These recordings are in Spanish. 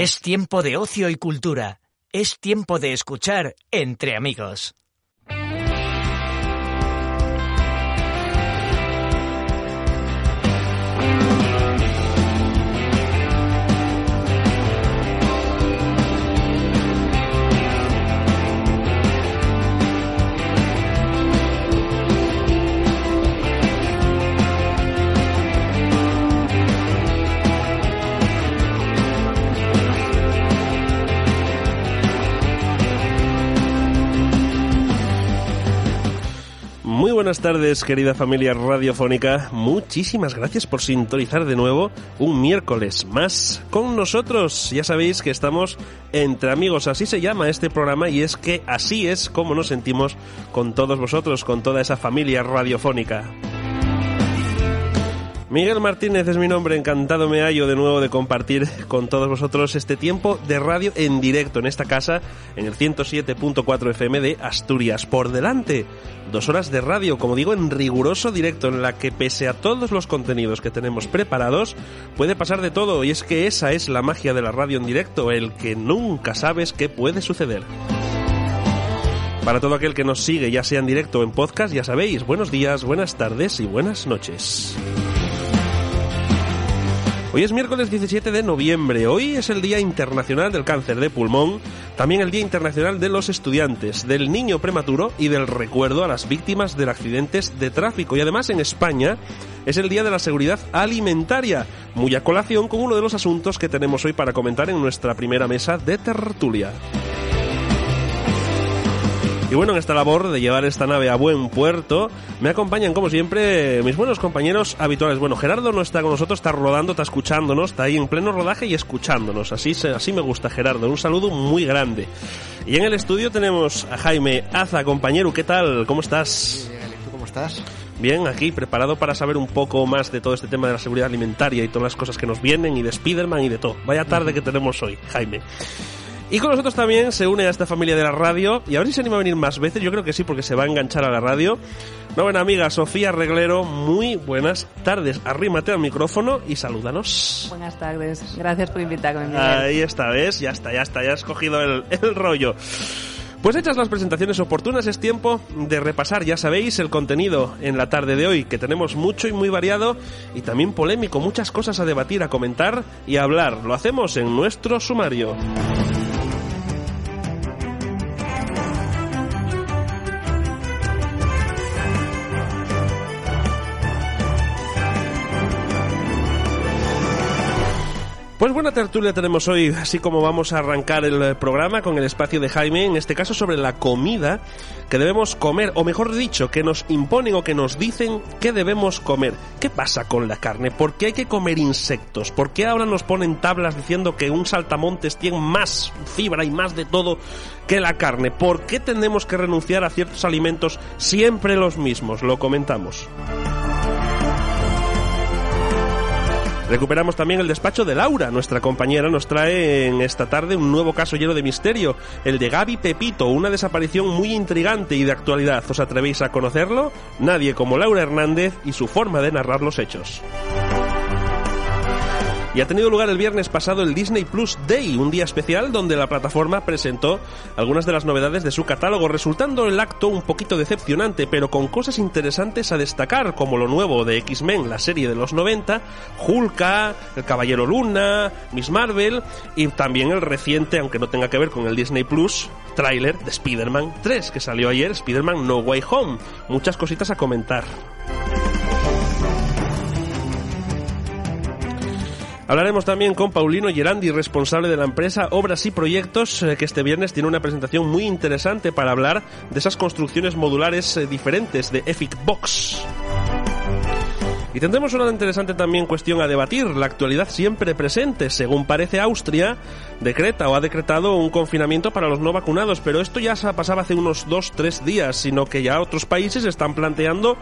Es tiempo de ocio y cultura. Es tiempo de escuchar entre amigos. Buenas tardes, querida familia radiofónica. Muchísimas gracias por sintonizar de nuevo un miércoles más con nosotros. Ya sabéis que estamos entre amigos, así se llama este programa y es que así es como nos sentimos con todos vosotros, con toda esa familia radiofónica. Miguel Martínez es mi nombre, encantado me hallo de nuevo de compartir con todos vosotros este tiempo de radio en directo en esta casa, en el 107.4 FM de Asturias. Por delante, dos horas de radio, como digo, en riguroso directo, en la que pese a todos los contenidos que tenemos preparados, puede pasar de todo, y es que esa es la magia de la radio en directo, el que nunca sabes qué puede suceder. Para todo aquel que nos sigue, ya sea en directo o en podcast, ya sabéis, buenos días, buenas tardes y buenas noches. Hoy es miércoles 17 de noviembre. Hoy es el Día Internacional del Cáncer de Pulmón, también el Día Internacional de los Estudiantes, del Niño Prematuro y del recuerdo a las víctimas de accidentes de tráfico. Y además en España es el Día de la Seguridad Alimentaria, muy a colación con uno de los asuntos que tenemos hoy para comentar en nuestra primera mesa de tertulia. Y bueno, en esta labor de llevar esta nave a buen puerto, me acompañan como siempre mis buenos compañeros habituales. Bueno, Gerardo no está con nosotros, está rodando, está escuchándonos, está ahí en pleno rodaje y escuchándonos. Así, así me gusta, Gerardo. Un saludo muy grande. Y en el estudio tenemos a Jaime Aza, compañero. ¿Qué tal? ¿Cómo estás? Bien, ¿tú cómo estás? Bien, aquí preparado para saber un poco más de todo este tema de la seguridad alimentaria y todas las cosas que nos vienen y de Spiderman y de todo. Vaya tarde que tenemos hoy, Jaime. Y con nosotros también se une a esta familia de la radio, y a ver si se anima a venir más veces, yo creo que sí, porque se va a enganchar a la radio. Una buena amiga, Sofía Reglero, muy buenas tardes. Arrímate al micrófono y salúdanos. Buenas tardes, gracias por invitarme. Miguel. Ahí está, ¿ves? Ya está, ya está, ya has cogido el, el rollo. Pues hechas las presentaciones oportunas, es tiempo de repasar, ya sabéis, el contenido en la tarde de hoy, que tenemos mucho y muy variado y también polémico, muchas cosas a debatir, a comentar y a hablar. Lo hacemos en nuestro sumario. Pues buena tertulia tenemos hoy, así como vamos a arrancar el programa con el espacio de Jaime, en este caso sobre la comida que debemos comer, o mejor dicho, que nos imponen o que nos dicen que debemos comer. ¿Qué pasa con la carne? ¿Por qué hay que comer insectos? ¿Por qué ahora nos ponen tablas diciendo que un saltamontes tiene más fibra y más de todo que la carne? ¿Por qué tenemos que renunciar a ciertos alimentos siempre los mismos? Lo comentamos. Recuperamos también el despacho de Laura. Nuestra compañera nos trae en esta tarde un nuevo caso lleno de misterio, el de Gaby Pepito, una desaparición muy intrigante y de actualidad. ¿Os atrevéis a conocerlo? Nadie como Laura Hernández y su forma de narrar los hechos. Y ha tenido lugar el viernes pasado el Disney Plus Day, un día especial donde la plataforma presentó algunas de las novedades de su catálogo, resultando el acto un poquito decepcionante, pero con cosas interesantes a destacar, como lo nuevo de X-Men, la serie de los 90, Hulka, El Caballero Luna, Miss Marvel y también el reciente, aunque no tenga que ver con el Disney Plus, tráiler de Spider-Man 3 que salió ayer, Spider-Man No Way Home. Muchas cositas a comentar. Hablaremos también con Paulino Gerandi, responsable de la empresa Obras y Proyectos, que este viernes tiene una presentación muy interesante para hablar de esas construcciones modulares diferentes de Epic Box. Y tendremos una interesante también cuestión a debatir, la actualidad siempre presente. Según parece Austria, decreta o ha decretado un confinamiento para los no vacunados, pero esto ya pasaba hace unos dos, tres días, sino que ya otros países están planteando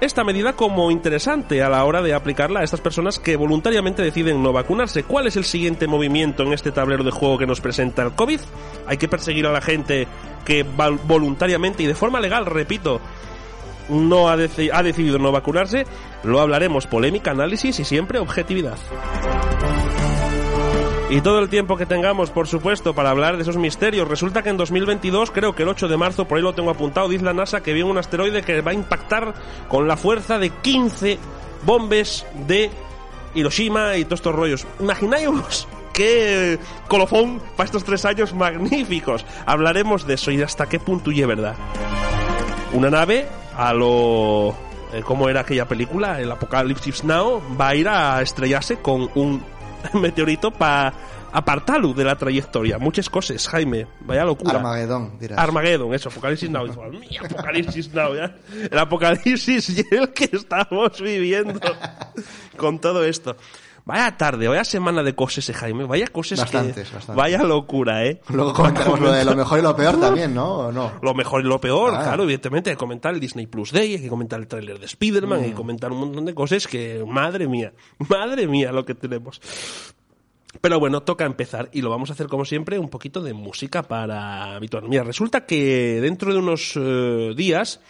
esta medida como interesante a la hora de aplicarla a estas personas que voluntariamente deciden no vacunarse. ¿Cuál es el siguiente movimiento en este tablero de juego que nos presenta el COVID? Hay que perseguir a la gente que voluntariamente y de forma legal, repito, no ha, ha decidido no vacunarse. Lo hablaremos, polémica, análisis y siempre objetividad. Y todo el tiempo que tengamos, por supuesto, para hablar de esos misterios. Resulta que en 2022, creo que el 8 de marzo, por ahí lo tengo apuntado, dice la NASA que viene un asteroide que va a impactar con la fuerza de 15 bombes de Hiroshima y todos estos rollos. Imagináis qué colofón para estos tres años magníficos. Hablaremos de eso y hasta qué punto y verdad. Una nave a lo... eh, ¿Cómo era aquella película? El Apocalipsis Now va a ir a estrellarse con un meteorito para apartarlo de la trayectoria. Muchas cosas, Jaime. Vaya locura. Armagedón, dirás. Armageddon, eso, Apocalipsis Now. Digo, "Mi Apocalipsis Now, ya. El Apocalipsis y el que estamos viviendo con todo esto. Vaya tarde, vaya semana de cosas, eh, Jaime. Vaya cosas Bastantes, que... bastantes. Vaya locura, ¿eh? Luego comentaremos lo de lo mejor y lo peor también, ¿no? ¿O no? Lo mejor y lo peor, Ah. claro, evidentemente. Hay que comentar el Disney Plus Day, hay que comentar el tráiler de Spider-Man, Mm. hay que comentar un montón de cosas que, madre mía, madre mía lo que tenemos. Pero bueno, toca empezar y lo vamos a hacer como siempre un poquito de música para habituar. Mira, resulta que dentro de unos eh, días,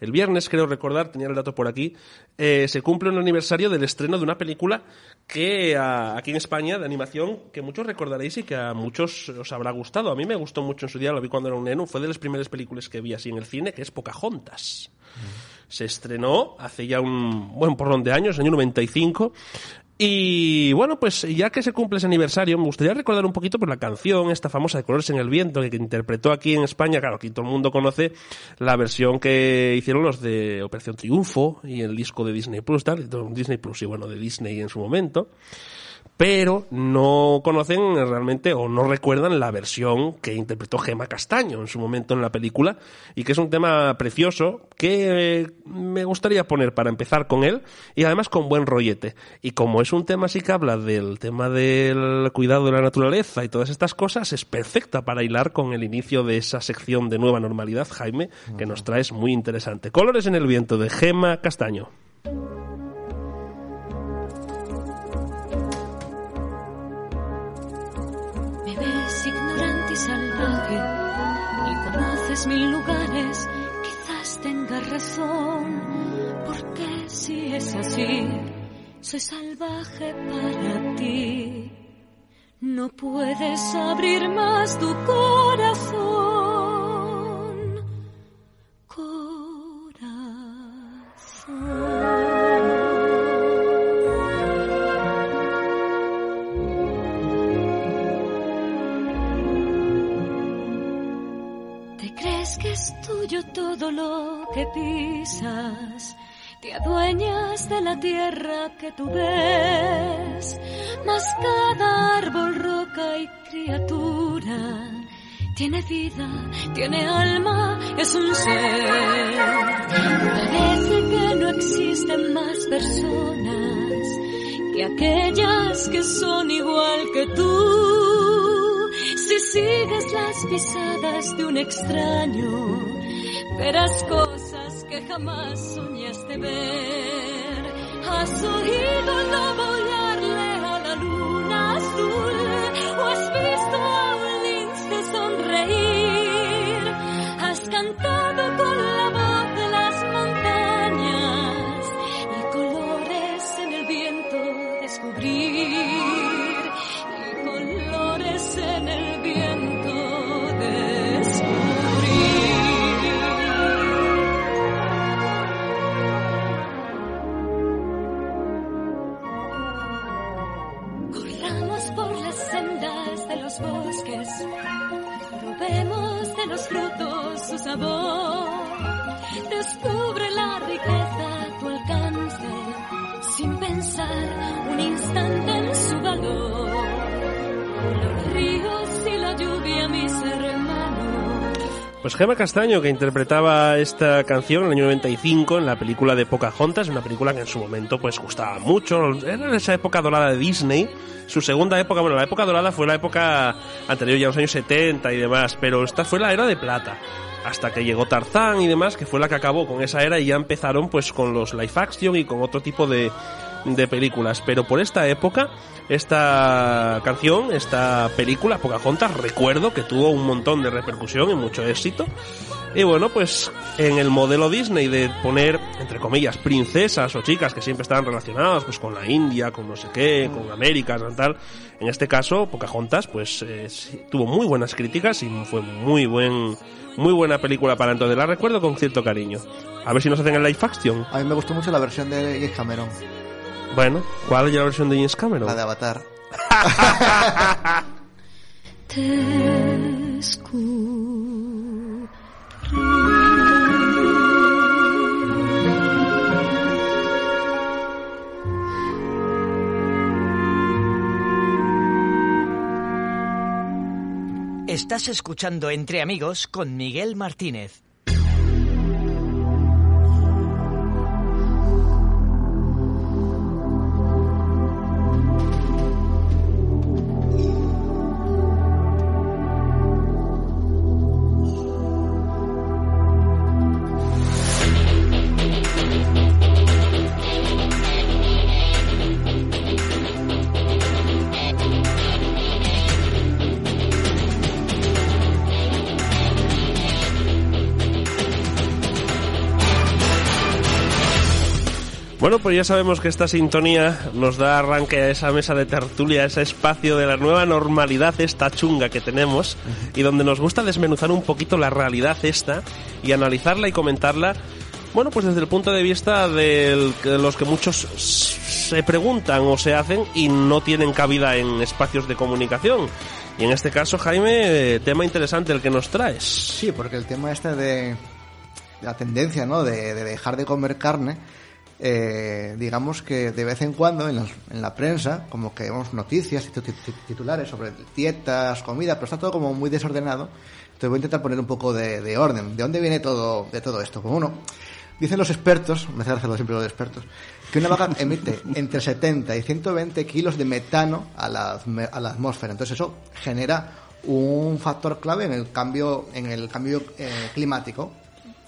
el viernes creo recordar, tenía el dato por aquí, eh, se cumple un aniversario del estreno de una película que a- aquí en España de animación que muchos recordaréis y que a muchos os habrá gustado. A mí me gustó mucho en su día, lo vi cuando era un neno, fue de las primeras películas que vi así en el cine, que es Pocahontas. Se estrenó hace ya un buen porrón de años, año 95. Y bueno, pues ya que se cumple ese aniversario, me gustaría recordar un poquito por la canción, esta famosa de Colores en el Viento, que, que interpretó aquí en España. Claro, aquí todo el mundo conoce la versión que hicieron los de Operación Triunfo y el disco de Disney Plus, tal, Disney Plus y bueno, de Disney en su momento pero no conocen realmente o no recuerdan la versión que interpretó Gema Castaño en su momento en la película y que es un tema precioso que eh, me gustaría poner para empezar con él y además con buen rollete. Y como es un tema así que habla del tema del cuidado de la naturaleza y todas estas cosas, es perfecta para hilar con el inicio de esa sección de nueva normalidad, Jaime, que nos traes muy interesante. Colores en el viento de Gema Castaño. Mil lugares, quizás tengas razón, porque si es así, soy salvaje para ti. No puedes abrir más tu. Corazón. Que pisas? Te adueñas de la tierra que tú ves, mas cada árbol, roca y criatura tiene vida, tiene alma, es un ser. Parece que no existen más personas que aquellas que son igual que tú. Si sigues las pisadas de un extraño, verás cosas que jamás soñaste ver. Has oído el lobo Descubre la riqueza a sin pensar un instante en su valor. Los ríos y la lluvia, mis. Pues Gema Castaño, que interpretaba esta canción en el año 95 en la película de Pocahontas, una película que en su momento pues gustaba mucho, era esa época dorada de Disney, su segunda época, bueno, la época dorada fue la época anterior, ya los años 70 y demás, pero esta fue la era de plata, hasta que llegó Tarzán y demás, que fue la que acabó con esa era y ya empezaron pues con los live action y con otro tipo de, de películas. Pero por esta época, esta canción, esta película, Pocahontas, recuerdo que tuvo un montón de repercusión y mucho éxito. Y bueno, pues en el modelo Disney de poner, entre comillas, princesas o chicas que siempre estaban relacionadas pues con la India, con no sé qué, con América, tal, en este caso, Pocahontas, pues eh, tuvo muy buenas críticas y fue muy buen, muy buena película para entonces. La recuerdo con cierto cariño. A ver si nos hacen el live action. A mí me gustó mucho la versión de James Cameron, Bueno, ¿cuál es la versión de James Cameron? la de Avatar. Te Estás escuchando Entre Amigos con Miguel Martínez. Bueno, pues ya sabemos que esta sintonía nos da arranque a esa mesa de tertulia, a ese espacio de la nueva normalidad esta chunga que tenemos y donde nos gusta desmenuzar un poquito la realidad esta y analizarla y comentarla, bueno, pues desde el punto de vista de los que muchos se preguntan o se hacen y no tienen cabida en espacios de comunicación. Y en este caso, Jaime, tema interesante el que nos traes. Sí, porque el tema este de la tendencia, ¿no? De, de dejar de comer carne, eh, digamos que de vez en cuando en, los- en la prensa, como que vemos noticias y tit- tit- titulares sobre dietas, comida, pero está todo como muy desordenado. Entonces voy a intentar poner un poco de, de orden. ¿De dónde viene todo, de todo esto? Pues uno, dicen los expertos, me hace gracia siempre los expertos, que una vaca emite entre 70 y 120 kilos de metano a la, a la atmósfera. Entonces eso genera un factor clave en el cambio, en el cambio eh, climático,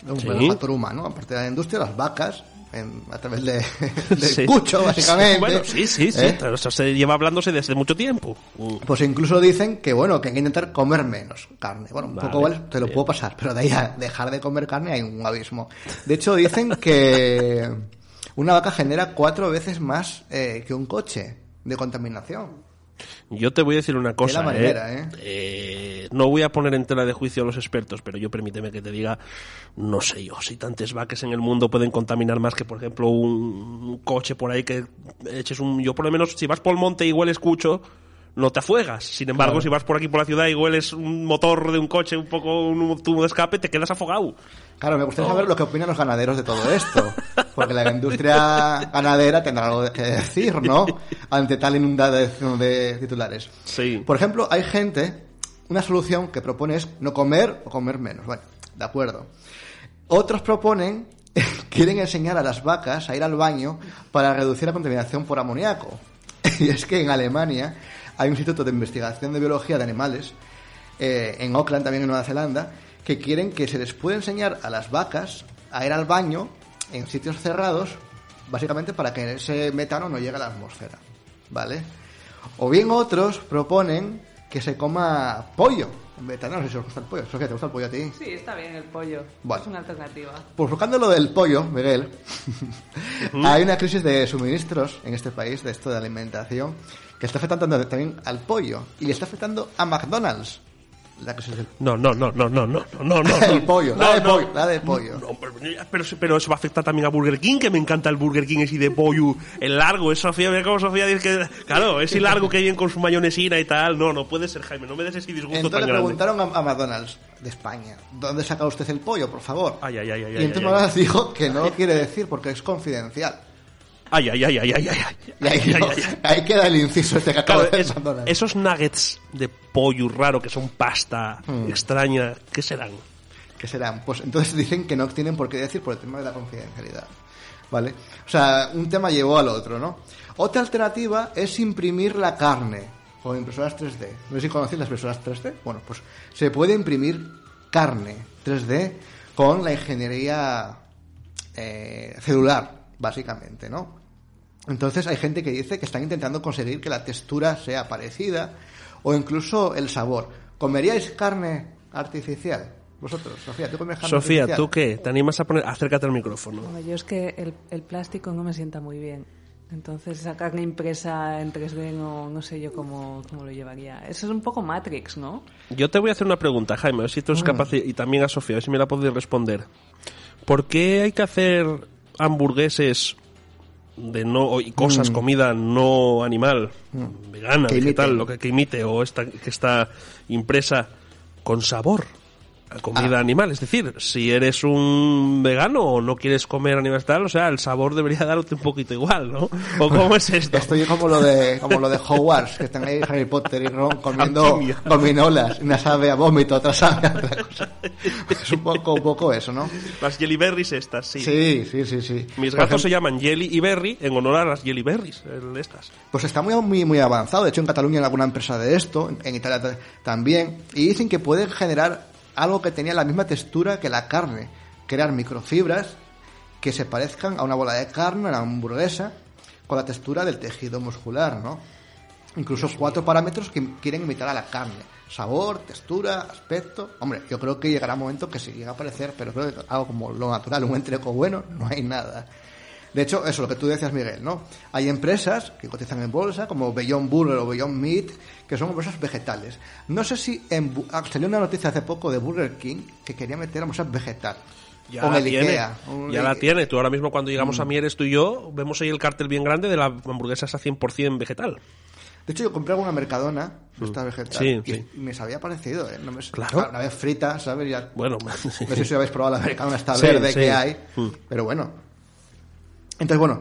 un Sí. factor humano, aparte de la industria, las vacas, en- a través de, del Sí. cucho, básicamente. Bueno, sí, sí, sí. ¿eh? Eso se lleva hablándose desde mucho tiempo. Mm. Pues incluso dicen que bueno, que hay que intentar comer menos carne. Bueno, un Vale, poco vale, te lo bien. puedo pasar, pero de ahí a dejar de comer carne hay un abismo. De hecho, dicen que una vaca genera cuatro veces más eh, que un coche de contaminación. Yo te voy a decir una cosa. la manera, ¿eh? ¿eh? Eh, no voy a poner en tela de juicio a los expertos, pero yo permíteme que te diga, no sé yo, si tantas vacas en el mundo pueden contaminar más que, por ejemplo, un, coche por ahí que eches un... Yo por lo menos, si vas por el monte y hueles cucho, no te afuegas. Sin embargo, si vas por aquí por la ciudad y hueles un motor de un coche, un poco un tubo de escape, te quedas afogado. Claro, me gustaría saber lo que opinan los ganaderos de todo esto. Porque la industria ganadera tendrá algo que decir, ¿no? Ante tal inundación de titulares. Sí. Por ejemplo, hay gente, una solución que propone es no comer o comer menos. Bueno, de acuerdo. Otros proponen, quieren enseñar a las vacas a ir al baño para reducir la contaminación por amoníaco. Y es que en Alemania hay un instituto de investigación de biología de animales, eh, en Auckland, también en Nueva Zelanda, que quieren que se les pueda enseñar a las vacas a ir al baño en sitios cerrados, básicamente para que ese metano no llegue a la atmósfera. ¿Vale? O bien otros proponen que se coma pollo. Metano, no sé si os gusta el pollo. Sofía, ¿te gusta el pollo a ti? Sí, está bien el pollo. Bueno. Es una alternativa. Pues buscando lo del pollo, Miguel, hay una crisis de suministros en este país, de esto de alimentación, que está afectando también al pollo y le está afectando a McDonald's. La crisis del No, no, no, no, no, no, no, no. El pollo, la de no. pollo, la de pollo. No, pero, pero, eso va a afectar también a Burger King, que me encanta el Burger King ese de pollo, el largo, es Sofía, mira cómo Sofía dice que, claro, ese largo que viene con su mayonesina y tal, no, no puede ser, Jaime, no me des ese disgusto Entonces tan le grande. preguntaron a, a McDonald's de España, ¿dónde saca usted el pollo, por favor? Ay, ay, ay, ay, y entonces McDonald's dijo que no lo quiere decir porque es confidencial. Ay, ay, ay, ay, ay, ay, ahí, queda el inciso este que acabo Claro, de es- esos nuggets de pollo raro que son pasta Hmm. extraña, ¿qué serán? ¿Qué serán? Pues entonces dicen que no tienen por qué decir por el tema de la confidencialidad. ¿Vale? O sea, un tema llevó al otro, ¿no? Otra alternativa es imprimir la carne con impresoras 3D. No sé si conocéis las impresoras 3D. Bueno, pues se puede imprimir carne 3D con la ingeniería eh, celular, básicamente, ¿no? Entonces hay gente que dice que están intentando conseguir que la textura sea parecida o incluso el sabor. ¿Comeríais carne artificial? Vosotros, Sofía, ¿tú comes carne Sofía, artificial? ¿tú qué? ¿Te animas a poner? Acércate al micrófono. Bueno, yo es que el, el plástico no me sienta muy bien. Entonces esa carne impresa en 3D no, no sé yo cómo, cómo lo llevaría. Eso es un poco Matrix, ¿no? Yo te voy a hacer una pregunta, Jaime, a ver si tú eres capaz, de- y también a Sofía, a ver si me la puedes responder. ¿Por qué hay que hacer hamburgueses de no y cosas, comida no animal, vegana, Que vegetal, lo que, que imite o esta, que está impresa con sabor comida Ah. animal? Es decir, si eres un vegano o no quieres comer animales tal, o sea, el sabor debería darte un poquito igual, ¿no? ¿O cómo es esto? Estoy como lo de como lo de Hogwarts, que están ahí Harry Potter y Ron comiendo gominolas, una sabe a vómito, otra sabe a otra cosa. Es un poco, un poco eso, ¿no? Las jelly berries estas, sí. Sí, sí, sí, sí. Mis gatos se llaman Jelly y Berry en honor a las Jelly Berries, estas. Pues está muy, muy, muy avanzado. De hecho, en Cataluña hay alguna empresa de esto, en- Italia ta- también. Y dicen que pueden generar algo que tenía la misma textura que la carne. Crear microfibras que se parezcan a una bola de carne, a una hamburguesa, con la textura del tejido muscular, ¿no? Incluso cuatro parámetros que quieren imitar a la carne. Sabor, textura, aspecto. Hombre, yo creo que llegará un momento que sí llega a aparecer, pero creo que algo como lo natural, un entreco bueno, no hay nada. De hecho, eso, lo que tú decías, Miguel, ¿no? Hay empresas que cotizan en bolsa, como Beyond Burger o Beyond Meat, que son empresas vegetales. No sé si en, ah, salió una noticia hace poco de Burger King que quería meter hamburguesas vegetal. Ya la tiene. Ya la tiene. Tú ahora mismo cuando llegamos a Mieres, tú y yo, vemos ahí el cartel bien grande de la hamburguesa esa 100% vegetal. De hecho, yo compré alguna mercadona, esta vegetal, Sí, y, sí. me sabía parecido, ¿eh? No me, Claro. Una vez frita, ¿sabes? Ya, Bueno, No sé si habéis probado la mercadona esta verde que hay, Mm. pero bueno. Entonces, bueno,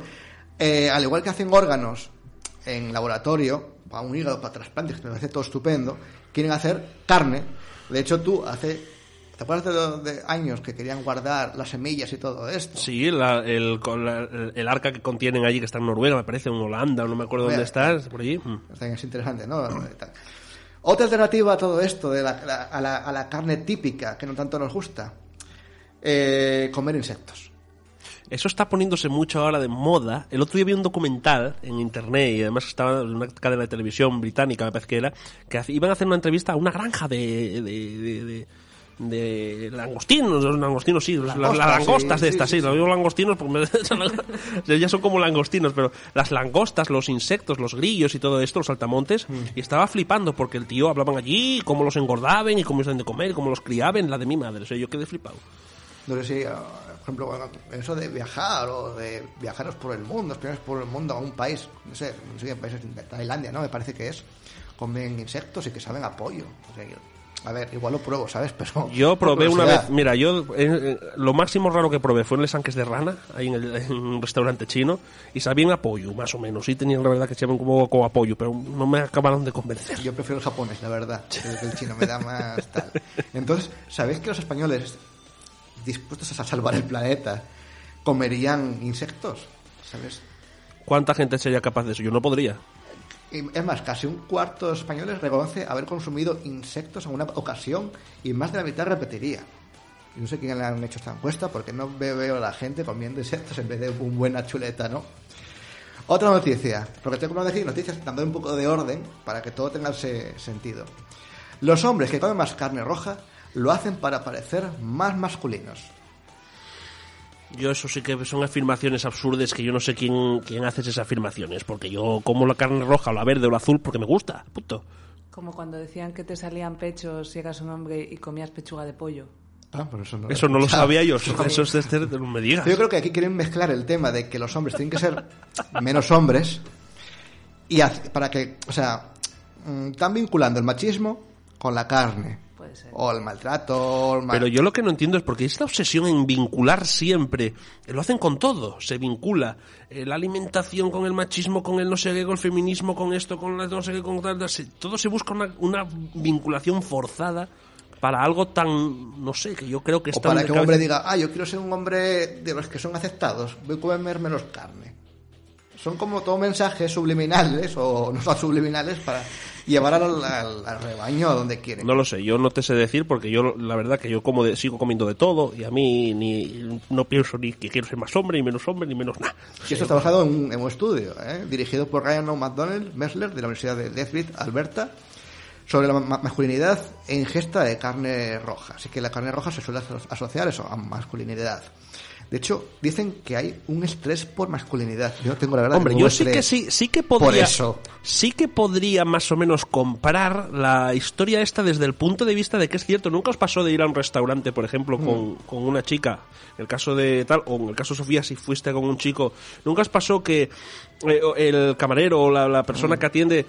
eh, al igual que hacen órganos en laboratorio, para un hígado, para trasplantes, que me parece todo estupendo, quieren hacer carne. De hecho, tú hace... ¿Te acuerdas de, de años que querían guardar las semillas y todo esto? Sí, la- el, la- arca que contienen allí, que está en Noruega, me parece, en Holanda, no me acuerdo dónde está, por allí. Mm. Es interesante, ¿no? Tal. Otra alternativa a todo esto, de la, la- a, la, a la carne típica, que no tanto nos gusta, eh, comer insectos. Eso está poniéndose mucho ahora de moda. El otro día vi un documental en internet y además estaba en una cadena de televisión británica, me parece que era, que iban a hacer una entrevista a una granja de, de, de- de- de langostinos, los langostinos sí, las- las Langostas, langostas sí, de estas, sí, sí, sí. lo digo langostinos porque me- ya son como langostinos, pero las langostas, los insectos, los grillos y todo esto, los saltamontes, Mm. y estaba flipando porque el tío hablaban allí, cómo los engordaban y cómo les dan de comer, y cómo los criaban, la de mi madre, o sea, yo quedé flipado. No sé si, por ejemplo, eso de viajar o de viajaros por el mundo, explorar por el mundo a un país, no sé, no sé qué países, Tailandia, ¿no? Me parece que es, comen insectos y que saben a pollo. O sea, a ver, igual lo pruebo, ¿sabes? Pero Yo probé una vez, mira, yo eh, eh, lo máximo raro que probé fue en los anques de rana, ahí en, el- en un restaurante chino, y sabían a pollo, más o menos. Sí tenían la verdad que saben como, como a pollo, pero no me acabaron de convencer. Yo prefiero el japonés, la verdad. El chino me da más tal. Entonces, ¿sabéis que los españoles, dispuestos a salvar el planeta, comerían insectos? ¿Sabes? ¿Cuánta gente sería capaz de eso? Yo no podría. Y es más, casi un cuarto de los españoles reconoce haber consumido insectos en una ocasión y más de la mitad repetiría. Y no sé quién le han hecho esta encuesta porque no ve- veo a la gente comiendo insectos en vez de un buena chuleta, ¿no? Otra noticia, porque tengo que decir noticias dando un poco de orden para que todo tenga ese sentido. Los hombres que comen más carne roja lo hacen para parecer más masculinos. Yo eso sí que son afirmaciones absurdas que yo no sé quién, quién hace esas afirmaciones, porque yo como la carne roja o la verde o la azul porque me gusta, punto. Como cuando decían que te salían pechos si eras un hombre y comías pechuga de pollo. Ah, pues eso no, Eso no lo sabía yo, Eso eso es de este- no me digas. Yo creo que aquí quieren mezclar el tema de que los hombres tienen que ser menos hombres y hace- para que, o sea, mm, están vinculando el machismo con la carne Puede ser. o el maltrato. o el mal- Pero yo lo que no entiendo es porque esta obsesión en vincular siempre, eh, lo hacen con todo, se vincula eh, la alimentación con el machismo, con el no sé qué, con el feminismo, con esto, con la no sé qué, con tal, tal, se- todo se busca una, una vinculación forzada para algo tan, no sé, que yo creo que o está para que la un hombre cabeza- diga, ah, yo quiero ser un hombre de los que son aceptados, voy a comer menos carne. Son como todo mensajes subliminales o no son subliminales para, llevar al, al- al rebaño a donde quieren. No lo sé, yo no te sé decir porque yo la verdad que yo como de- sigo comiendo de todo y a mí ni no pienso ni que quiero ser más hombre, ni menos hombre, ni menos nada. Y esto está basado en un, en un estudio, ¿eh? dirigido por Ryan O. McDonald Messler de la Universidad de Lethbridge, Alberta, sobre la ma- masculinidad e ingesta de carne roja. Así que la carne roja se suele aso- asociar eso, a masculinidad. De hecho, dicen que hay un estrés por masculinidad. Yo tengo la verdad Hombre, yo sí que sí, sí que Por podría, eso. sí que podría más o menos comprar la historia esta desde el punto de vista de que es cierto. Nunca os pasó de ir a un restaurante, por ejemplo, Mm. con, con una chica, en el caso de tal, o en el caso de Sofía, si fuiste con un chico, nunca os pasó que eh, el camarero o la, la Mm. persona que atiende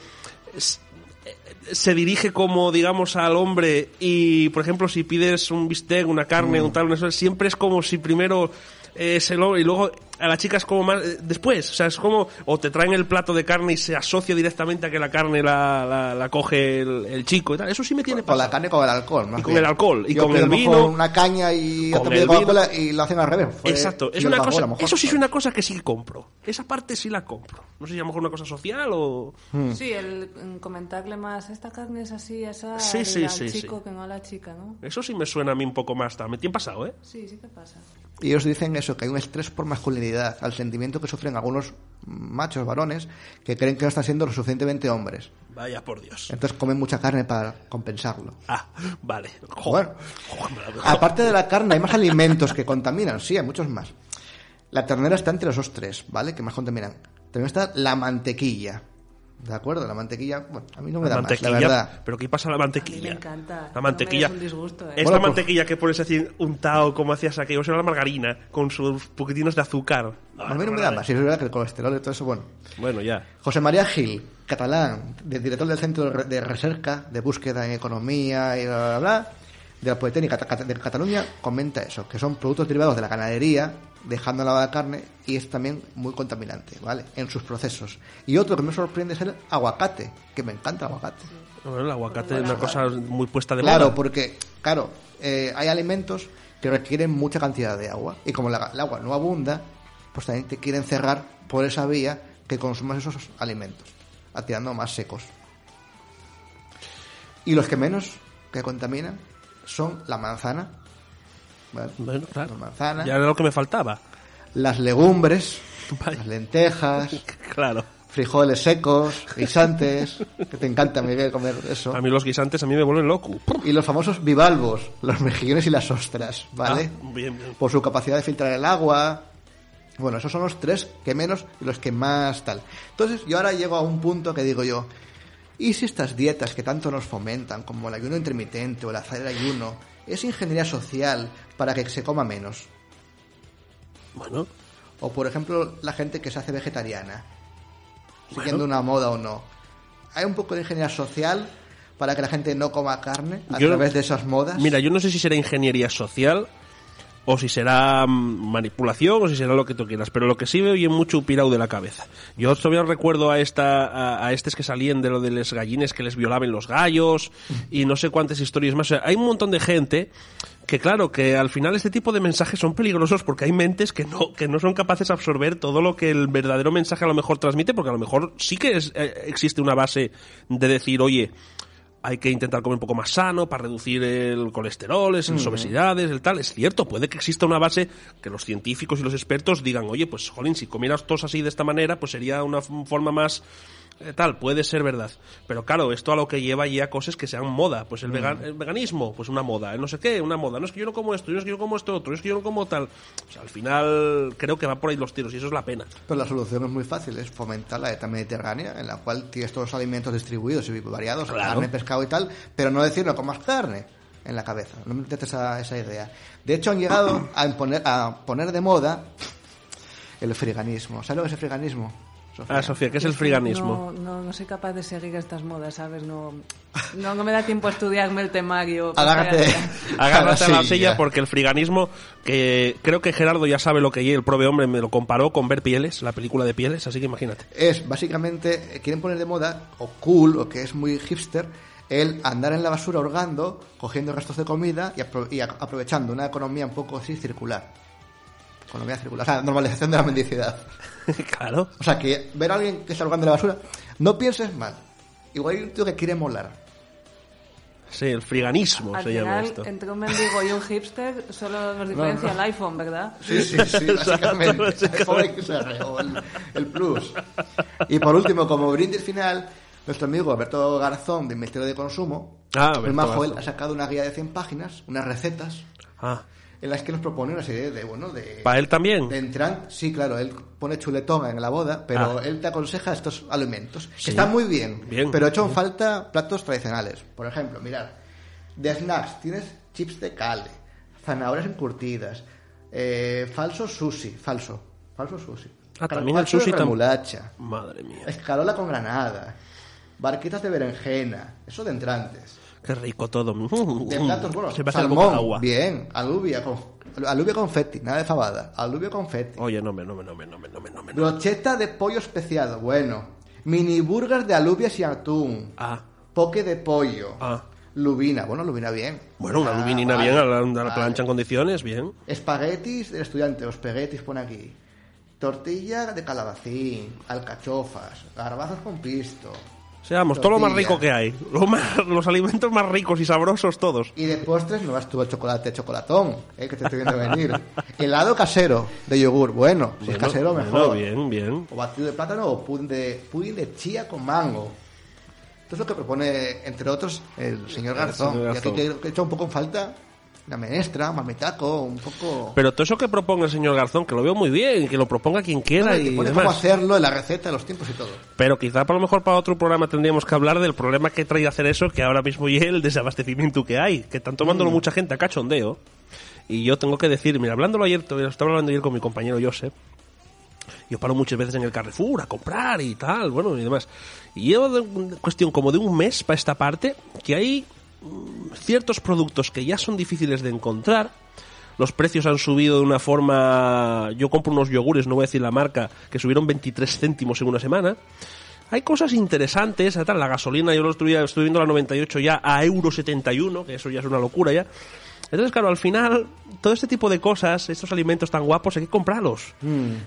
se dirige como, digamos, al hombre y, por ejemplo, si pides un bistec, una carne, Mm. un tal, un eso, siempre es como si primero es el hombre y luego a la chica es como más eh, después, o sea, es como o te traen el plato de carne y se asocia directamente a que la carne la, la, la coge el, el chico y tal. Eso sí me tiene Con la carne y con el alcohol. más Y con bien. el alcohol, y Yo con el vino. Una caña y Con el Coca-Cola y lo hacen al revés. Fue- Exacto, es una cosa, mejor. eso sí es una cosa que sí compro. Esa parte sí la compro. No sé si a lo mejor una cosa social o Hmm. Sí, el comentarle más, esta carne es así, esa Sí, sí, al sí, chico sí. que no a la chica, ¿no? eso sí me suena a mí un poco más. tal. Me tiene pasado, ¿eh? Sí, sí que pasa. Y ellos dicen eso, que hay un estrés por masculinidad, al sentimiento que sufren algunos machos varones que creen que no están siendo lo suficientemente hombres. Vaya por Dios. Entonces comen mucha carne para compensarlo. Ah, vale. Jo, Bueno, aparte de la carne, hay más alimentos que contaminan, sí, hay muchos más. La ternera está entre los dos tres, ¿vale? Que más contaminan. También está la mantequilla. ¿De acuerdo? La mantequilla, bueno, a mí no me La da más, mantequilla, la verdad. pero ¿qué pasa a la mantequilla? A mí me encanta. La mantequilla. No me des un disgusto, ¿eh? Esta Bueno, pues- mantequilla que pones así untado como hacías aquello, será la margarina con sus poquitinos de azúcar. A mí no me da más, y es verdad que el colesterol y todo eso, bueno. Bueno, ya. José María Gil, catalán, de- director del Centro de Re- de Recerca de Búsqueda en Economía y bla, bla, bla, de la Politécnica de Cataluña, comenta eso, que son productos derivados de la ganadería, dejando la carne, y es también muy contaminante, ¿vale? En sus procesos. Y otro que me sorprende es el aguacate, que me encanta el aguacate. Bueno, el aguacate es una cosa muy puesta de Claro, moda. porque, claro, eh, hay alimentos que requieren mucha cantidad de agua, y como la- el agua no abunda, pues también te quieren cerrar por esa vía que consumas esos alimentos, tirando más secos. Y los que menos que contaminan son la manzana, ¿vale? Bueno, claro. la manzana, Ya era lo que me faltaba. las legumbres, Vaya. las lentejas, Claro. frijoles secos, guisantes, que te encanta, Miguel, comer eso. A mí los guisantes a mí me vuelven loco. Y los famosos bivalvos, los mejillones y las ostras, ¿vale? Ah, bien, bien. Por su capacidad de filtrar el agua. Bueno, esos son los tres que menos y los que más tal. Entonces, yo ahora llego a un punto que digo yo, ¿y si estas dietas que tanto nos fomentan, como el ayuno intermitente o el hacer ayuno, es ingeniería social para que se coma menos? Bueno, O, por ejemplo, la gente que se hace vegetariana, siguiendo una moda o no. ¿Hay un poco de ingeniería social para que la gente no coma carne a Yo- través de esas modas? mira, yo no sé si será ingeniería social o si será mm, manipulación o si será lo que tú quieras, pero lo que sí veo y mucho pirau de la cabeza. Yo todavía recuerdo a esta a, a estes que salían de lo de los gallines que les violaban los gallos y no sé cuántas historias más. O sea, hay un montón de gente que claro, que al final este tipo de mensajes son peligrosos porque hay mentes que no que no son capaces de absorber todo lo que el verdadero mensaje a lo mejor transmite, porque a lo mejor sí que es- eh, existe una base de decir, oye, hay que intentar comer un poco más sano para reducir el colesterol, las obesidades, el tal. Es cierto, puede que exista una base que los científicos y los expertos digan, oye, pues, jolín, si comieras todos así de esta manera, pues sería una forma más tal, puede ser verdad. Pero claro, esto a lo que lleva ya cosas que sean moda. Pues el, vegan- el veganismo, pues una moda. El no sé qué, una moda. No es que yo no como esto, no es que yo como esto otro, es que yo no como tal. O sea, al final creo que va por ahí los tiros y eso es la pena. Pero la solución es muy fácil, es fomentar la dieta mediterránea, en la cual tienes todos los alimentos distribuidos y variados, Claro. carne, pescado y tal, pero no decir no comas carne en la cabeza, no me metes esa, esa idea. De hecho, han llegado a, imponer, a poner de moda el friganismo. ¿Sabes lo que es el friganismo? Ah, Sofía, ¿qué es el friganismo? No, no, no soy capaz de seguir estas modas, ¿sabes? No, no, no me da tiempo a estudiarme el temario. Agárrate. Agárrate a la silla. porque el friganismo, que creo que Gerardo ya sabe lo que es, el prove hombre me lo comparó con ver pieles, la película de pieles, así que imagínate. Es básicamente, eh, quieren poner de moda, o cool, o que es muy hipster, el andar en la basura hurgando, cogiendo restos de comida y, apro- y aprovechando una economía un poco así circular. Economía circular, o sea, normalización de la mendicidad. claro. O sea, que ver a alguien que está hurgando en la basura, no pienses mal. igual hay un tío que quiere molar. Sí, el friganismo Al se llama final, esto. entre un mendigo y un hipster, solo nos diferencia el iPhone, ¿verdad? Sí, sí, sí, básicamente. básicamente. XR, o el, el Plus. Y por último, como brindis final, nuestro amigo Alberto Garzón, de Ministerio de Consumo, Ah, el majo, él ha sacado una guía de 100 páginas, unas recetas, Ah, en las que nos propone una serie de, bueno, de... ¿para él también? de entran, sí, claro, él pone chuletón en la boda, pero Ah. él te aconseja estos alimentos, que Sí. están muy bien, Bien. pero echan falta platos tradicionales. Por ejemplo, mirad, de snacks tienes chips de cale, zanahorias encurtidas, eh, falso sushi, falso, falso sushi. Ah, también el sushi remolacha, Madre mía, escarola con granada, barquitas de berenjena, eso de entrantes. Qué rico todo. De platos, bueno, Se me hace la boca salmón, agua. bien, alubia con, alubia confetti, nada de fabada, alubia confetti. Oye, no me, no me, no me, no me, no me, no me. Brocheta de pollo especiado, bueno. Mini burgers de alubias y atún. Ah, Poke de pollo. Ah. Lubina, bueno, lubina bien. bueno, una Ah, lubinina vale, bien a la, a la vale. plancha en condiciones, bien. Espaguetis del estudiante, los espaguetis pone aquí. Tortilla de calabacín, alcachofas, garbazos con pisto. Seamos, todo lo más rico que hay. Lo más- los alimentos más ricos y sabrosos todos. Y de postres no vas tú el chocolate chocolatón, eh, que te estoy viendo venir. Helado casero de yogur, bueno, si es Bueno, casero bueno, mejor. bien, bien. o batido de plátano o pudín de, pudín de chía con mango. Esto es lo que propone, entre otros, el señor Garzón. señor Y aquí Garzón. que, que echa un poco en falta la menestra, mamitaco, un poco... Pero todo eso que proponga el señor Garzón, que lo veo muy bien, que lo proponga quien quiera que y pone cómo demás. hacerlo, la receta, los tiempos y todo. Pero quizá por lo mejor para otro programa tendríamos que hablar del problema que trae hacer eso, que ahora mismo y el desabastecimiento que hay, que están tomándolo Mm. mucha gente a cachondeo. Y yo tengo que decir, mira, hablándolo ayer, lo estaba hablando ayer con mi compañero Josep, yo paro muchas veces en el Carrefour a comprar y tal, bueno, y demás. Y llevo de un- cuestión como de un mes para esta parte que hay ciertos productos que ya son difíciles de encontrar. Los precios han subido de una forma... Yo compro unos yogures, no voy a decir la marca, que subieron 23 céntimos en una semana. Hay cosas interesantes, la gasolina, yo lo estoy, estoy viendo la 98 ya a euro 71, que eso ya es una locura ya. Entonces, claro, al final, todo este tipo de cosas, estos alimentos tan guapos, hay que comprarlos.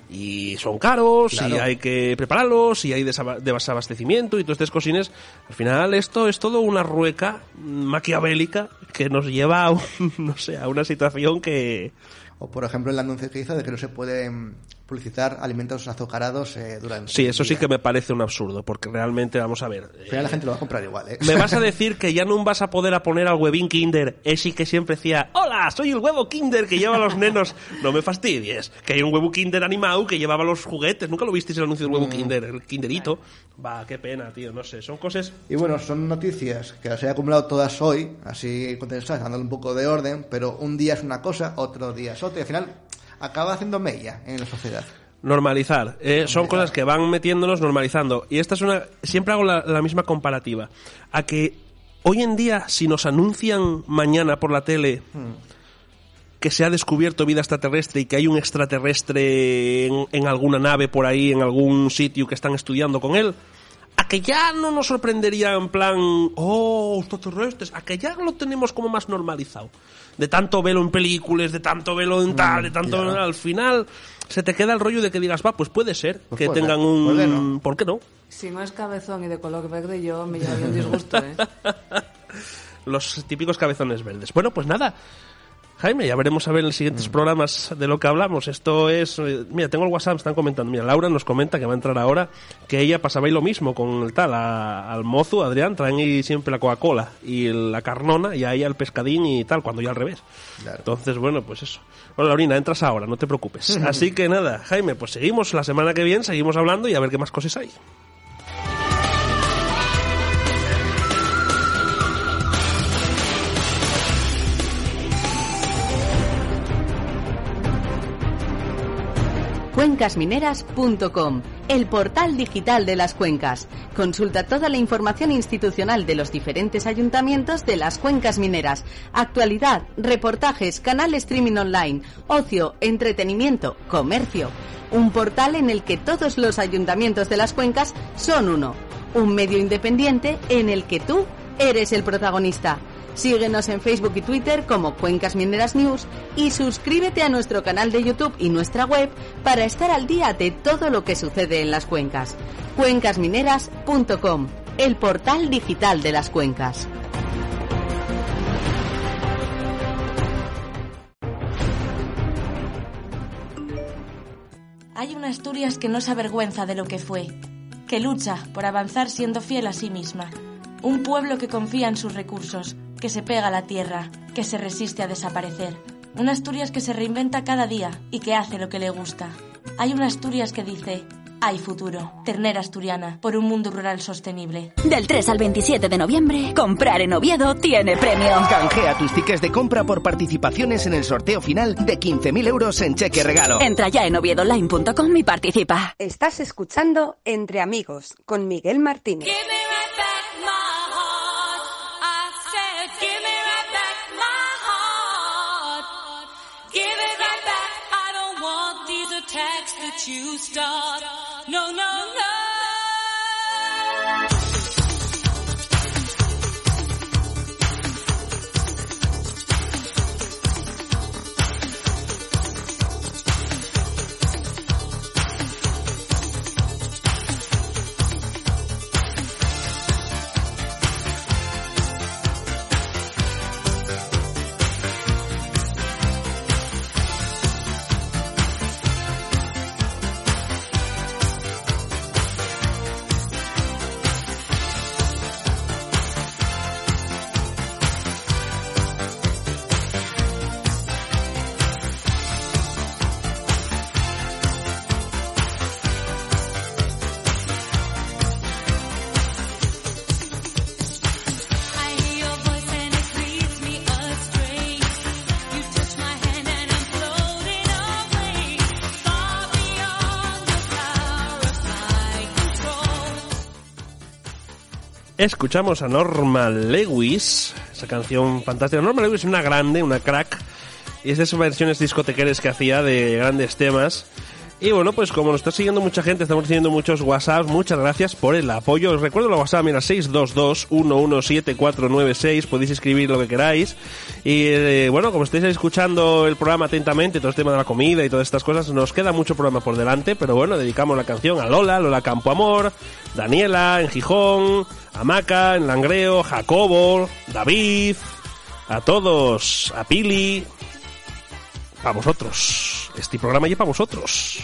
Y son caros, y hay que prepararlos, y hay desaba- desabastecimiento y todas estas cosines. Al final, esto es todo una rueca maquiavélica que nos lleva a, un- no sé, a una situación que... O, por ejemplo, el anuncio que hizo de que no se pueden publicitar alimentos azucarados eh, durante Sí, eso sí que me parece un absurdo, porque realmente, vamos a ver... Al final la gente lo va a comprar igual, ¿eh? Me vas a decir que ya no vas a poder a poner al huevín Kinder, ese que siempre decía, hola, soy el huevo Kinder que lleva a los nenos. No me fastidies, que hay un huevo Kinder animado que llevaba los juguetes. ¿Nunca lo visteis el anuncio del huevo Kinder, el Kinderito? Va, qué pena, tío, no sé, son cosas... Y bueno, son noticias que las he acumulado todas hoy, así condensadas, dándole un poco de orden, pero un día es una cosa, otro día es otra, y al final acaba haciendo mella en la sociedad. Normalizar. eh, son cosas que van metiéndonos normalizando. Y esta es una... Siempre hago la, la misma comparativa. A que hoy en día, si nos anuncian mañana por la tele que se ha descubierto vida extraterrestre y que hay un extraterrestre en, en alguna nave por ahí, en algún sitio que están estudiando con él, a que ya no nos sorprendería en plan, oh, extraterrestres, a que ya lo tenemos como más normalizado. De tanto velo en películas, de tanto velo en tal, de tanto ya. al final se te queda el rollo de que digas, va, pues puede ser Pues que puede tengan ser. un... ¿Por qué no? ¿Por qué no? Si no es cabezón y de color verde, yo me llevaría un disgusto, ¿eh? Los típicos cabezones verdes. Bueno, pues nada. Jaime, ya veremos a ver en los Mm. siguientes programas de lo que hablamos. Esto es... eh, Mira, tengo el WhatsApp, están comentando. Mira, Laura nos comenta que va a entrar ahora, que ella pasaba ahí lo mismo con el tal, a- al mozo, Adrián, traen ahí siempre la Coca-Cola y la carnona y a ella el pescadín y tal, cuando ya al revés. Claro. Entonces, bueno, pues eso. Bueno, Laurina, entras ahora, no te preocupes. Así que nada, Jaime, pues seguimos la semana que viene, seguimos hablando y a ver qué más cosas hay. cuencasmineras.com, el portal digital de las cuencas. Consulta toda la información institucional de los diferentes ayuntamientos de las cuencas mineras, actualidad, reportajes, canal streaming online, ocio, entretenimiento, comercio. Un portal en el que todos los ayuntamientos de las cuencas son uno. Un medio independiente en el que tú eres el protagonista. Síguenos en Facebook y Twitter como Cuencas Mineras News y suscríbete a nuestro canal de YouTube y nuestra web para estar al día de todo lo que sucede en las cuencas. cuencasmineras.com el portal digital de las cuencas. Hay una Asturias que no se avergüenza de lo que fue, que lucha por avanzar siendo fiel a sí misma. Un pueblo que confía en sus recursos, que se pega a la tierra, que se resiste a desaparecer. Una Asturias que se reinventa cada día y que hace lo que le gusta. Hay una Asturias que dice, hay futuro. Ternera asturiana, por un mundo rural sostenible. Del 3 al 27 de noviembre, comprar en Oviedo tiene premio. Canjea tus tickets de compra por participaciones en el sorteo final de 15.000 euros en cheque regalo. Entra ya en oviedoonline.com y participa. Estás escuchando Entre Amigos con Miguel Martínez. You start. No, no, Escuchamos a Norma Lewis, esa canción fantástica. Norma Lewis es una grande, una crack, y es de esas versiones discotequeras que hacía de grandes temas. Y bueno, pues como nos está siguiendo mucha gente, estamos recibiendo muchos WhatsApp, muchas gracias por el apoyo. Os recuerdo la WhatsApp, mira, 622-117496, podéis escribir lo que queráis. Y eh, bueno, como estáis escuchando el programa atentamente, todo el tema de la comida y todas estas cosas, nos queda mucho programa por delante, pero bueno, dedicamos la canción a Lola, Lola Campo Amor, Daniela en Gijón, Amaca en Langreo, Jacobo, David, a todos, a Pili, para vosotros. Este programa ya para vosotros.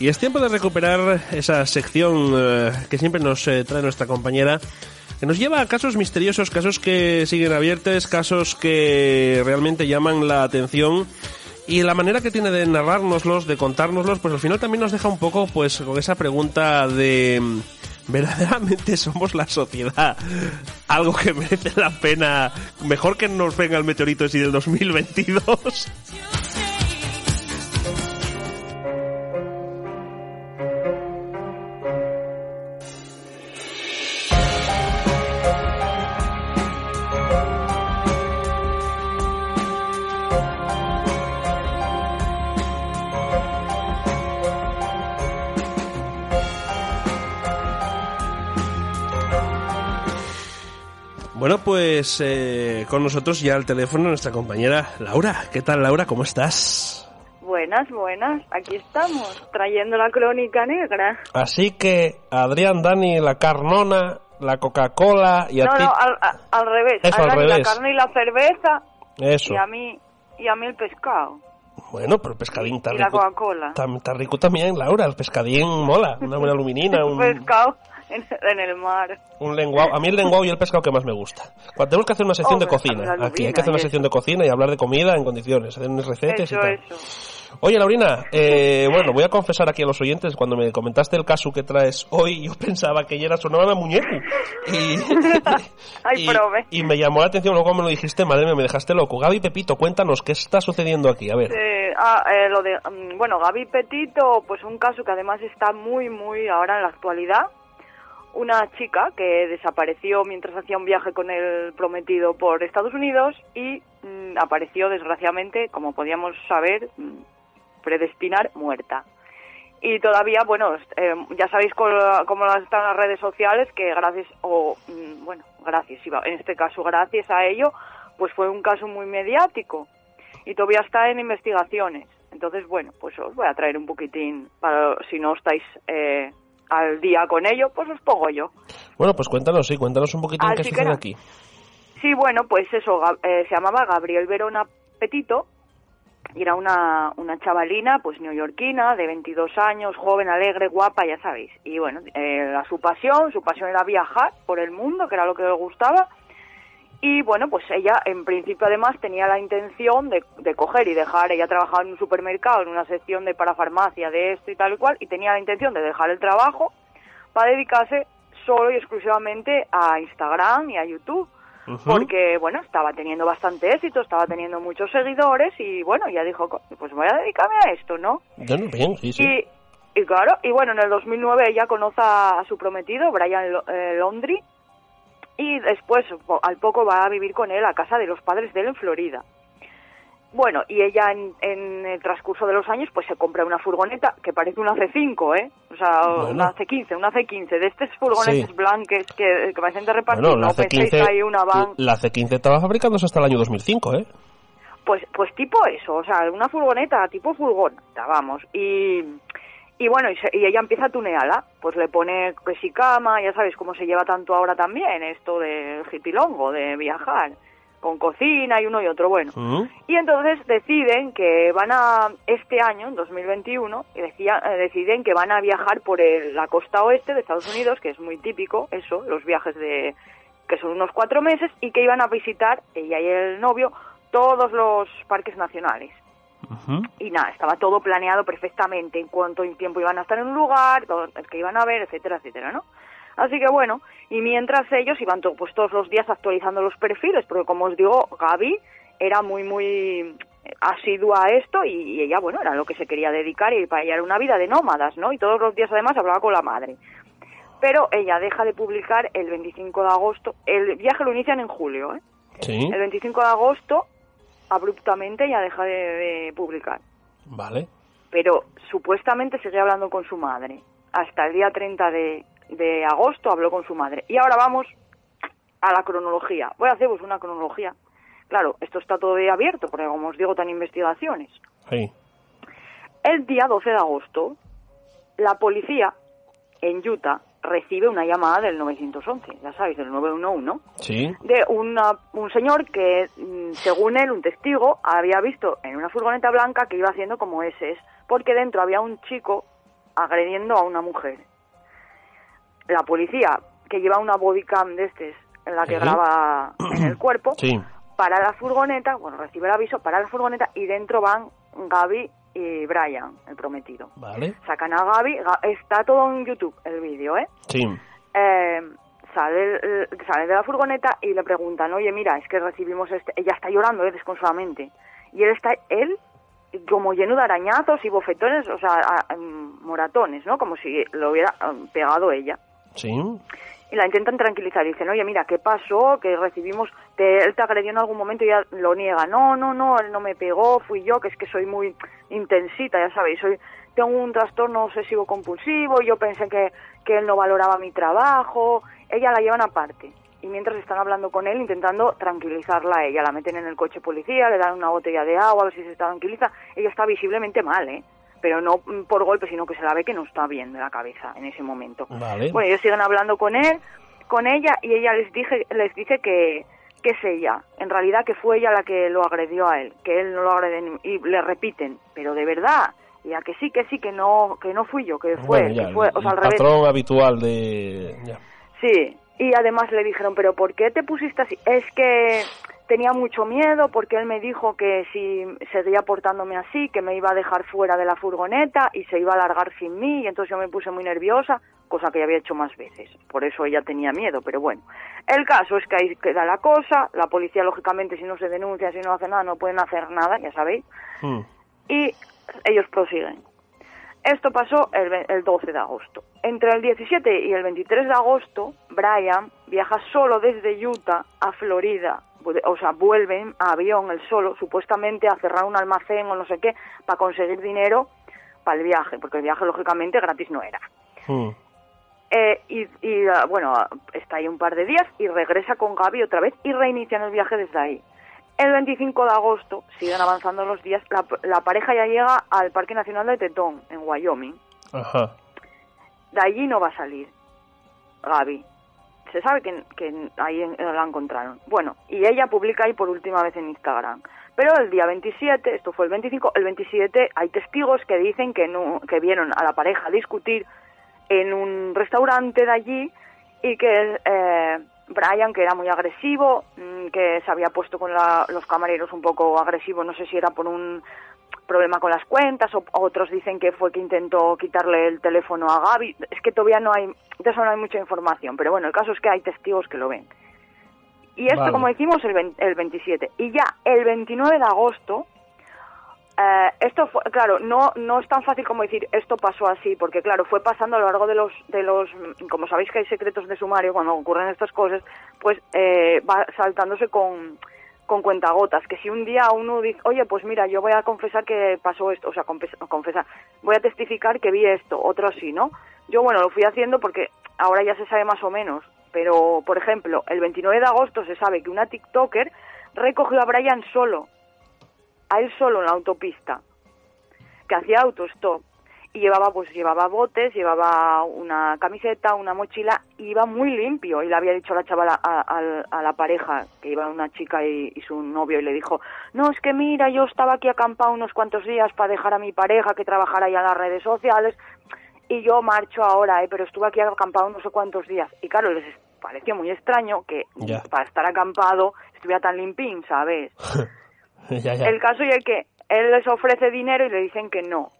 Y es tiempo de recuperar esa sección eh, que siempre nos eh, trae nuestra compañera, que nos lleva a casos misteriosos, casos que siguen abiertos, casos que realmente llaman la atención. Y la manera que tiene de narrárnoslos, de contárnoslos, pues al final también nos deja un poco pues con esa pregunta de mm, verdaderamente somos la sociedad algo que merece la pena mejor que nos venga el meteorito así del 2022 Bueno, pues eh, con nosotros ya al teléfono nuestra compañera Laura. ¿Qué tal, Laura? ¿Cómo estás? Buenas, buenas. Aquí estamos, trayendo la crónica negra. Así que, Adrián, Dani, la carnona, la Coca-Cola y a no, ti... No, al, al revés. Eso, al revés. La carne y la cerveza. Eso. Y a mí, y a mí el pescado. Bueno, pero el pescadín está y la rico. Coca-Cola. Está rico también, Laura. El pescadín mola. Una buena luminina, un, pescado en, en el mar. un lenguao. A mí el lenguao y el pescado que más me gusta. Cuando tenemos que hacer una sección de Hombre, cocina. Aquí hay que hacer una y sección de cocina y hablar de comida en condiciones. Hacer unas recetas y Eso, tal. eso. Oye, Laurina, eh, bueno, voy a confesar aquí a los oyentes, cuando me comentaste el caso que traes hoy, yo pensaba que ya era sonaba de muñeco. Y, Ay, y- prove. y me llamó la atención luego me lo dijiste, madre mía, me dejaste loco. Gaby Pepito, cuéntanos, ¿qué está sucediendo aquí? A ver. Eh, ah, eh, lo de, mm, bueno, Gaby Petito, pues un caso que además está muy, muy ahora en la actualidad. Una chica que desapareció mientras hacía un viaje con el prometido por Estados Unidos y mm, apareció desgraciadamente, como podíamos saber, mm, predestinar muerta. Y todavía, bueno, eh, ya sabéis cómo, están las redes sociales, que gracias, o mm, bueno, gracias, en este caso gracias a ello, pues fue un caso muy mediático y todavía está en investigaciones. Entonces, bueno, pues os voy a traer un poquitín, para si no estáis eh, al día con ello, pues os pongo yo. Bueno, pues cuéntanos, sí, cuéntanos un poquito en qué que sucede nada. aquí. Sí, bueno, pues eso, eh, se llamaba Gabriel Verona Petito y era una, una chavalina, pues neoyorquina, de 22 años, joven, alegre, guapa, ya sabéis. Y bueno, eh, era su pasión, su pasión era viajar por el mundo, que era lo que le gustaba. Y bueno, pues ella en principio además tenía la intención de, de coger y dejar, ella trabajaba en un supermercado, en una sección de parafarmacia, de esto y tal y cual, y tenía la intención de dejar el trabajo para dedicarse solo y exclusivamente a Instagram y a YouTube. Porque bueno estaba teniendo bastante éxito estaba teniendo muchos seguidores y bueno ya dijo "Co- pues voy a dedicarme a esto no Bueno, bien, sí, sí. y, y claro y bueno en el 2009 ella conoce a su prometido Brian eh, Laundrie y después al poco va a vivir con él a casa de los padres de él en Florida bueno, y ella en, en el transcurso de los años pues se compra una furgoneta que parece una C5, ¿eh? O sea, Bueno. una C15, una C15, de estas furgonetas Sí. blancas que, que parecen de repartir, Bueno, la no penséis C15, que hay una van, la C15 estaba fabricándose hasta el año 2005, ¿eh? pues, pues tipo eso, o sea, una furgoneta tipo furgoneta, vamos, y, y bueno, y, se- y ella empieza a tunearla, pues le pone que si cama, ya sabes cómo se lleva tanto ahora también esto del hipilongo, de viajar, con cocina y uno y otro, bueno. Y entonces deciden que van a, este año, en 2021, y decía- eh, deciden que van a viajar por el- la costa oeste de Estados Unidos, que es muy típico, eso, los viajes de, que son unos cuatro meses, y que iban a visitar, ella y el novio, todos los parques nacionales. Y nada, estaba todo planeado perfectamente, en cuánto tiempo iban a estar en un lugar, todo el que iban a ver, etcétera, etcétera, ¿no? Así que bueno, y mientras ellos iban to- pues todos los días actualizando los perfiles, porque como os digo, Gaby era muy, muy asidua a esto y, y ella, bueno, era lo que se quería dedicar y para ella era una vida de nómadas, ¿no? Y todos los días además hablaba con la madre. Pero ella deja de publicar el 25 de agosto, el viaje lo inician en julio, ¿eh? Sí. El 25 de agosto, abruptamente ella deja de, de publicar Vale. pero supuestamente sigue hablando con su madre. Hasta el día 30 de, de agosto habló con su madre. Y ahora vamos a la cronología. Voy a haceros una cronología. Claro, esto está todavía abierto, porque como os digo, están investigaciones. Sí. El día 12 de agosto, la policía en Utah recibe una llamada del 911, ya sabéis, del 911, Sí. de una- un señor que, mm, según él, un testigo, había visto en una furgoneta blanca que iba haciendo como ese, porque dentro había un chico agrediendo a una mujer. La policía, que lleva una bodycam de estes, en la que Sí. graba en el cuerpo, Sí. para la furgoneta, bueno, recibe el aviso, para la furgoneta y dentro van Gaby y Brian, el prometido. Vale. Sacan a Gaby, Ga- está todo en YouTube el vídeo, ¿eh? Sí. eh, sale, sale de la furgoneta y le preguntan, oye, mira, es que recibimos este... Ella está llorando eh, desconsoladamente. Y él está, él, como lleno de arañazos y bofetones, o sea, a- moratones, ¿no? Como si lo hubiera em, pegado ella. Sí. Y la intentan tranquilizar. Dicen, oye, mira, ¿qué pasó? Que recibimos... Te, él te agredió en algún momento y ella lo niega. No, no, no, él no me pegó, fui yo, que es que soy muy intensita, ya sabéis. Soy, tengo un trastorno obsesivo compulsivo yo pensé que, que él no valoraba mi trabajo. Ella la llevan aparte. Y mientras están hablando con él, intentando tranquilizarla a ella, la meten en el coche policía, le dan una botella de agua a ver si se tranquiliza. Ella está visiblemente mal, ¿eh? Pero no mm, por golpe, sino que se la ve que no está bien de la cabeza en ese momento. Vale. Bueno, ellos siguen hablando con él, con ella, y ella les dije, les dice que, que es ella. En realidad que fue ella la que lo agredió a él, que él no lo agredió. ni- Y le repiten, pero de verdad, ya que sí, que sí, que no, que no fui yo, que fue, Bueno, ya, que fue, o el sea, al revés. patrón habitual de... ya. Sí, y además le dijeron, pero ¿por qué te pusiste así? Es que tenía mucho miedo porque él me dijo que si seguía portándome así, que me iba a dejar fuera de la furgoneta y se iba a largar sin mí, y entonces yo me puse muy nerviosa, cosa que ya había hecho más veces. Por eso ella tenía miedo, pero bueno. El caso es que ahí queda la cosa, la policía lógicamente si no se denuncia, si no hace nada, no pueden hacer nada, ya sabéis, Mm. y ellos prosiguen. Esto pasó el, el 12 de agosto. Entre el 17 y el 23 de agosto, Brian viaja solo desde Utah a Florida. O sea, vuelve en avión el solo, supuestamente a cerrar un almacén o no sé qué, para conseguir dinero para el viaje, porque el viaje lógicamente gratis no era. Mm. Eh, y, y, ah, bueno, está ahí un par de días y regresa con Gaby otra vez y reinician el viaje desde ahí. El 25 de agosto, siguen avanzando los días, la, la pareja ya llega al Parque Nacional de Tetón, en Wyoming. Ajá. De allí no va a salir Gaby. Se sabe que, que ahí la encontraron. Bueno, y ella publica ahí por última vez en Instagram. Pero el día 27, esto fue el 25, el 27 hay testigos que dicen que, no, que vieron a la pareja discutir en un restaurante de allí y que eh, Brian, que era muy agresivo, mm, que se había puesto con la- los camareros un poco agresivo, no sé si era por un problema con las cuentas, o otros dicen que fue que intentó quitarle el teléfono a Gaby. Es que todavía no hay, de eso no hay mucha información, pero bueno, el caso es que hay testigos que lo ven. Y esto, Vale. como decimos, el, 20 el 27. Y ya el 29 de agosto, eh, esto fue, claro, no, no es tan fácil como decir esto pasó así, porque claro, fue pasando a lo largo de los, de los, como sabéis que hay secretos de sumario cuando ocurren estas cosas, pues eh, va saltándose con, con cuentagotas, que si un día uno dice, oye, pues mira, yo voy a confesar que pasó esto, o sea, confes- confesar, voy a testificar que vi esto, otro así, ¿no? Yo, bueno, lo fui haciendo porque ahora ya se sabe más o menos, pero, por ejemplo, el 29 de agosto se sabe que una TikToker recogió a Brian solo, a él solo en la autopista, que hacía autostop y llevaba pues llevaba botes, llevaba una camiseta, una mochila y iba muy limpio. Y le había dicho la chavala a, a- a la pareja que iba una chica y, y su novio y le dijo no es que mira yo estaba aquí acampado unos cuantos días para dejar a mi pareja que trabajara ya en las redes sociales y yo marcho ahora eh, pero estuve aquí acampado no sé cuántos días y claro les pareció muy extraño que para estar acampado estuviera tan limpín sabes el caso es que él les ofrece dinero y le dicen que no.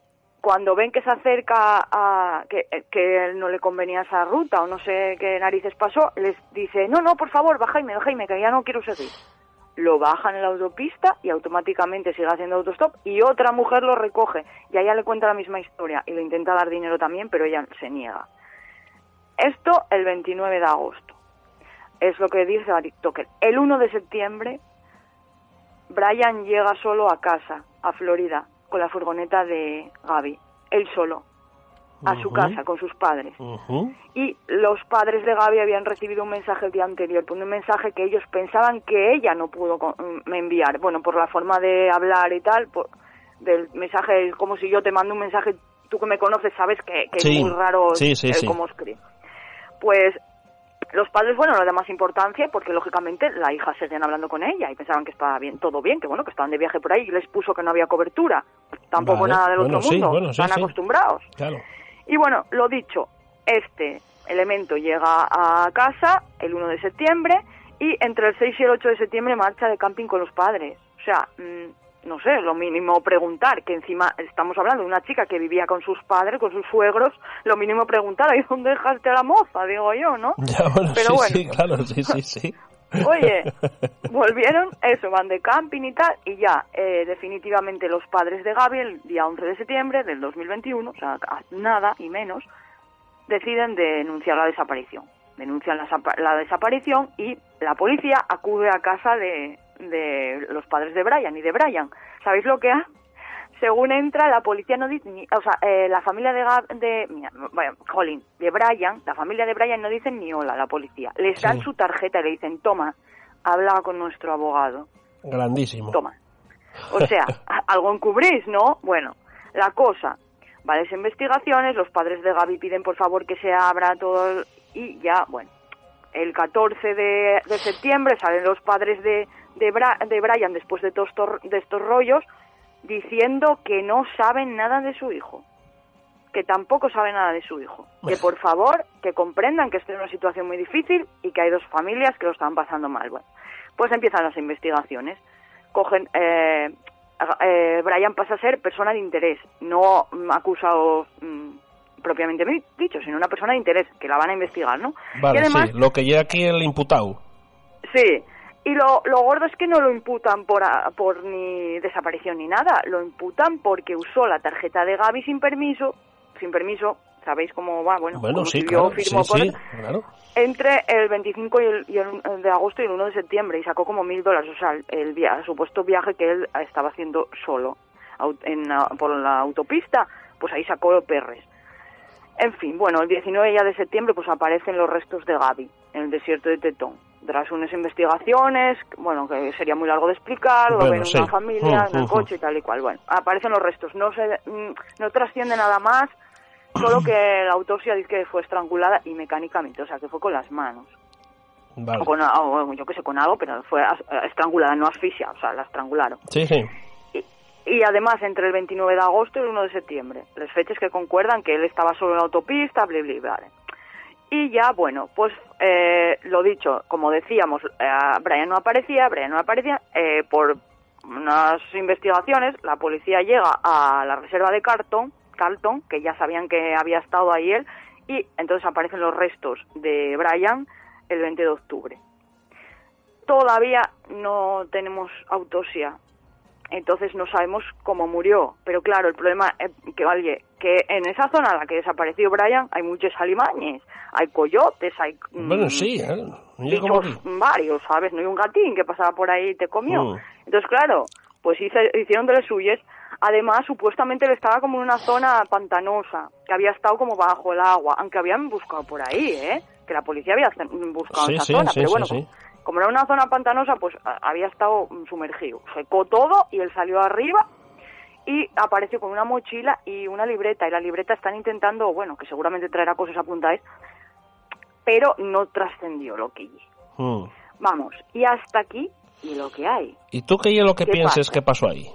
Cuando ven que se acerca a que, que no le convenía esa ruta o no sé qué narices pasó, les dice, no, no, por favor, bajadme, bajadme, que ya no quiero seguir. Lo bajan en la autopista y automáticamente sigue haciendo autostop y otra mujer lo recoge y a ella le cuenta la misma historia y le intenta dar dinero también, pero ella se niega. Esto el 29 de agosto. Es lo que dice la TikToker. El 1 de septiembre Brian llega solo a casa, a Florida, con la furgoneta de Gaby, él solo, a su casa, con sus padres. Y los padres de Gaby habían recibido un mensaje el día anterior, un mensaje que ellos pensaban que ella no pudo con- mm, enviar. Bueno, por la forma de hablar y tal, por- del mensaje, es como si yo te mando un mensaje, tú que me conoces sabes que, que Sí. es muy raro Sí, sí, el sí. cómo escribe. Pues los padres, bueno, lo de más importancia, porque lógicamente la hija seguían hablando con ella y pensaban que estaba bien, todo bien, que bueno, que estaban de viaje por ahí y les puso que no había cobertura. Tampoco Vale. nada del Bueno, otro sí, mundo, bueno, sí, están sí. acostumbrados. Claro. Y bueno, lo dicho, este elemento llega a casa el 1 de septiembre y entre el 6 y el 8 de septiembre marcha de camping con los padres. O sea, mm, no sé, lo mínimo preguntar, que encima estamos hablando de una chica que vivía con sus padres, con sus suegros, lo mínimo preguntar, ¿y dónde dejaste a la moza? Digo yo, ¿no? Ya, bueno, Pero sí, bueno. sí, claro, sí, sí, sí. Oye, volvieron, eso, van de camping y tal, y ya, eh, definitivamente los padres de Gaby, el día 11 de septiembre del 2021, o sea, nada y menos, deciden denunciar la desaparición. Denuncian la desaparición y la policía acude a casa de, de los padres de Brian y de Brian. ¿Sabéis lo que ha? Según entra, la policía no dice, ni, o sea, eh, la familia de, Gab- de, bueno, jolín, de Brian, la familia de Brian no dicen ni hola a la policía. Les dan su tarjeta y le dicen, toma, habla con nuestro abogado. Grandísimo. Toma. O sea, algo encubrís, ¿no? Bueno, la cosa, varias investigaciones, los padres de Gaby piden por favor que se abra todo y ya, bueno, el 14 de, de septiembre salen los padres de, de, Bra- de Brian después de todos estos, de estos rollos diciendo que no saben nada de su hijo. que tampoco sabe nada de su hijo. Que por favor, que comprendan que esto es una situación muy difícil y que hay dos familias que lo están pasando mal. Bueno, pues empiezan las investigaciones. Cogen, eh, eh, Brian pasa a ser persona de interés, no acusado mm, propiamente dicho, sino una persona de interés, que la van a investigar, ¿no? Vale, y además, sí, lo que llega aquí el imputado. Sí, y lo, lo gordo es que no lo imputan por, a- por ni desaparición ni nada, lo imputan porque usó la tarjeta de Gaby sin permiso, sin permiso, ¿sabéis cómo va? Bueno, sí, claro. sí, sí, claro. entre el 25 y el, y el- el de agosto y el 1 de septiembre y sacó como mil dólares, o sea, el, via- el supuesto viaje que él estaba haciendo solo en por la autopista, pues ahí sacó perres. En fin, bueno, el 19 ya de septiembre pues aparecen los restos de Gaby en el desierto de Tetón. Tras unas investigaciones, bueno, que sería muy largo de explicar, lo ven sí. una familia Mm, en el mm, coche y tal y cual. Bueno, aparecen los restos, no se, mm, no trasciende nada más, solo que la autopsia dice que fue estrangulada y mecánicamente, o sea, que fue con las manos. Vale. O con, o yo que sé, con algo, pero fue as- estrangulada, no asfixia, o sea, la estrangularon. Sí, sí. Y además, entre el 29 de agosto y el 1 de septiembre, las fechas que concuerdan que él estaba solo en la autopista, bla, bla, bla. Y ya, bueno, pues eh, lo dicho, como decíamos, eh, Brian no aparecía, Brian no aparecía, eh, por unas investigaciones, la policía llega a la reserva de Carlton, Carlton, que ya sabían que había estado ahí él, y entonces aparecen los restos de Brian el 20 de octubre. Todavía no tenemos autopsia entonces no sabemos cómo murió. Pero claro, el problema es que, oye, que en esa zona en la que desapareció Brian hay muchos alimañes, hay coyotes, hay mm, Bueno, sí, ¿eh? Bichos varios, ¿sabes? No hay un gatín que pasaba por ahí y te comió. Mm. Entonces, claro, pues hice- hicieron de las suyas. Además, supuestamente él estaba como en una zona pantanosa, que había estado como bajo el agua, aunque habían buscado por ahí, ¿eh? Que la policía había buscado Sí, esa sí, zona, sí, pero sí, bueno, sí. Como era una zona pantanosa, pues había estado sumergido. Secó todo y él salió arriba y apareció con una mochila y una libreta. Y la libreta están intentando, bueno, que seguramente traerá cosas apuntadas, pero no trascendió lo que hice. Mm. Vamos, y hasta aquí y lo que hay. ¿Y tú qué es lo que ¿Qué piensas pasa? que pasó ahí?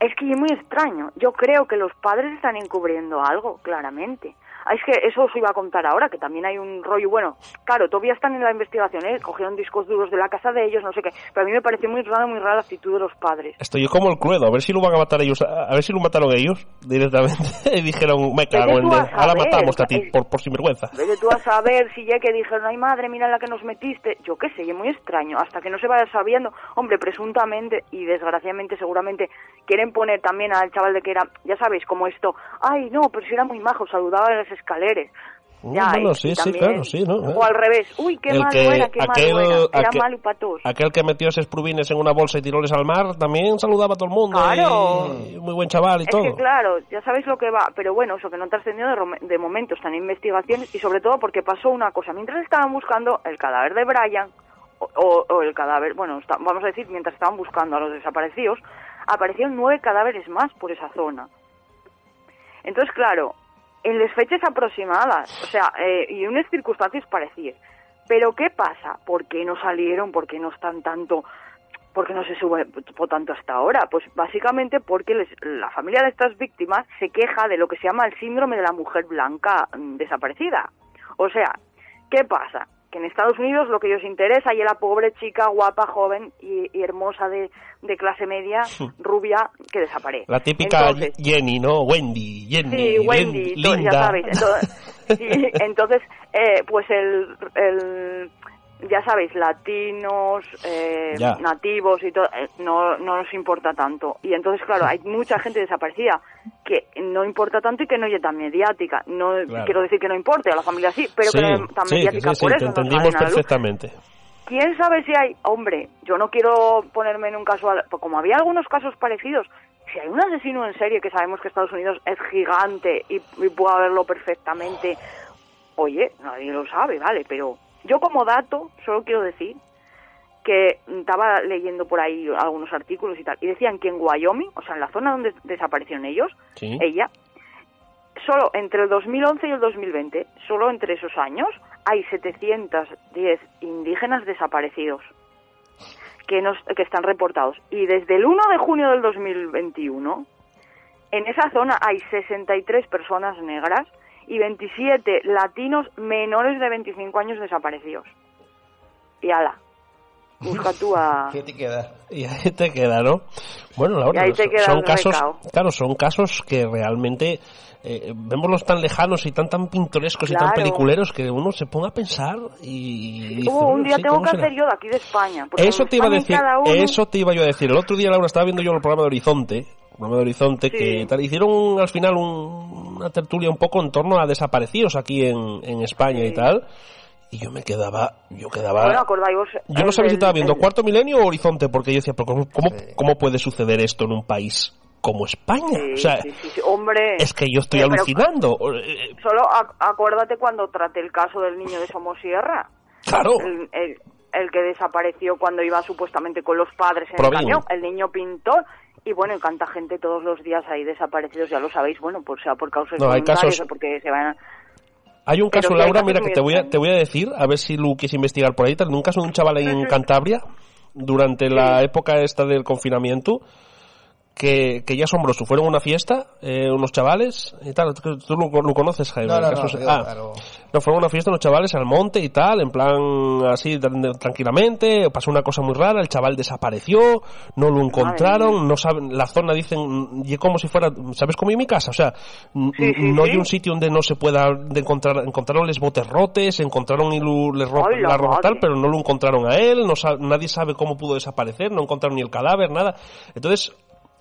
Es que es muy extraño. Yo creo que los padres están encubriendo algo, claramente. Ah, Es que eso os iba a contar ahora, que también hay un rollo, bueno, claro, todavía están en la investigación, ¿eh? cogieron discos duros de la casa de ellos, no sé qué, pero a mí me pareció muy rara, muy rara la actitud de los padres. Estoy como el Cluedo, a ver si lo van a matar ellos, a ver si lo mataron ellos directamente. y dijeron, me cago en ahora matamos a ti por, por sinvergüenza. Vete tú a saber si ya que dijeron, ay madre, mira la que nos metiste. Yo qué sé, es muy extraño. Hasta que no se vaya sabiendo, hombre, presuntamente y desgraciadamente seguramente quieren poner también al chaval de que era, ya sabéis, como esto, ay no, pero si era muy majo, saludaba en las escaleras. Mm, Ya, bueno, y- sí, y sí, claro, sí, ¿no? O al revés, uy, qué malo era, qué aquel- malo era. Era aquel- malo para todos. Aquel que metió esos prubines en una bolsa y tiróles al mar también saludaba a todo el mundo. Claro. y- muy buen chaval y Es todo. que claro, ya sabéis lo que va, pero bueno, eso que no trascendió de, de momento, están investigaciones y sobre todo porque pasó una cosa. Mientras estaban buscando el cadáver de Brian, o, o- o el cadáver, bueno, está- vamos a decir, mientras estaban buscando a los desaparecidos, aparecieron nueve cadáveres más por esa zona. Entonces, claro, en las fechas aproximadas, o sea, eh, y en unas circunstancias parecidas. Pero ¿qué pasa? ¿Por qué no salieron? ¿Por qué no están tanto? ¿Por qué no se sube por tanto hasta ahora? Pues básicamente porque les- la familia de estas víctimas se queja de lo que se llama el síndrome de la mujer blanca mm, desaparecida. O sea, ¿qué pasa? Que en Estados Unidos lo que ellos interesa y la pobre chica guapa, joven y, y hermosa de, de clase media, rubia, que desaparece. La típica Entonces, Jenny, ¿no? Wendy, Jenny, Sí, Wendy, Linda. ya sabéis. Entonces, sí, entonces eh, pues el, el, ya sabéis, latinos, eh, Ya. nativos y todo, eh, no, no nos importa tanto. Y entonces, claro, hay mucha gente desaparecida que no importa tanto y que no es tan mediática. No Claro. quiero decir que no importe, a la familia sí, pero sí, que no es tan sí, mediática sí, sí, por te eso. no entendimos perfectamente. ¿Quién sabe si hay? Hombre, yo no quiero ponerme en un caso, pues como había algunos casos parecidos, si hay un asesino en serie que sabemos que Estados Unidos es gigante y, y puede haberlo perfectamente, oye, nadie lo sabe, vale, pero yo como dato solo quiero decir que estaba leyendo por ahí algunos artículos y tal, y decían que en Wyoming, o sea, en la zona donde desaparecieron ellos, Sí. ella, solo entre el 2011 y el 2020, solo entre esos años, hay 710 indígenas desaparecidos que, nos, que están reportados. Y desde el 1 de junio del 2021, En esa zona hay 63 personas negras y 27 latinos menores de 25 años desaparecidos. Y ala, busca tú a... ¿Qué te queda? Y ahí te queda, ¿no? Bueno, la Y ahí te queda son casos, claro, son casos que realmente eh, vémoslos tan lejanos y tan tan pintorescos y tan peliculeros que uno se ponga a pensar y Oh, un "Bueno, día sí, tengo ¿cómo que será?". hacer yo de aquí de España. Eso te iba a decir, uno- eso te iba yo a decir. El otro día, Laura, estaba viendo yo el programa de Horizonte, programa de Horizonte, que tal, hicieron al final un- una tertulia un poco en torno a desaparecidos aquí en, en España y tal. Y yo me quedaba, yo quedaba... Bueno, acordáis vos, yo no sabía si estaba viendo el- Cuarto Milenio o Horizonte, porque yo decía, pero ¿cómo, cómo, cómo puede suceder esto en un país como España? Sí, o sea, sí, sí, sí. hombre... es que yo estoy Eh, alucinando. Solo ac- acuérdate cuando traté el caso del niño de Somosierra. Claro. El, el- el que desapareció cuando iba supuestamente con los padres en Provín. el camión, el niño pintor. Y bueno, y canta gente todos los días ahí desaparecidos, ya lo sabéis, bueno, pues sea por causas No, hay casos- o porque se van a... Hay un caso, Laura, casos mira, que te voy, a, te voy a decir, a ver si Lu quieres investigar por ahí. tal, Un caso de un chaval ahí en Cantabria, durante la época esta del confinamiento, que, que ya asombroso. Fueron a una fiesta, eh, unos chavales y tal. Tú tú lo, lo conoces, Jaime. No, no, caso no, es- ah, claro. no, fueron a una fiesta unos chavales al monte y tal, en plan así, tran- tranquilamente. Pasó una cosa muy rara, el chaval desapareció, no lo encontraron, no saben, la zona dicen, y como si fuera, ¿sabes cómo en mi casa? O sea, n- Sí, sí, no sí. hay un sitio donde no se pueda de encontrar, encontraron les botes rotes, encontraron y lo- les la ropa tal, pero no lo encontraron a él, no sa- nadie sabe cómo pudo desaparecer, no encontraron ni el cadáver, nada. Entonces,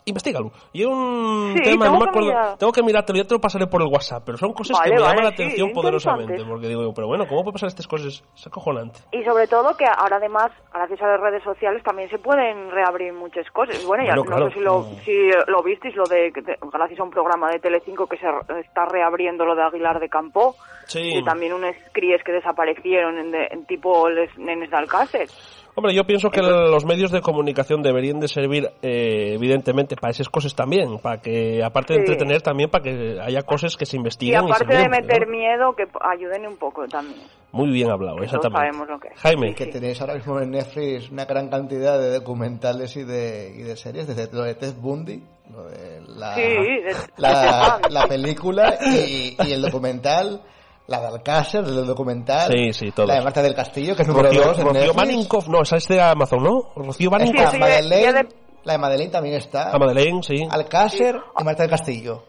investigalo. Y un Sí, tema, no me que acuerdo, mirar. tengo que mirártelo, ya te lo pasaré por el WhatsApp, pero son cosas que Vale, me vale, llaman la sí, atención poderosamente, porque digo, pero bueno, ¿cómo puede pasar estas cosas? Es acojonante. Y sobre todo que ahora además, gracias a las redes sociales, también se pueden reabrir muchas cosas. Bueno, ya no claro. sé si lo, si lo visteis, lo de, que gracias a un programa de Telecinco que se está reabriendo lo de Aguilar de Campo, Sí. y también unos críes que desaparecieron en, de- en tipo les nenes de Alcácer. Hombre, yo pienso que los medios de comunicación deberían de servir, eh, evidentemente, para esas cosas también, para que, aparte de entretener, también para que haya cosas que se Y investiguen y, aparte se de meter ¿no? miedo, que ayuden un poco también. Muy bien hablado, exactamente. sabemos lo que es. Jaime. que tenéis ahora mismo en Netflix una gran cantidad de documentales y de, y de series, desde lo de Ted Bundy, lo de la, de- la, la película y, y el documental, la de Alcácer, el documental, Sí, sí, todos. la de Marta del Castillo, que es número Rocío, 2 en Rocío. Maninkoff, no, esa es de Amazon, ¿no? Rocío Maninkoff. Madeleine, la de Madeleine también está. A Madeleine, sí. Alcácer y Marta del Castillo.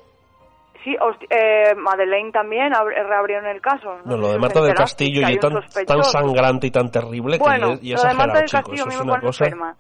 Sí, eh, Madeleine también ab- reabrieron el caso. No, sé lo de Marta del Castillo y tan, tan sangrante y tan terrible Bueno, que ya lo de Marta exagerado, del chicos. Castillo a Eso mí es una cosa... enferma.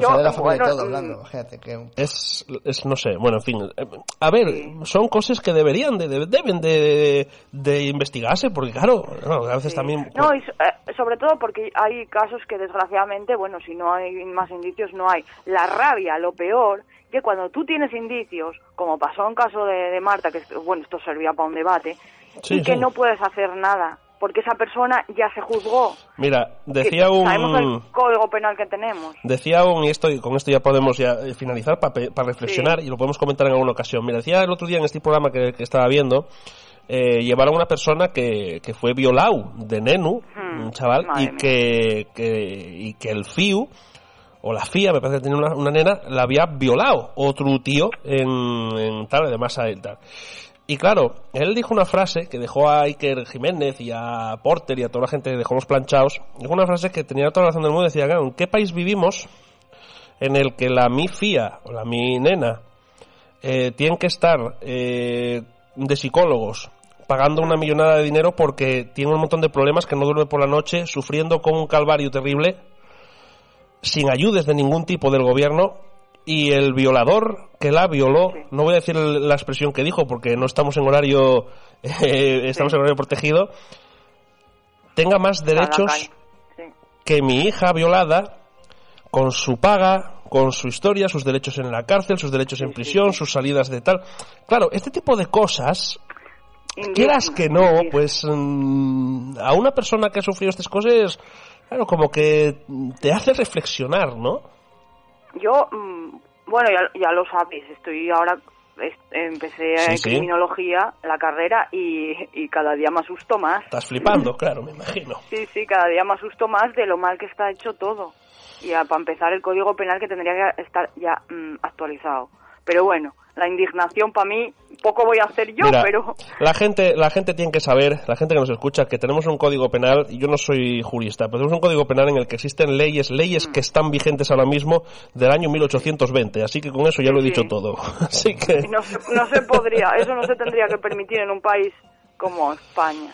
Pues sale la familia y bueno, todo mm, hablando, imagínate que... Es, es, no sé, bueno, en fin. eh, A ver, son cosas que deberían, de, de- deben de, de investigarse, porque claro, no, a veces también... No, y eh, sobre todo porque hay casos que desgraciadamente, bueno, si no hay más indicios, no hay. La rabia, lo peor, que cuando tú tienes indicios, como pasó en caso de, de Marta, que bueno, esto servía para un debate, Sí, y que sí. no puedes hacer nada, porque esa persona ya se juzgó. Mira, decía un... Sabemos el código penal que tenemos. Decía un, y esto, y con esto ya podemos ya eh, finalizar para reflexionar Sí. y lo podemos comentar en alguna ocasión. Mira, decía el otro día en este programa que, que estaba viendo, eh, llevaron a una persona que, que fue violado de Nenu, Hmm, un chaval, y que, que, y que el FIU, o la FIA, me parece que tenía una, una nena, la había violado otro tío en, en tal, de masa y tal. Y claro, él dijo una frase que dejó a Iker Jiménez y a Porter y a toda la gente que dejó los planchados. Dijo una frase que tenía toda la razón del mundo. Decía, ¿en qué país vivimos en el que la mi fía o la mi nena eh, tienen que estar eh, de psicólogos pagando una millonada de dinero porque tiene un montón de problemas que no duerme por la noche, sufriendo con un calvario terrible, sin ayudas de ningún tipo del gobierno y el violador que la violó, no voy a decir la expresión que dijo porque no estamos en horario, eh, estamos en horario protegido, tenga más derechos que mi hija violada con su paga, con su historia, sus derechos en la cárcel, sus derechos en prisión, sus salidas de tal. Claro, este tipo de cosas, quieras que no, pues mm, a una persona que ha sufrido estas cosas, claro, como que te hace reflexionar, ¿no? Yo, mm, bueno, ya, ya lo sabéis, estoy ahora, empecé Sí, en sí. criminología, la carrera, y, y cada día me asusto más. Estás flipando, claro, me imagino. Sí, sí, cada día me asusto más de lo mal que está hecho todo. Y a- para empezar, el Código Penal que tendría que estar ya mm, actualizado. Pero bueno, la indignación para mí, poco voy a hacer yo, Mira, pero la gente, la gente tiene que saber, la gente que nos escucha, que tenemos un código penal, y yo no soy jurista, pero tenemos un código penal en el que existen leyes, leyes Mm. que están vigentes ahora mismo del año 1820, así que con eso ya lo he Sí. dicho todo. Así que, no, no se podría, eso no se tendría que permitir en un país como España.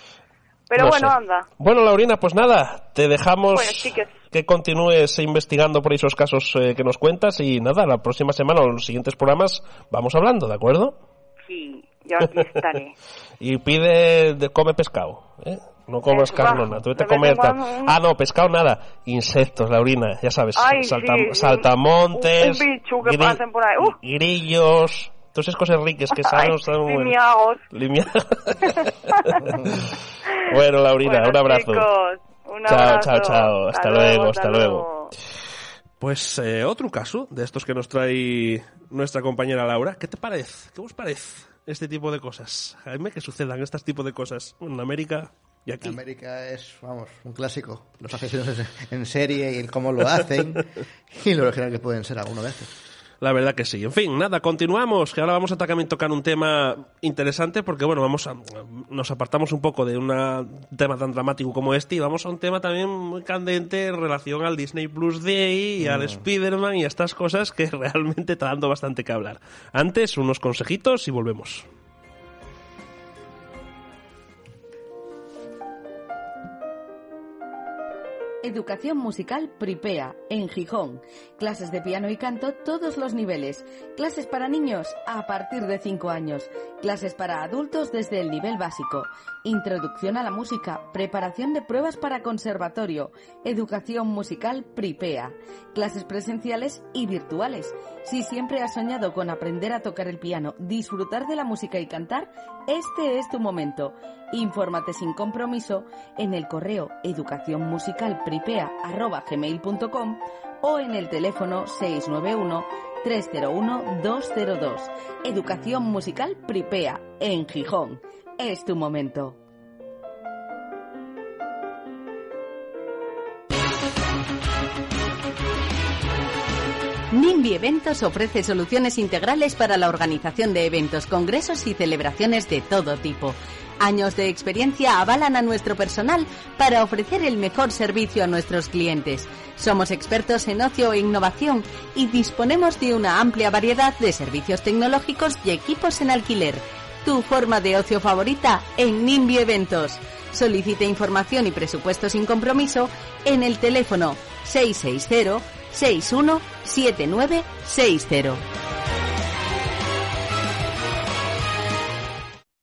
Pero no bueno, sé. anda. Bueno, Laurina, pues nada, te dejamos Bueno, que continúes investigando por esos casos eh, que nos cuentas y nada, la próxima semana o los siguientes programas vamos hablando, ¿de acuerdo? Sí, yo aquí estaré. Y pide, de, come pescado, ¿eh? No comas carnona, tú vete comer tal. un- Ah, no, pescado nada. Insectos, Laurina, ya sabes. Ay, salta- sí, un- saltamontes, un bicho que pasen por ahí. Uh. grillos, todas esas cosas ricas que saben. saben bueno. limiagos. Limia- bueno, Laurina, Bueno, un abrazo. chicos, un chao, abrazo. chao, chao. Hasta, Hasta luego, luego, hasta luego. Pues eh, otro caso de estos que nos trae nuestra compañera Laura. ¿Qué te parece? ¿Qué os parece este tipo de cosas? Jaime, que sucedan este tipo de cosas en América y aquí. América es, vamos, un clásico. Los asesinos en- en serie y el cómo lo hacen y lo original que pueden ser algunas veces. La verdad que sí. En fin, nada, continuamos, que ahora vamos a también tocar un tema interesante porque, bueno, vamos a, nos apartamos un poco de una- un tema tan dramático como este y vamos a un tema también muy candente en relación al Disney Plus Day y al Spider-Man y a estas cosas que realmente está dando bastante que hablar. Antes, unos consejitos y volvemos. Educación musical Pripea, en Gijón. Clases de piano y canto todos los niveles. Clases para niños a partir de 5 años. Clases para adultos desde el nivel básico. Introducción a la música. Preparación de pruebas para conservatorio. Educación musical Pripea. Clases presenciales y virtuales. Si siempre has soñado con aprender a tocar el piano, disfrutar de la música y cantar, este es tu momento. Infórmate sin compromiso en el correo educacionmusicalpripea.gmail.com o en el teléfono 691 301 202. Educación Musical Pripea, en Gijón. Es tu momento. NIMBY Eventos ofrece soluciones integrales para la organización de eventos, congresos y celebraciones de todo tipo. Años de experiencia avalan a nuestro personal para ofrecer el mejor servicio a nuestros clientes. Somos expertos en ocio e innovación y disponemos de una amplia variedad de servicios tecnológicos y equipos en alquiler. Tu forma de ocio favorita en NIMBY Eventos. Solicite información y presupuesto sin compromiso en el teléfono 660 617960.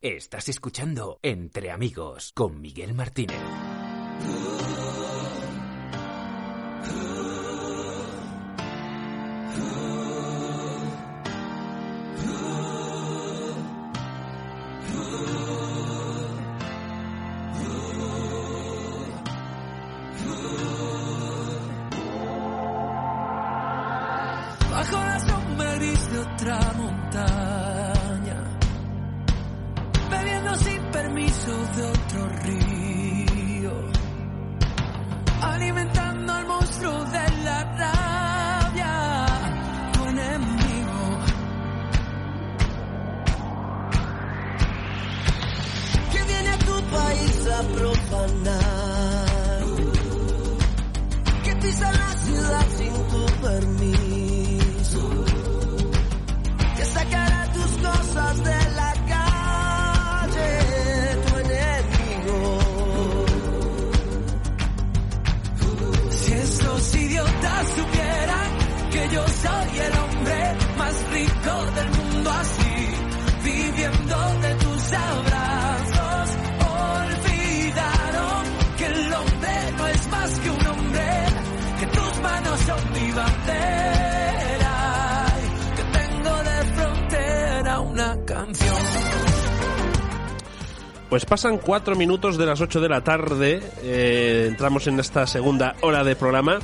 Estás escuchando Entre Amigos con Miguel Martínez. Pasan cuatro minutos de las 8 de la tarde, eh, entramos en esta segunda hora de programa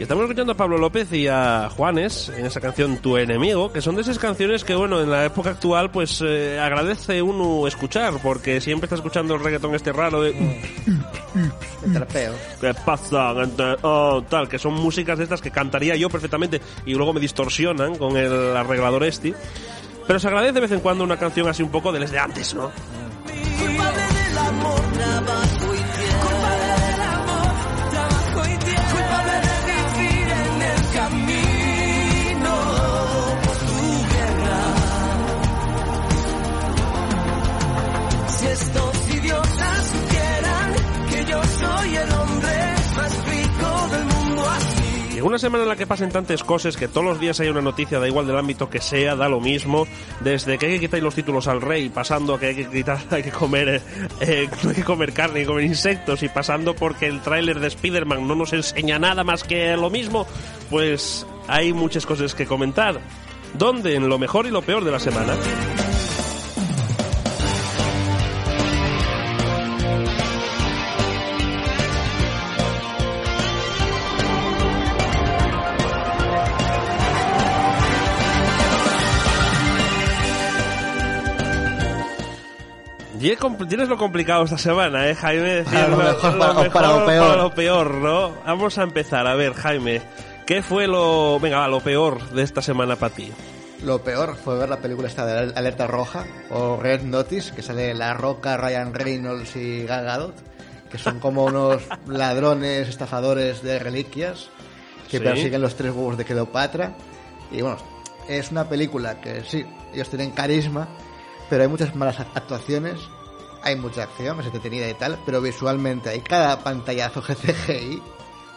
y estamos escuchando a Pablo López y a Juanes en esa canción Tu enemigo, que son de esas canciones que, bueno, en la época actual pues eh, agradece uno escuchar, porque siempre está escuchando el reggaetón este raro de... trapeo. ¿Qué pasa? Oh, tal, que son músicas de estas que cantaría yo perfectamente y luego me distorsionan con el arreglador este. Pero se agradece de vez en cuando una canción así un poco de les de antes, ¿no? Una semana en la que pasen tantas cosas, que todos los días hay una noticia, da igual del ámbito que sea, da lo mismo, desde que hay que quitar los títulos al rey, pasando a que hay que quitar, hay que comer, eh, hay que comer carne, hay comer insectos, y pasando porque el tráiler de Spider-Man no nos enseña nada más que lo mismo, pues hay muchas cosas que comentar. ¿Dónde? En lo mejor y lo peor de la semana. Compl- tienes lo complicado esta semana, ¿eh, Jaime? Para lo para- para peor. para lo peor, ¿no? Vamos a empezar. A ver, Jaime, ¿qué fue lo, venga, va, lo peor de esta semana para ti? Lo peor fue ver la película esta de Alerta Roja o Red Notice, que sale La Roca, Ryan Reynolds y Gal Gadot, que son como unos ladrones, estafadores de reliquias que Sí. persiguen los tres huevos de Cleopatra. Y bueno, es una película que sí, ellos tienen carisma, pero hay muchas malas actuaciones, hay mucha acción, es entretenida y tal, pero visualmente hay cada pantallazo GCGI.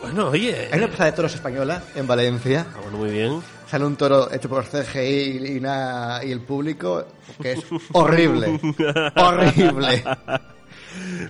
Bueno, oye. Hay una plaza de toros española en Valencia. Ah, bueno, muy bien. Sale un toro hecho por CGI y, nada, y el público, que es horrible. horrible.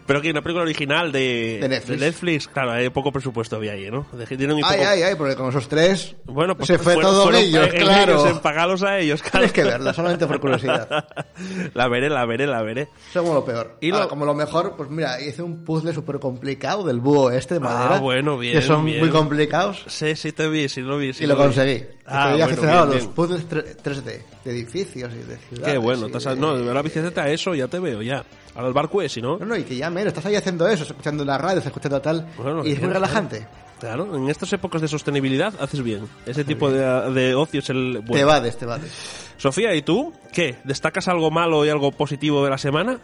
Pero que una película original de, De Netflix. claro, hay poco presupuesto había ahí, ¿no? De- tienen muy Ay, poco- ay, ay, porque con esos tres Bueno, pues se fue fueron- todo fueron ellos, en claro. ellos, en pagarlos a ellos, claro. Tienes que verla, solamente por curiosidad. la veré, la veré, la veré. Como lo peor. Y Ahora, lo- como lo mejor, pues mira, hice un puzzle súper complicado del búho este de Ah, madera. bueno, bien, Que son bien. muy complicados. Sí, sí te vi, sí lo vi. sí y lo vi. conseguí. Ah, Estoy bueno, aficionado bien, a los puzzles tre- 3D, de edificios y de ciudades. Qué bueno, y de- no, de la bicicleta a eso ya te veo, ya. Al barco ese, ¿no? No, no, y que ya, mero, estás ahí haciendo eso, escuchando la radio, escuchando tal, Bueno, y es muy claro, relajante. Claro, en estas épocas de sostenibilidad haces bien. Ese tipo de, de ocio es el bueno. Te evades, te evades. Sofía, ¿y tú? ¿Qué? ¿Destacas algo malo y algo positivo de la semana?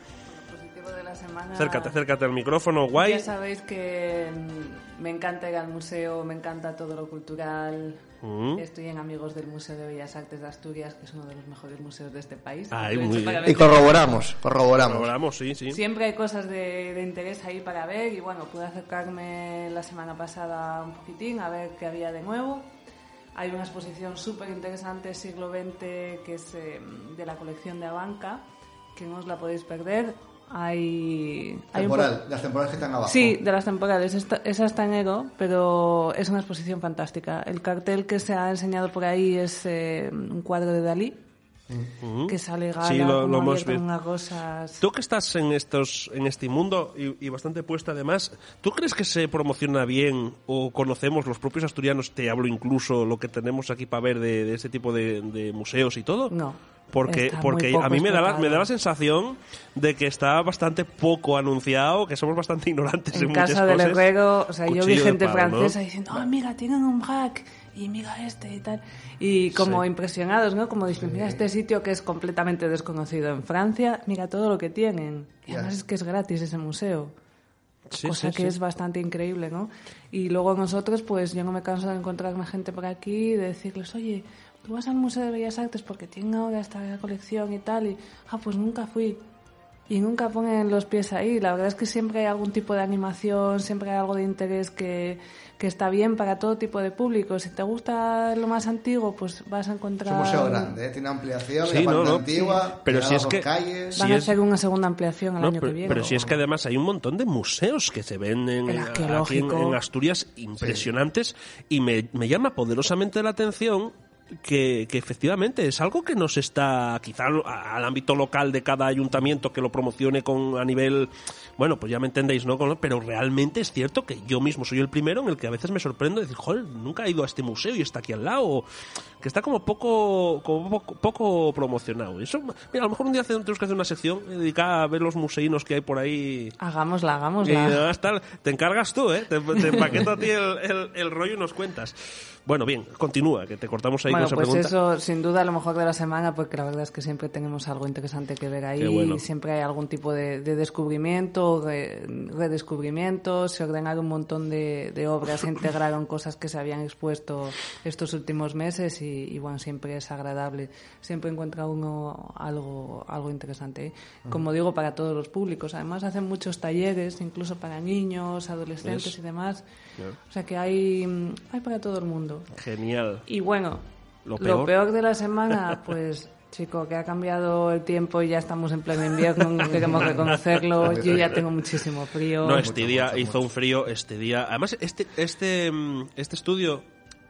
Positivo de la semana. Acércate, acércate al micrófono, guay. Ya sabéis que me encanta ir al museo, me encanta todo lo cultural. Mm. Estoy en Amigos del Museo de Bellas Artes de Asturias, que es uno de los mejores museos de este país. Para bien. Y corroboramos, corroboramos. Corroboramos, sí, sí. Siempre hay cosas de, de interés ahí para ver y bueno, pude acercarme la semana pasada un poquitín a ver qué había de nuevo. Hay una exposición súper interesante siglo XX que es eh, de la colección de Abanca, que no os la podéis perder. Hay, hay un Temporal, las temporales que están abajo. Sí, de las temporales. Esta, esa está en Ego, pero es una exposición fantástica. El cartel que se ha enseñado por ahí es eh, un cuadro de Dalí, que sale gala, Sí, lo, lo hemos unas. Tú que estás en estos en este mundo y, y bastante puesta además, ¿tú crees que se promociona bien o conocemos los propios asturianos, te hablo incluso lo que tenemos aquí para ver de, de este tipo de, de museos y todo? No. Porque, Está porque a mí me da, la, me da la sensación de que está bastante poco anunciado, que somos bastante ignorantes en, En muchas casa del cosas. herrero, o sea, yo vi gente palo, ¿no? francesa diciendo, oh, mira, tienen un hack, y mira este y tal. Y como Sí. impresionados, ¿no? Como diciendo, mira este sitio que es completamente desconocido en Francia, mira todo lo que tienen. Y además es que es gratis ese museo. Sí, cosa sí, que es bastante increíble, ¿no? Y luego nosotros, pues yo no me canso de encontrarme gente por aquí y de decirles, oye, tú vas al Museo de Bellas Artes porque tienen ahora esta colección y tal, y, ah, pues nunca fui. Y nunca ponen los pies ahí. La verdad es que siempre hay algún tipo de animación, siempre hay algo de interés que, que está bien para todo tipo de público. Si te gusta lo más antiguo, pues vas a Es encontrar... un museo grande, ¿eh? tiene ampliación, Sí, la no, parte no. antigua, Pero si las es que- calles. Van Sí, a es- hacer una segunda ampliación el No, año pero, que viene. pero si es que además hay un montón de museos que se ven en, El aquí en, en Asturias impresionantes y me, me llama poderosamente la atención que, que efectivamente es algo que nos está, quizá al, ámbito local de cada ayuntamiento que lo promocione con a nivel, bueno, pues ya me entendéis, ¿no? Pero realmente es cierto que yo mismo soy el primero en el que a veces me sorprendo de decir, joder, nunca he ido a este museo y está aquí al lado, que está como poco, como poco, poco promocionado. Eso, mira, a lo mejor un día tenemos que hacer una sección dedicada a ver los museinos que hay por ahí. Hagámosla, Y hagámosla. además tal, te encargas tú, ¿eh? Te, te empaqueto a ti el, el- el rollo y nos cuentas. Bueno, bien, continúa, que te cortamos ahí Bueno, con esa pues pregunta. eso, sin duda, a lo mejor de la semana, porque la verdad es que siempre tenemos algo interesante que ver ahí. Bueno. Siempre hay algún tipo de, de descubrimiento, re- redescubrimiento. Se ordenaron un montón de, de obras, se integraron cosas que se habían expuesto estos últimos meses y, y, bueno, siempre es agradable. Siempre encuentra uno algo, algo interesante. ¿eh? Como digo, para todos los públicos. Además, hacen muchos talleres, incluso para niños, adolescentes ¿Ves? y demás. O sea que hay, hay para todo el mundo. Genial. Y bueno, Lo lo peor. de la semana, pues chico, que ha cambiado el tiempo y ya estamos en pleno invierno, no queremos reconocerlo. Yo ya tengo muchísimo frío. No, este día hizo un frío, este día... Además, este, este, mm, este estudio,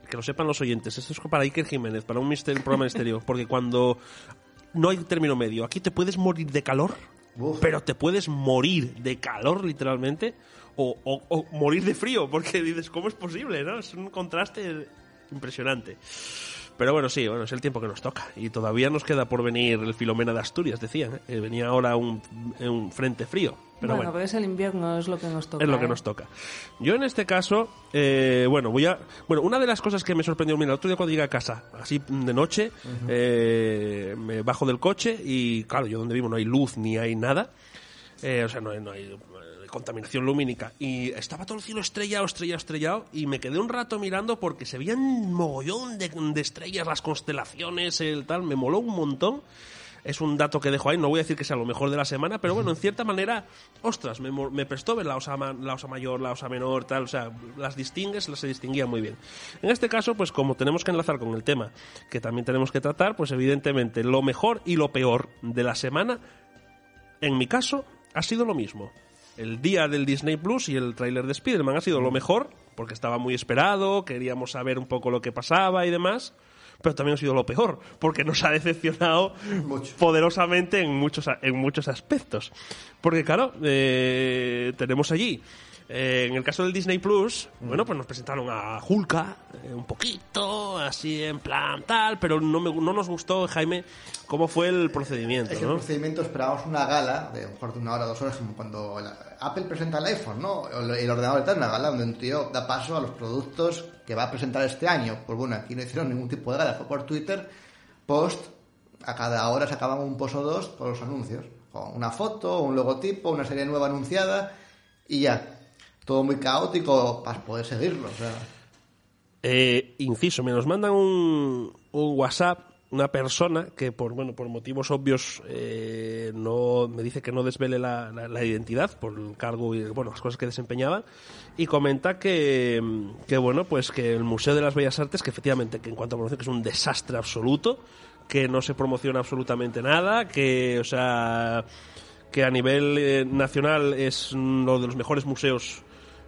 que lo sepan los oyentes, esto es para Iker Jiménez, para un, mister- un programa misterio, porque cuando no hay término medio, aquí te puedes morir de calor, pero te puedes morir de calor, literalmente, o, o- o morir de frío, porque dices, ¿cómo es posible? no Es un contraste impresionante. Pero bueno, sí, bueno, es el tiempo que nos toca. Y todavía nos queda por venir el Filomena de Asturias, decían. ¿eh? venía ahora un, un frente frío. Pero bueno, bueno. pero es el invierno, es lo que nos toca. Es lo que ¿eh? nos toca. Yo en este caso, eh, bueno, voy a. Bueno, una de las cosas que me sorprendió, mira, el otro día cuando llegué a casa, así de noche, eh, me bajo del coche y, claro, yo donde vivo no hay luz ni hay nada. Eh, o sea, no hay, no hay, contaminación lumínica. Y estaba todo el cielo estrellado, estrellado, estrellado. Y me quedé un rato mirando porque se veían mogollón de, estrellas, las constelaciones, el tal. Me moló un montón. Es un dato que dejo ahí, no voy a decir que sea lo mejor de la semana, pero bueno, en cierta manera, ostras, me, me prestó ver la osa, mayor, la osa menor, tal, o sea, las distingues, las se distinguían muy bien. En este caso, pues como tenemos que enlazar con el tema que también tenemos que tratar, pues evidentemente lo mejor y lo peor de la semana, en mi caso, ha sido lo mismo. El día del Disney Plus y el tráiler de Spider-Man. Ha sido lo mejor, porque estaba muy esperado, queríamos saber un poco lo que pasaba y demás, pero también ha sido lo peor, porque nos ha decepcionado poderosamente en muchos, en muchos aspectos. Porque claro, eh, tenemos allí, eh, en el caso del Disney Plus, bueno, pues nos presentaron a Hulka, eh, un poquito, así en plan tal, pero no, me, no nos gustó, Jaime, cómo fue el procedimiento, Es que el procedimiento esperábamos una gala de a lo mejor de una hora, dos horas, como cuando la- Apple presenta el iPhone, ¿no? O el el ordenador tal, una gala donde un tío da paso a los productos que va a presentar este año. Pues bueno, aquí no hicieron ningún tipo de gala, fue por Twitter, post, a cada hora sacaban un post o dos con los anuncios. Con una foto, un logotipo, una serie nueva anunciada y ya. Todo muy caótico para poder seguirlo, o sea... Eh, inciso, me nos mandan un, un WhatsApp una persona que por bueno por motivos obvios eh, no me dice que no desvele la, la- identidad por el cargo y bueno las cosas que desempeñaba y comenta que, que bueno pues que el Museo de las Bellas Artes que efectivamente que en cuanto a promoción que es un desastre absoluto que no se promociona absolutamente nada que o sea que a nivel eh, nacional es uno de los mejores museos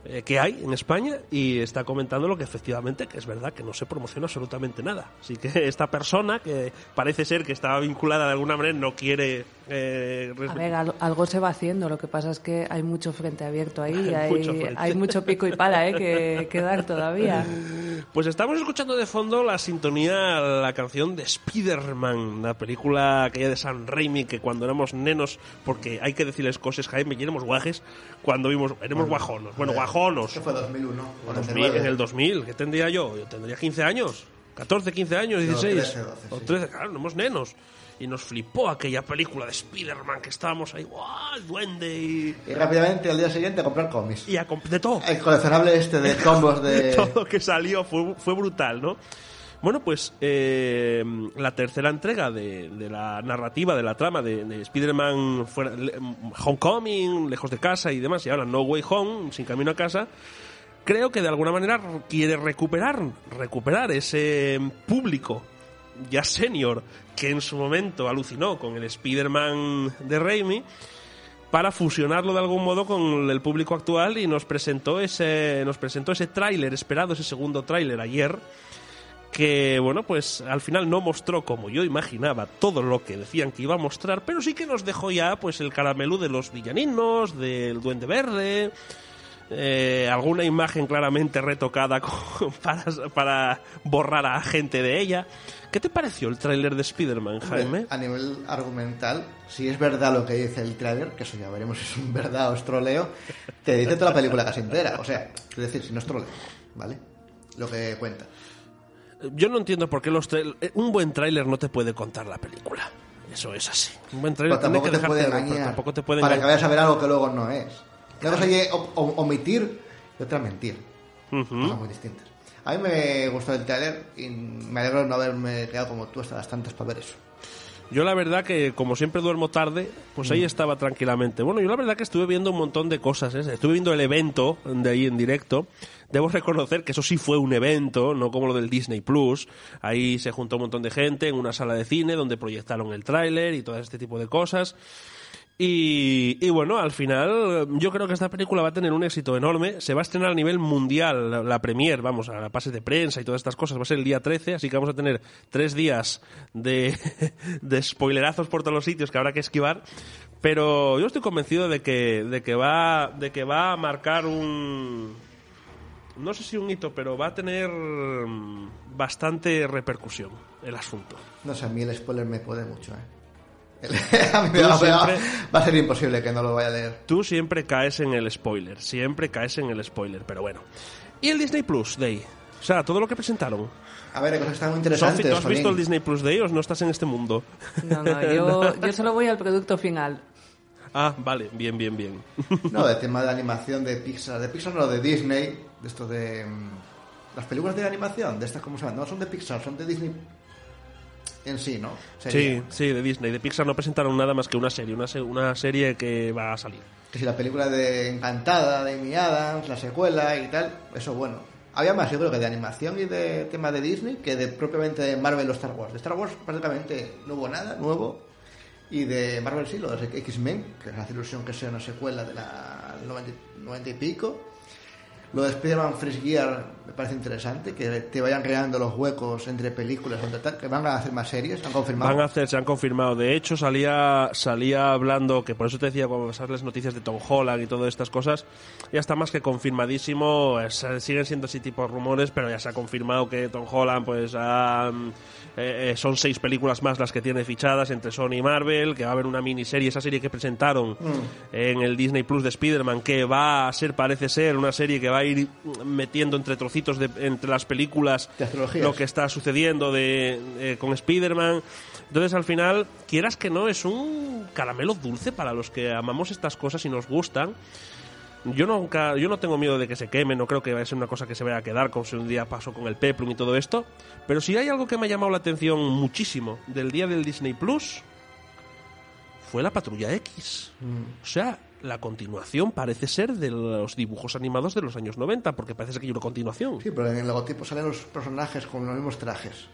eh, que hay en España y está comentando lo que efectivamente que es verdad que no se promociona absolutamente nada. Así que esta persona que parece ser que estaba vinculada de alguna manera no quiere eh, A ver, al- algo se va haciendo, lo que pasa es que hay mucho frente abierto ahí, Hay hay, mucho hay mucho pico y pala ¿eh? que, que dar todavía. Pues estamos escuchando de fondo la sintonía, la canción de Spider-Man, la película aquella de San Raimi que cuando éramos nenos, porque hay que decirles cosas, Jaime, y éramos guajes, cuando vimos, éramos guajonos, bueno, guajonos. Esto fue 2001, 2000, 49. en el 2000, ¿qué tendría yo? Yo tendría 15 años, 14, 15 años, No, 16. 13, 12, o sí. 13, claro, éramos nenos. Y nos flipó aquella película de Spider-Man que estábamos ahí, ¡guau! El duende y. Y rápidamente al día siguiente a comprar cómics. Y a comp- de todo. El coleccionable este de combos de... todo lo que salió fue, fue brutal, ¿no? Bueno, pues eh, la tercera entrega de, de la narrativa, de la trama de, de Spider-Man Homecoming, lejos de casa y demás, y ahora No Way Home, sin camino a casa, creo que de alguna manera quiere recuperar, recuperar ese público ya senior que en su momento alucinó con el Spider-Man de Raimi para fusionarlo de algún modo con el público actual y nos presentó ese nos presentó ese tráiler esperado ese segundo tráiler ayer que bueno, pues al final no mostró como yo imaginaba todo lo que decían que iba a mostrar, pero sí que nos dejó ya pues el caramelo de los villaninos, del duende verde, eh, alguna imagen claramente retocada con- para, para borrar a gente de ella. ¿Qué te pareció el tráiler de Spider-Man, Jaime? A nivel argumental, si es verdad lo que dice el tráiler, que eso ya veremos si es un verdad o es troleo, te dice toda la película casi entera. O sea, es decir, si no es troleo, ¿vale? Lo que cuenta. Yo no entiendo por qué los eh, un buen tráiler no te puede contar la película. Eso es así. Un buen tráiler tampoco que te puede engañar. tampoco te puede para que engañar. vayas a ver algo que luego no es. Una cosa es omitir y otra mentir. Cosas muy distintas. A mí me gustó el tráiler y me alegro de no haberme quedado como tú hasta las tantas para ver eso. Yo la verdad que como siempre duermo tarde, pues ahí Mm. estaba tranquilamente. Bueno, yo la verdad que estuve viendo un montón de cosas, ¿eh? estuve viendo el evento de ahí en directo. Debo reconocer que eso sí fue un evento, no como lo del Disney Plus. Ahí se juntó un montón de gente en una sala de cine donde proyectaron el tráiler y todo este tipo de cosas. Y, y bueno, al final yo creo que esta película va a tener un éxito enorme. Se va a estrenar a nivel mundial la, la premier, vamos, a la pase de prensa y todas estas cosas. Va a ser el día 13, así que vamos a tener tres días de, de spoilerazos por todos los sitios que habrá que esquivar. Pero yo estoy convencido de que, de que, va, de que va a marcar un... No sé si un hito, pero va a tener mm, bastante repercusión el asunto. No sé, a mí el spoiler me puede mucho, ¿eh? a mí me Tú va, siempre- a ser imposible que no lo vaya a leer. Tú siempre caes en el spoiler, siempre caes en el spoiler, pero bueno. ¿Y el Disney Plus Day? O sea, todo lo que presentaron. A ver, hay cosas que están muy interesantes. ¿tú has visto el Disney Plus Day o no estás en este mundo? No, no, yo, yo solo voy al producto final. Ah, vale, bien, bien, bien. No, el tema de animación de Pixar. De Pixar no, de Disney. De esto de... mm, Las películas de animación, de estas, ¿cómo se llaman? No son de Pixar, son de Disney en sí, ¿no? Sí, sí, de Disney. De Pixar no presentaron nada más que una serie, una, se- una serie que va a salir. Que si la película de Encantada, de Amy Adams, la secuela y tal, eso bueno. Había más, yo creo que de animación y de tema de Disney que de propiamente de Marvel o Star Wars. De Star Wars prácticamente no hubo nada nuevo. Y de Marvel sí, lo de X-Men, que es la ilusión que sea una secuela de la 90, 90 y pico. Lo de Spider-Man Fresh Gear me parece interesante, que te vayan creando los huecos entre películas, que van a hacer más series, han confirmado. Van a hacer, se han confirmado. De hecho, salía, salía hablando, que por eso te decía cuando pasas las noticias de Tom Holland y todas estas cosas, ya está más que confirmadísimo. Es- siguen siendo así tipos rumores, pero ya se ha confirmado que Tom Holland, pues, ha, mm, eh, eh, son seis películas más las que tiene fichadas entre Sony y Marvel, que va a haber una miniserie, esa serie que presentaron en el Disney Plus de Spider-Man, que va a ser, parece ser, una serie que va ir metiendo entre trocitos de, entre las películas lo que está sucediendo de, eh, con Spider-Man. Entonces, al final, quieras que no, es un caramelo dulce para los que amamos estas cosas y nos gustan. Yo nunca, yo no tengo miedo de que se queme, no creo que vaya a ser una cosa que se vaya a quedar como si un día pasó con el Peplum y todo esto. Pero si hay algo que me ha llamado la atención muchísimo del día del Disney Plus, fue la Patrulla X. O sea, la continuación parece ser de los dibujos animados de los años 90, porque parece ser que hay una continuación. Sí, pero en el logotipo salen los personajes con los mismos trajes.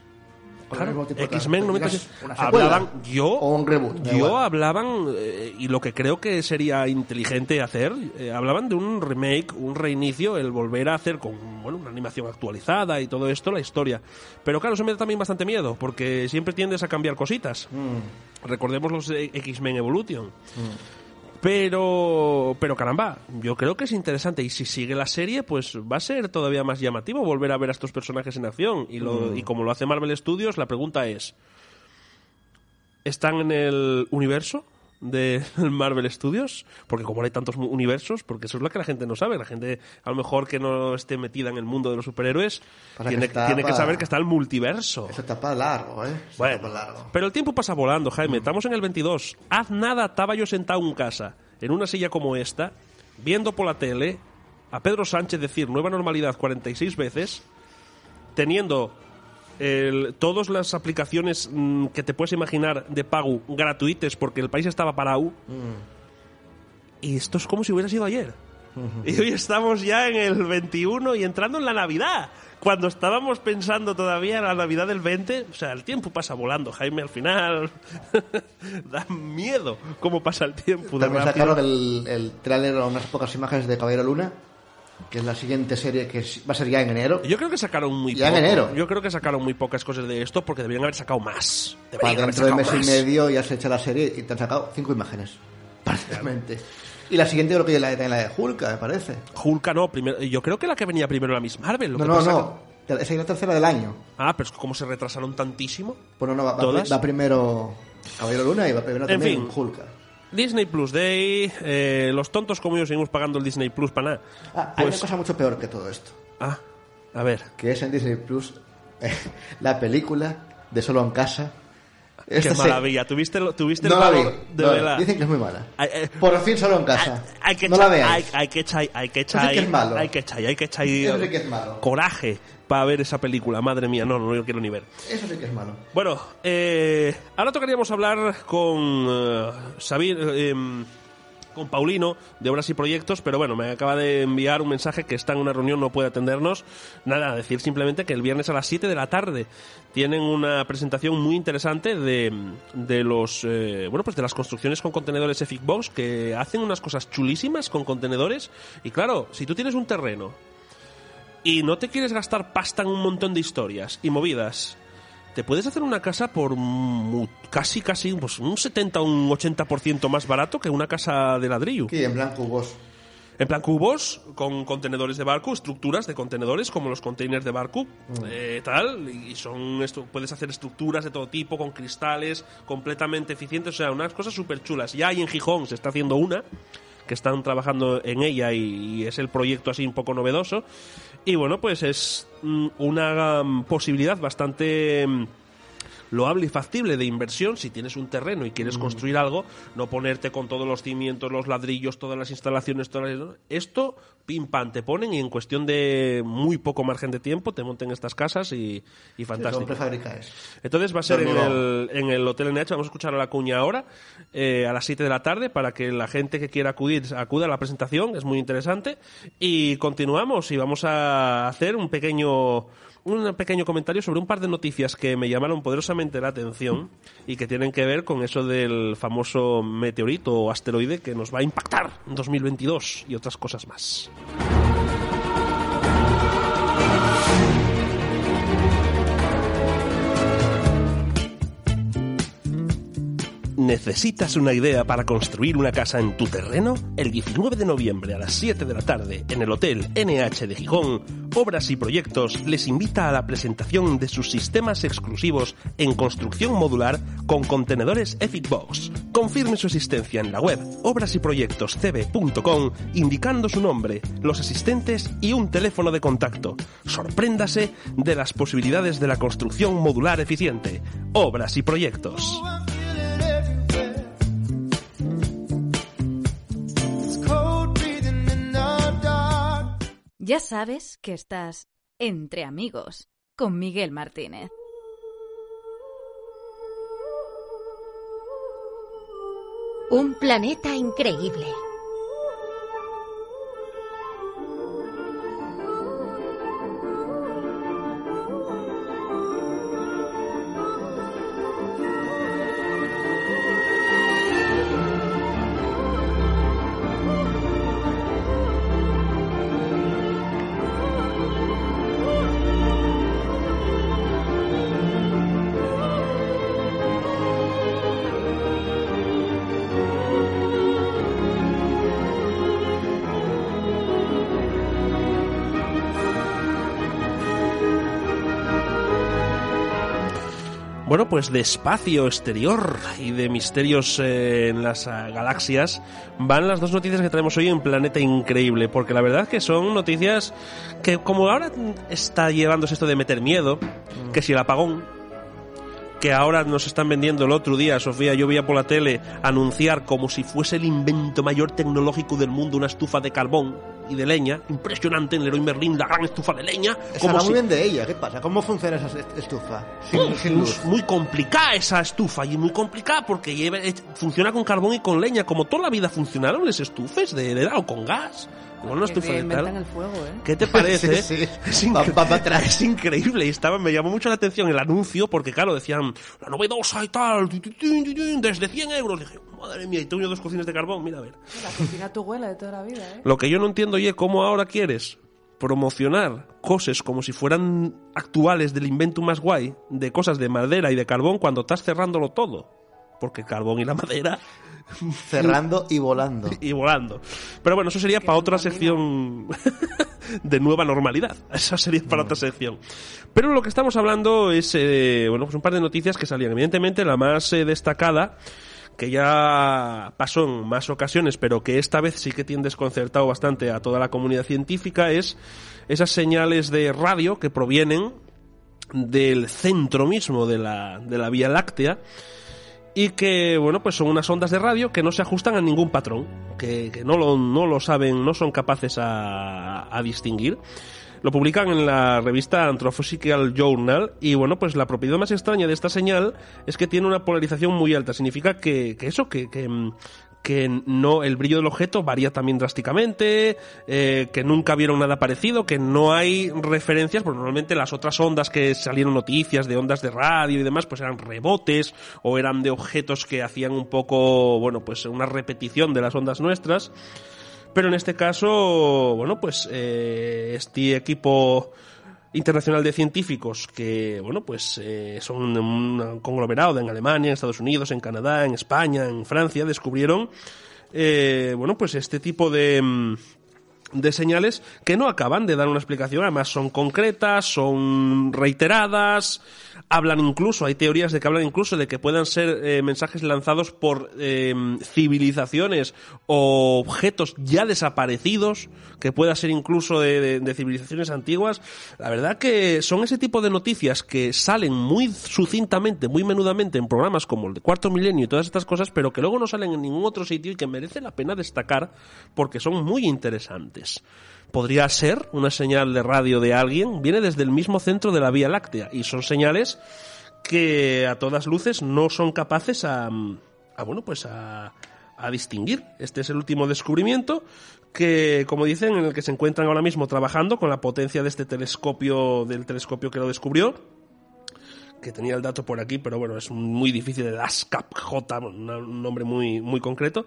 Claro. X-Men no me Tienes parece- una secuela hablaban yo o un reboot. yo igual. hablaban eh, y lo que creo que sería inteligente hacer eh, hablaban de un remake un reinicio el volver a hacer con bueno una animación actualizada y todo esto la historia pero claro eso me da también bastante miedo porque siempre tiendes a cambiar cositas Mm. recordemos los de X-Men Evolution pero, pero caramba, yo creo que es interesante y si sigue la serie, pues va a ser todavía más llamativo volver a ver a estos personajes en acción. Y, lo, Mm. y como lo hace Marvel Studios, la pregunta es, ¿están en el universo de Marvel Studios? Porque como no hay tantos universos, porque eso es lo que la gente no sabe. La gente, a lo mejor que no esté metida en el mundo de los superhéroes, que tiene, está tiene que pa- saber que está el multiverso. Eso está para largo, ¿eh? Eso Bueno, está pa' largo. pero el tiempo pasa volando, Jaime. Estamos en el 22. Haz nada, estaba yo sentado en casa, en una silla como esta, viendo por la tele a Pedro Sánchez decir nueva normalidad 46 veces, teniendo el- todas las aplicaciones mm, que te puedes imaginar de pago gratuitas porque el país estaba parado. Y esto es como si hubiera sido ayer. Y hoy estamos ya en el 21 y entrando en la Navidad. Cuando estábamos pensando todavía en la Navidad del 20, o sea, el tiempo pasa volando, Jaime, al final. da miedo cómo pasa el tiempo. de También rápido. sacaron el, el tráiler o unas pocas imágenes de Caballero Luna. Que es la siguiente serie que va a ser ya en enero. Yo creo que sacaron muy Ya en enero. Yo creo que sacaron muy pocas cosas de esto porque deberían haber sacado más. Deberían dentro de mes más. y medio ya se echa la serie y te han sacado cinco imágenes. Prácticamente. Y la siguiente creo que es la, de- la de Hulk, me parece. Hulk no, primero, yo creo que la que venía primero era Miss Marvel. Lo No, que no, pasa no. Esa es la tercera del año. Ah, pero es que como se retrasaron tantísimo. Bueno, no, va, va- va primero Caballero Luna y va primero En también fin. Hulk. Disney Plus Day, eh, los tontos como yo seguimos pagando el Disney Plus para nada. Ah, hay Pues- una cosa mucho peor que todo esto. Ah, a ver. Que es en Disney Plus la película de Solo en Casa. Qué Esta se- maravilla. ¿Tuviste, lo- tuviste No el la vi. de no, verla? Dicen que es muy mala. Ay, eh, Por fin Solo en Casa. Hay que no echar, la veáis. hay, hay que echar, hay que echar, que hay que echar, hay que echar sí que malo. coraje para ver esa película. Madre mía, no, no, yo quiero ni ver. Eso sí que es malo. Bueno, eh, ahora tocaríamos hablar con eh, Sabir, eh, con Paulino de Obras y Proyectos, pero bueno, me acaba de enviar un mensaje que está en una reunión, no puede atendernos. Nada, decir simplemente que el viernes a las 7 de la tarde tienen una presentación muy interesante de, de los eh, bueno pues de las construcciones con contenedores Efic Box que hacen unas cosas chulísimas con contenedores y claro, si tú tienes un terreno y no te quieres gastar pasta en un montón de historias y movidas, te puedes hacer una casa por casi, casi pues, un 70 o un 80% más barato que una casa de ladrillo. Sí, en blanco vos. En plan cubos, con contenedores de barco, estructuras de contenedores, como los containers de barco, eh, tal, y son esto, puedes hacer estructuras de todo tipo, con cristales, completamente eficientes, o sea, unas cosas súper chulas. Ya hay en Gijón, se está haciendo una, que están trabajando en ella y, y es el proyecto así un poco novedoso. Y bueno, pues es mm, una mm, posibilidad bastante mm, loable y factible de inversión si tienes un terreno y quieres construir algo, no ponerte con todos los cimientos, los ladrillos, todas las instalaciones, todas las... esto pim pam te ponen y en cuestión de muy poco margen de tiempo te monten estas casas y, y fantástico. Entonces va a ser en el, en el Hotel NH, vamos a escuchar a la cuña ahora, eh, a las 7 de la tarde, para que la gente que quiera acudir acuda a la presentación, es muy interesante. Y continuamos y vamos a hacer un pequeño, un pequeño comentario sobre un par de noticias que me llamaron poderosamente la atención y que tienen que ver con eso del famoso meteorito o asteroide que nos va a impactar en 2022 y otras cosas más. ¿Necesitas una idea para construir una casa en tu terreno? El 19 de noviembre a las 7 de la tarde en el Hotel NH de Gijón, Obras y Proyectos les invita a la presentación de sus sistemas exclusivos en construcción modular con contenedores Efic Box. Confirme su existencia en la web obrasyproyectoscb.com indicando su nombre, los asistentes y un teléfono de contacto. Sorpréndase de las posibilidades de la construcción modular eficiente. Obras y Proyectos. Ya sabes que estás entre amigos con Miguel Martínez. Un planeta increíble. Pues de espacio exterior y de misterios eh, en las ah, galaxias van las dos noticias que traemos hoy en Planeta Increíble, porque la verdad que son noticias que como ahora está llevándose esto de meter miedo, que si el apagón, que ahora nos están vendiendo el otro día, Sofía, yo veía por la tele anunciar como si fuese el invento mayor tecnológico del mundo una estufa de carbón y de leña, impresionante en Leroy Merlin, la gran estufa de leña, como si muy bien de ella. ¿Qué pasa? ¿Cómo funciona esa est- estufa? Sin, sin luz. es muy complicada esa estufa y muy complicada porque lleva- funciona con carbón y con leña como toda la vida funcionaron las estufas de, de o con gas igual una Que estufa de inventan tal el fuego, ¿eh? ¿Qué te parece? Sí, sí. Es, incre- va es increíble y estaba, me llamó mucho la atención el anuncio porque claro decían la novedosa y tal desde 100 euros dije madre mía, y tengo yo dos cocinas de carbón, mira a ver. La cocina tu abuela de toda la vida, ¿eh? Lo que yo no entiendo, oye, ¿cómo ahora quieres promocionar cosas como si fueran actuales del invento más guay de cosas de madera y de carbón cuando estás cerrándolo todo? Porque el carbón y la madera Cerrando y volando. y volando. Pero bueno, eso sería para otra sección de nueva normalidad. Eso sería para otra sección. Pero lo que estamos hablando es, eh, bueno, pues un par de noticias que salían. Evidentemente, la más eh, destacada que ya pasó en más ocasiones, pero que esta vez sí que tiene desconcertado bastante a toda la comunidad científica, es esas señales de radio que provienen del centro mismo de la, de la Vía Láctea y que, bueno, pues son unas ondas de radio que no se ajustan a ningún patrón, que, que no, lo, no lo saben, no son capaces a, a distinguir. Lo publican en la revista Astrophysical Journal y bueno, pues la propiedad más extraña de esta señal es que tiene una polarización muy alta. Significa que, que eso, que, que, mm, que no el brillo del objeto varía también drásticamente, eh, que nunca vieron nada parecido, que no hay referencias, porque normalmente las otras ondas que salieron noticias de ondas de radio y demás, pues eran rebotes o eran de objetos que hacían un poco, bueno, pues una repetición de las ondas nuestras. Pero en este caso, bueno, pues eh, este equipo internacional de científicos que, bueno, pues eh, son un conglomerado en Alemania, en Estados Unidos, en Canadá, en España, en Francia, descubrieron, eh, bueno, pues este tipo de, mm, de señales que no acaban de dar una explicación, además son concretas, son reiteradas, hablan incluso, hay teorías de que hablan incluso de que puedan ser eh, mensajes lanzados por eh, civilizaciones o objetos ya desaparecidos, que pueda ser incluso de, de- de civilizaciones antiguas. La verdad que son ese tipo de noticias que salen muy sucintamente, muy menudamente en programas como el de Cuarto Milenio y todas estas cosas, pero que luego no salen en ningún otro sitio y que merece la pena destacar porque son muy interesantes podría ser una señal de radio de alguien, viene desde el mismo centro de la Vía Láctea y son señales que a todas luces no son capaces a, a bueno, pues a, a distinguir. Este es el último descubrimiento que, como dicen, en el que se encuentran ahora mismo trabajando con la potencia de este telescopio, del telescopio que lo descubrió que tenía el dato por aquí, pero bueno, es muy difícil, el ASCAP J, una- un nombre muy, muy concreto.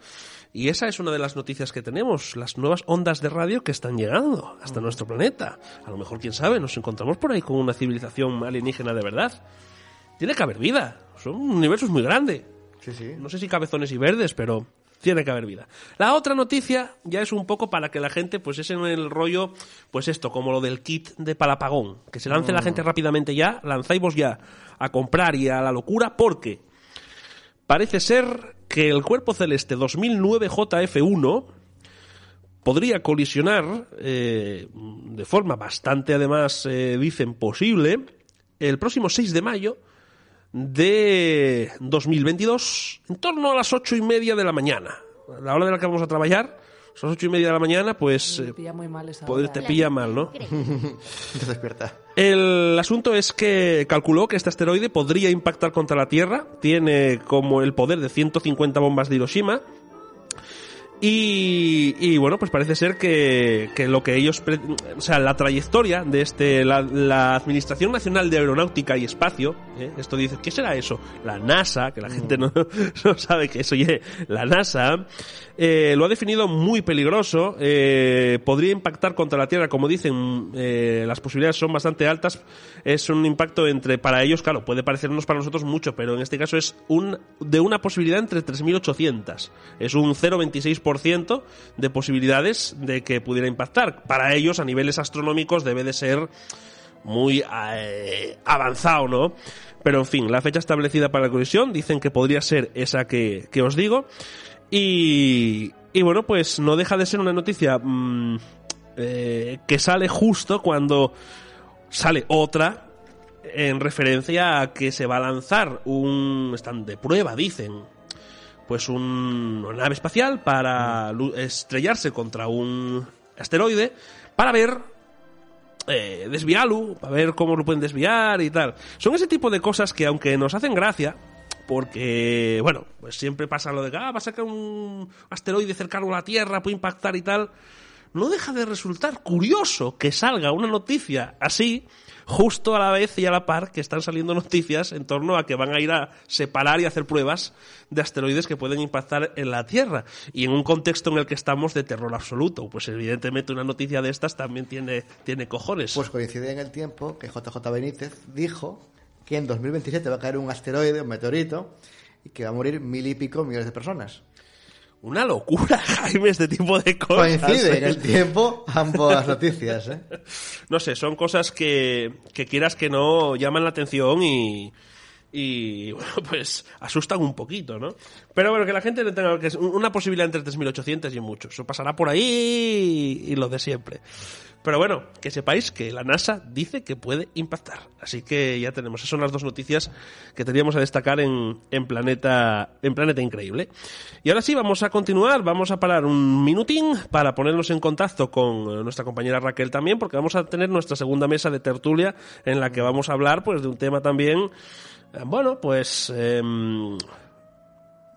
Y esa es una de las noticias que tenemos, las nuevas ondas de radio que están llegando hasta nuestro planeta. A lo mejor, quién sabe, nos encontramos por ahí con una civilización alienígena de verdad. Tiene que haber vida, son un universo muy grande. Sí, sí. No sé si cabezones y verdes, pero tiene que haber vida. La otra noticia ya es un poco para que la gente, pues es en el rollo, pues esto, como lo del kit de palapagón, que se lance la Mm. gente rápidamente ya, lanzáis ya a comprar y a la locura, porque parece ser que el cuerpo celeste 2009 JF1 podría colisionar eh, de forma bastante, además, eh, dicen posible, el próximo 6 de mayo de 2022 en torno a las ocho y media de la mañana. A la hora de la que vamos a trabajar, son las ocho y media de la mañana, pues Me eh, pilla muy mal esa poder- hora, te ¿eh? pilla mal, ¿no? Te despierta. El asunto es que calculó que este asteroide podría impactar contra la Tierra, tiene como el poder de 150 bombas de Hiroshima. Y, y, bueno, pues parece ser que, que lo que ellos, pre- o sea, la trayectoria de este, la, la Administración Nacional de Aeronáutica y Espacio, ¿eh? esto dice, ¿qué será eso? La NASA, que la gente no, no sabe que eso, oye, la NASA, eh, lo ha definido muy peligroso, eh, podría impactar contra la Tierra, como dicen, eh, las posibilidades son bastante altas, es un impacto entre, para ellos, claro, puede parecernos para nosotros mucho, pero en este caso es un, de una posibilidad entre 3.800, es un 0,26% de posibilidades de que pudiera impactar. Para ellos, a niveles astronómicos, debe de ser muy eh, avanzado, ¿no? Pero en fin, la fecha establecida para la colisión dicen que podría ser esa que, que os digo. Y, y bueno, pues no deja de ser una noticia mm, eh, que sale justo cuando sale otra en referencia a que se va a lanzar un stand de prueba, dicen, pues un- una nave espacial para estrellarse contra un asteroide para ver eh, desviarlo, para ver cómo lo pueden desviar y tal. Son ese tipo de cosas que aunque nos hacen gracia, porque, bueno, pues siempre pasa lo de que ah, va a sacar un asteroide cercano a la Tierra, puede impactar y tal. No deja de resultar curioso que salga una noticia así justo a la vez y a la par que están saliendo noticias en torno a que van a ir a separar y hacer pruebas de asteroides que pueden impactar en la Tierra. Y en un contexto en el que estamos de terror absoluto, pues evidentemente una noticia de estas también tiene, tiene cojones. Pues coincide en el tiempo que JJ Benítez dijo que en 2027 va a caer un asteroide, un meteorito, y que va a morir mil y pico millones de personas. Una locura, Jaime, este tipo de cosas. Coincide en ¿eh? el tiempo ambas noticias, ¿eh? No sé, son cosas que, que quieras que no llaman la atención y, y bueno, pues asustan un poquito, ¿no? Pero bueno, que la gente no tenga que es una posibilidad entre 3.800 y mucho. Eso pasará por ahí y lo de siempre. Pero bueno, que sepáis que la NASA dice que puede impactar. Así que ya tenemos. Esas son las dos noticias que teníamos a destacar en, en, Planeta, en Planeta Increíble. Y ahora sí, vamos a continuar. Vamos a parar un minutín para ponernos en contacto con nuestra compañera Raquel también, porque vamos a tener nuestra segunda mesa de tertulia en la que vamos a hablar pues de un tema también, eh, bueno, pues... Eh,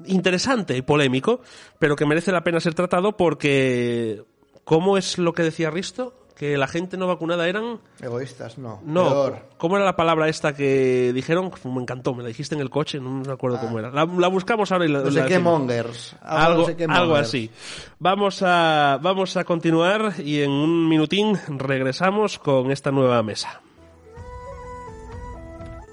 interesante y polémico, pero que merece la pena ser tratado porque ¿cómo es lo que decía Risto? Que la gente no vacunada eran egoístas, no. No, Peor. ¿cómo era la palabra esta que dijeron? Me encantó, me la dijiste en el coche, no me acuerdo Ah. cómo era. La, la buscamos ahora y la, No sé la qué decimos. mongers. Algo, no sé qué algo así. Vamos a, vamos a continuar y en un minutín regresamos con esta nueva mesa.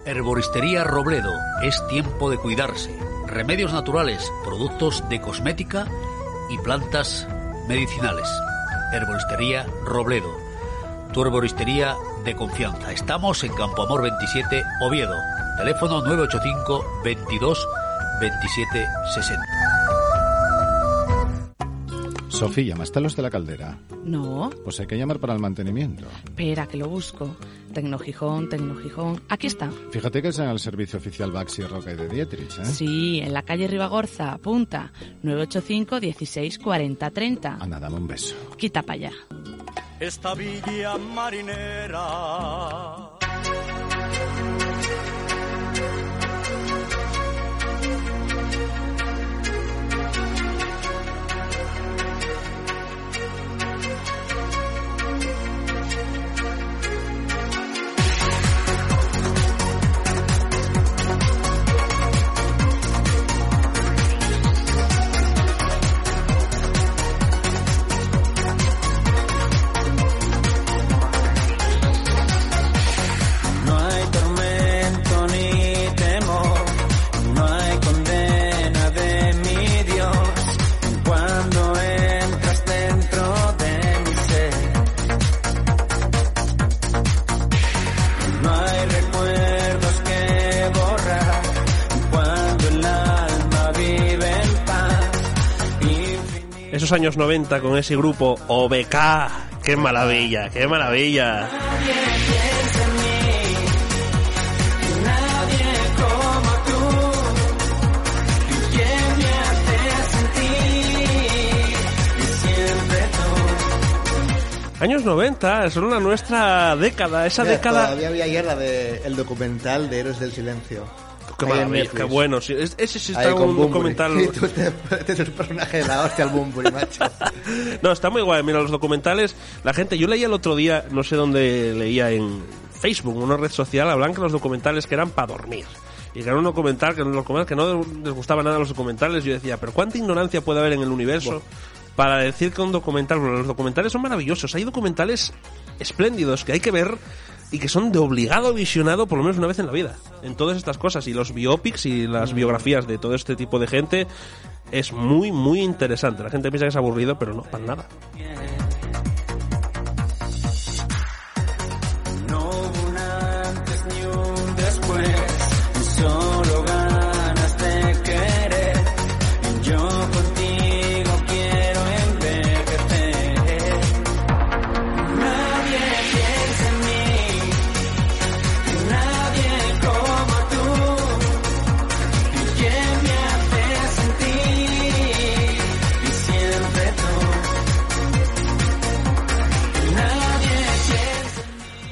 Herboristería Robledo. Es tiempo de cuidarse. Remedios naturales, productos de cosmética y plantas medicinales. Herboristería Robledo. Tu herboristería de confianza. Estamos en Campo Amor 27, Oviedo. Teléfono 985 22 27 60. Sofía, ¿llamaste a los de la caldera? No, Pues hay que llamar para el mantenimiento. espera que lo busco. Tecnogijón, Tecnogijón. Aquí está. Fíjate que es en el servicio oficial Baxi Roca y de Dietrich, ¿eh? Sí, en la calle Ribagorza, apunta. 985 16 40 30. Anda, dame un beso. Quita para allá. esta villa marinera. Esos años 90 con ese grupo OBK. ¡Qué maravilla! ¡Qué maravilla! Años 90, son la nuestra década, esa Mira, década... Todavía había ayer la de documental de Héroes del Silencio. Qué maravilla, bueno. sí, es- ese sí está un documental... Y tú te, el personaje de la hostia al Bunbury, macho. No, está muy guay. Mira, los documentales, la gente, yo leía el otro día, no sé dónde leía en Facebook, una red social, hablan que los documentales que eran para dormir. Y que era un documental que, que no les gustaba nada los documentales. Yo decía, pero ¿cuánta ignorancia puede haber en el universo para decir que un documental... Bueno, los documentales son maravillosos. Hay documentales espléndidos que hay que ver y que son de obligado visionado por lo menos una vez en la vida. En todas estas cosas. Y los biopics y las biografías de todo este tipo de gente es muy, muy interesante. La gente piensa que es aburrido, pero no, para nada.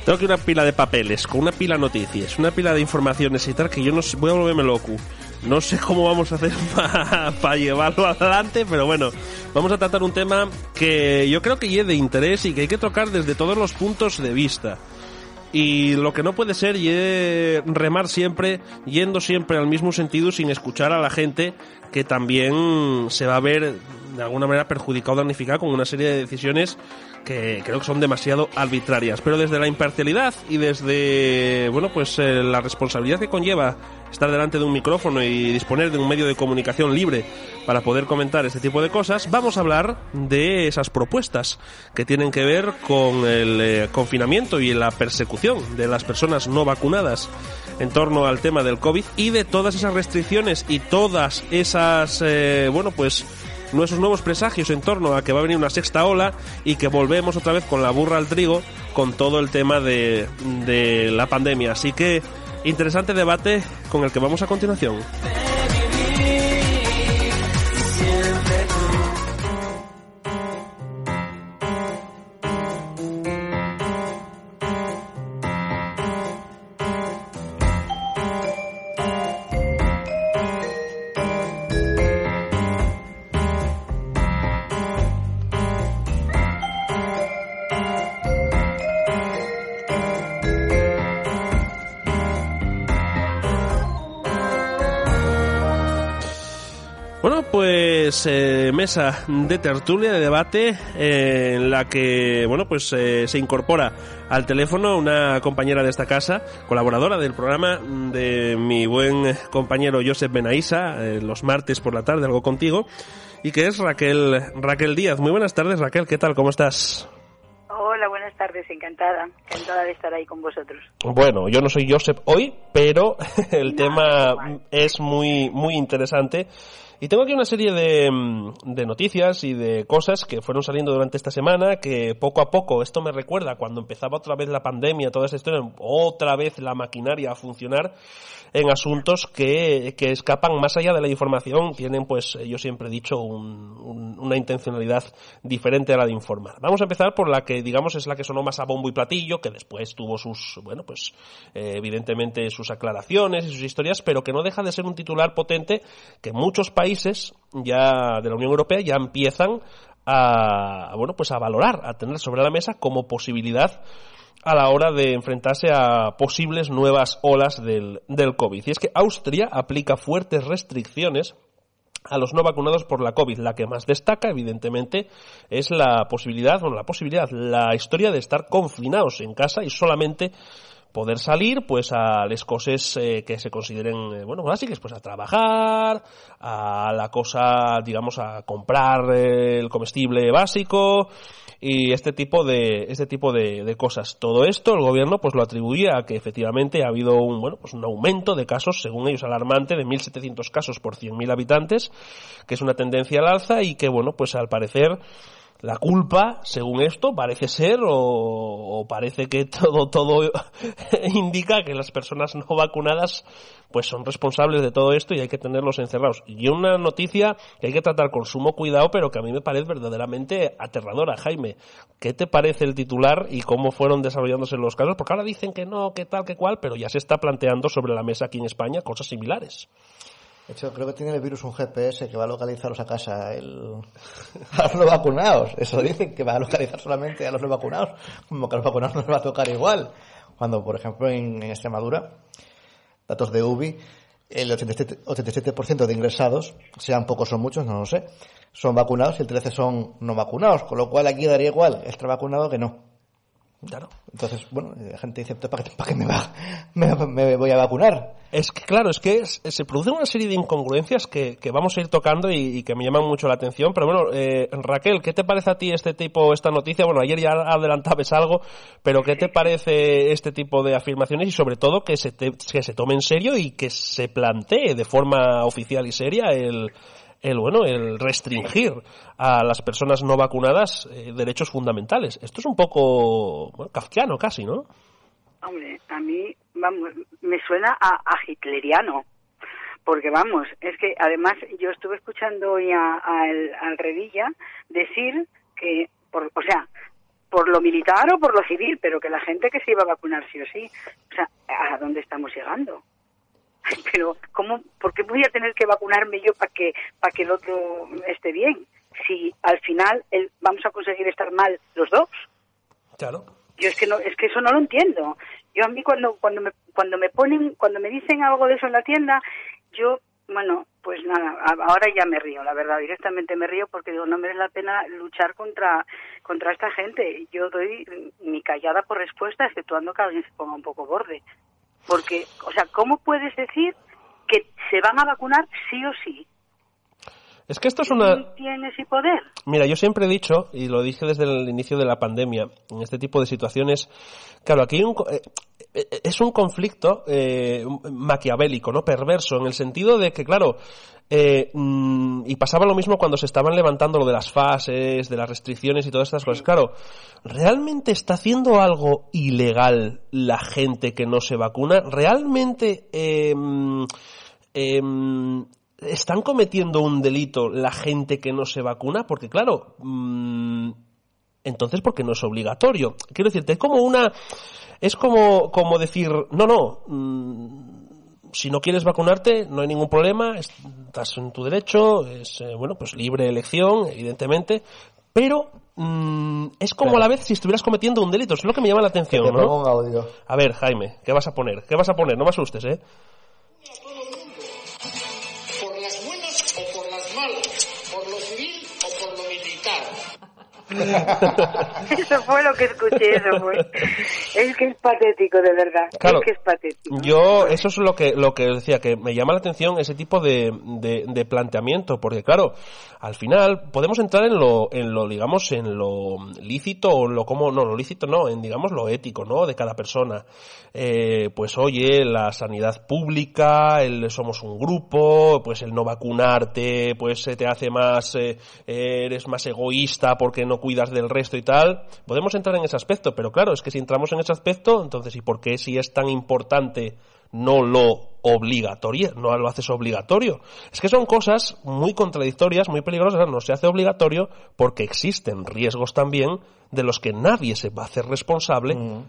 Tengo aquí una pila de papeles, con una pila de noticias, una pila de informaciones y tal, que yo no sé, voy a volverme loco. No sé cómo vamos a hacer para llevarlo adelante, pero bueno, vamos a tratar un tema que yo creo que es de interés y que hay que tocar desde todos los puntos de vista. Y lo que no puede ser y remar siempre, yendo siempre al mismo sentido sin escuchar a la gente que también se va a ver de alguna manera perjudicado o damnificado con una serie de decisiones que creo que son demasiado arbitrarias. Pero desde la imparcialidad y desde, bueno, pues eh, la responsabilidad que conlleva estar delante de un micrófono y disponer de un medio de comunicación libre para poder comentar este tipo de cosas, vamos a hablar de esas propuestas que tienen que ver con el eh, confinamiento y la persecución de las personas no vacunadas en torno al tema del COVID y de todas esas restricciones y todas esas, eh, bueno, pues nuestros nuevos presagios en torno a que va a venir una sexta ola y que volvemos otra vez con la burra al trigo con todo el tema de, de la pandemia. Así que interesante debate con el que vamos a continuación. Pues eh, mesa de tertulia, de debate, eh, en la que, bueno, pues eh, se incorpora al teléfono una compañera de esta casa, colaboradora del programa de mi buen compañero Josep Benaisa, eh, los martes por la tarde, algo contigo, y que es Raquel, Raquel Díaz. Muy buenas tardes, Raquel, ¿qué tal? ¿Cómo estás? Hola, buenas tardes, encantada, encantada de estar ahí con vosotros. Bueno, yo no soy Josep hoy, pero el tema es muy, muy interesante. Y tengo aquí una serie de, mm, de, noticias y de cosas que fueron saliendo durante esta semana, que poco a poco, esto me recuerda cuando empezaba otra vez la pandemia, toda esta historia, otra vez la maquinaria a funcionar en asuntos que, que escapan más allá de la información, tienen pues, yo siempre he dicho, un, una intencionalidad diferente a la de informar. Vamos a empezar por la que, digamos, es la que sonó más a bombo y platillo, que después tuvo sus, bueno, pues, eh, evidentemente sus aclaraciones y sus historias, pero que no deja de ser un titular potente que muchos países ya de la Unión Europea ya empiezan a, bueno, pues a valorar, a tener sobre la mesa como posibilidad a la hora de enfrentarse a posibles nuevas olas del, del COVID. Y es que Austria aplica fuertes restricciones a los no vacunados por la COVID. La que más destaca, evidentemente, es la posibilidad, bueno, la posibilidad, la historia de estar confinados en casa y solamente poder salir pues a las cosas eh, que se consideren eh, bueno básicas pues a trabajar a la cosa digamos a comprar eh, el comestible básico y este tipo de este tipo de, de, cosas. Todo esto el gobierno pues lo atribuye a que efectivamente ha habido un bueno pues un aumento de casos según ellos alarmante de 1.700 casos por 100.000 habitantes que es una tendencia al alza y que bueno pues al parecer la culpa, según esto, parece ser o, o, parece que todo todo indica que las personas no vacunadas pues son responsables de todo esto y hay que tenerlos encerrados. Y una noticia que hay que tratar con sumo cuidado, pero que a mí me parece verdaderamente aterradora, Jaime. ¿Qué te parece el titular y cómo fueron desarrollándose los casos? Porque ahora dicen que no, que tal, que cual, pero ya se está planteando sobre la mesa aquí en España cosas similares. De hecho, creo que tiene el virus un GPS que va a localizarlos a casa el... a los no vacunados. Eso dicen, que va a localizar solamente a los no vacunados. Como que a los vacunados no les va a tocar igual. Cuando, por ejemplo, en, Extremadura, datos de UBI, el 87%, 87 de ingresados, sean pocos o muchos, no lo sé, son vacunados y el 13 son no vacunados. Con lo cual aquí daría igual estar vacunado que no. Claro. Entonces, bueno, la gente dice, ¿para qué, para qué me, va, me, me, voy a vacunar? Es que, claro, es que es, se producen una serie de incongruencias que, que vamos a ir tocando y, y, que me llaman mucho la atención. Pero bueno, eh, Raquel, ¿qué te parece a ti este tipo, esta noticia? Bueno, ayer ya adelantabas algo, pero ¿qué te parece este tipo de afirmaciones y sobre todo que se, te, que se tome en serio y que se plantee de forma oficial y seria el el bueno el restringir a las personas no vacunadas eh, derechos fundamentales. Esto es un poco bueno, kafkiano casi, ¿no? Hombre, a mí vamos, me suena a, a, hitleriano. Porque vamos, es que además yo estuve escuchando hoy a, a el, al Revilla decir que, por, o sea, por lo militar o por lo civil, pero que la gente que se iba a vacunar sí o sí. O sea, ¿a dónde estamos llegando? Pero, ¿cómo, ¿por qué voy a tener que vacunarme yo para que, para que el otro esté bien? Si al final el- vamos a conseguir estar mal los dos. Claro. Yo es que no, es que eso no lo entiendo. Yo a mí cuando cuando me cuando me ponen cuando me dicen algo de eso en la tienda, yo bueno, pues nada, ahora ya me río, la verdad, directamente me río porque digo, no merece la pena luchar contra contra esta gente. Yo doy mi callada por respuesta, exceptuando que alguien se ponga un poco borde. Porque, o sea, ¿cómo puedes decir que se van a vacunar sí o sí? Es que esto es una... Mira, yo siempre he dicho, y lo dije desde el inicio de la pandemia, en este tipo de situaciones, claro, aquí hay un eh, eh, es un conflicto eh, maquiavélico, ¿no? Perverso, en el sentido de que, claro, eh, mm, y pasaba lo mismo cuando se estaban levantando lo de las fases, de las restricciones y todas estas cosas. Claro, ¿realmente está haciendo algo ilegal la gente que no se vacuna? ¿Realmente eh, mm, em, están cometiendo un delito la gente que no se vacuna? Porque claro, mm, entonces ¿por qué no es obligatorio? Quiero decirte, es como una, es como, como decir, no, no, mm, si no quieres vacunarte, no hay ningún problema, estás en tu derecho, es, eh, bueno, pues libre elección, evidentemente, pero mm, es como a la vez si estuvieras cometiendo un delito, es lo que me llama la atención, ¿no? audio. A ver, Jaime, ¿qué vas a poner? ¿Qué vas a poner? No me asustes, ¿eh? Eso fue lo que escuché, eso fue. Es que es patético, de verdad. Claro. Es que es patético. Yo, eso es lo que, lo que decía, que me llama la atención ese tipo de, de, de planteamiento, porque claro, al final podemos entrar en lo, en lo, digamos, en lo lícito o en lo como, no, lo lícito no, en digamos lo ético, ¿no? De cada persona. Eh, pues oye, la sanidad pública, el somos un grupo, pues el no vacunarte, pues se te hace más, eh, eres más egoísta porque no cuidas del resto y tal. Podemos entrar en ese aspecto, pero claro, es que si entramos en ese aspecto, entonces, ¿y por qué si es tan importante no lo obligatorio, no lo haces obligatorio? Es que son cosas muy contradictorias, muy peligrosas, no se hace obligatorio porque existen riesgos también de los que nadie se va a hacer responsable,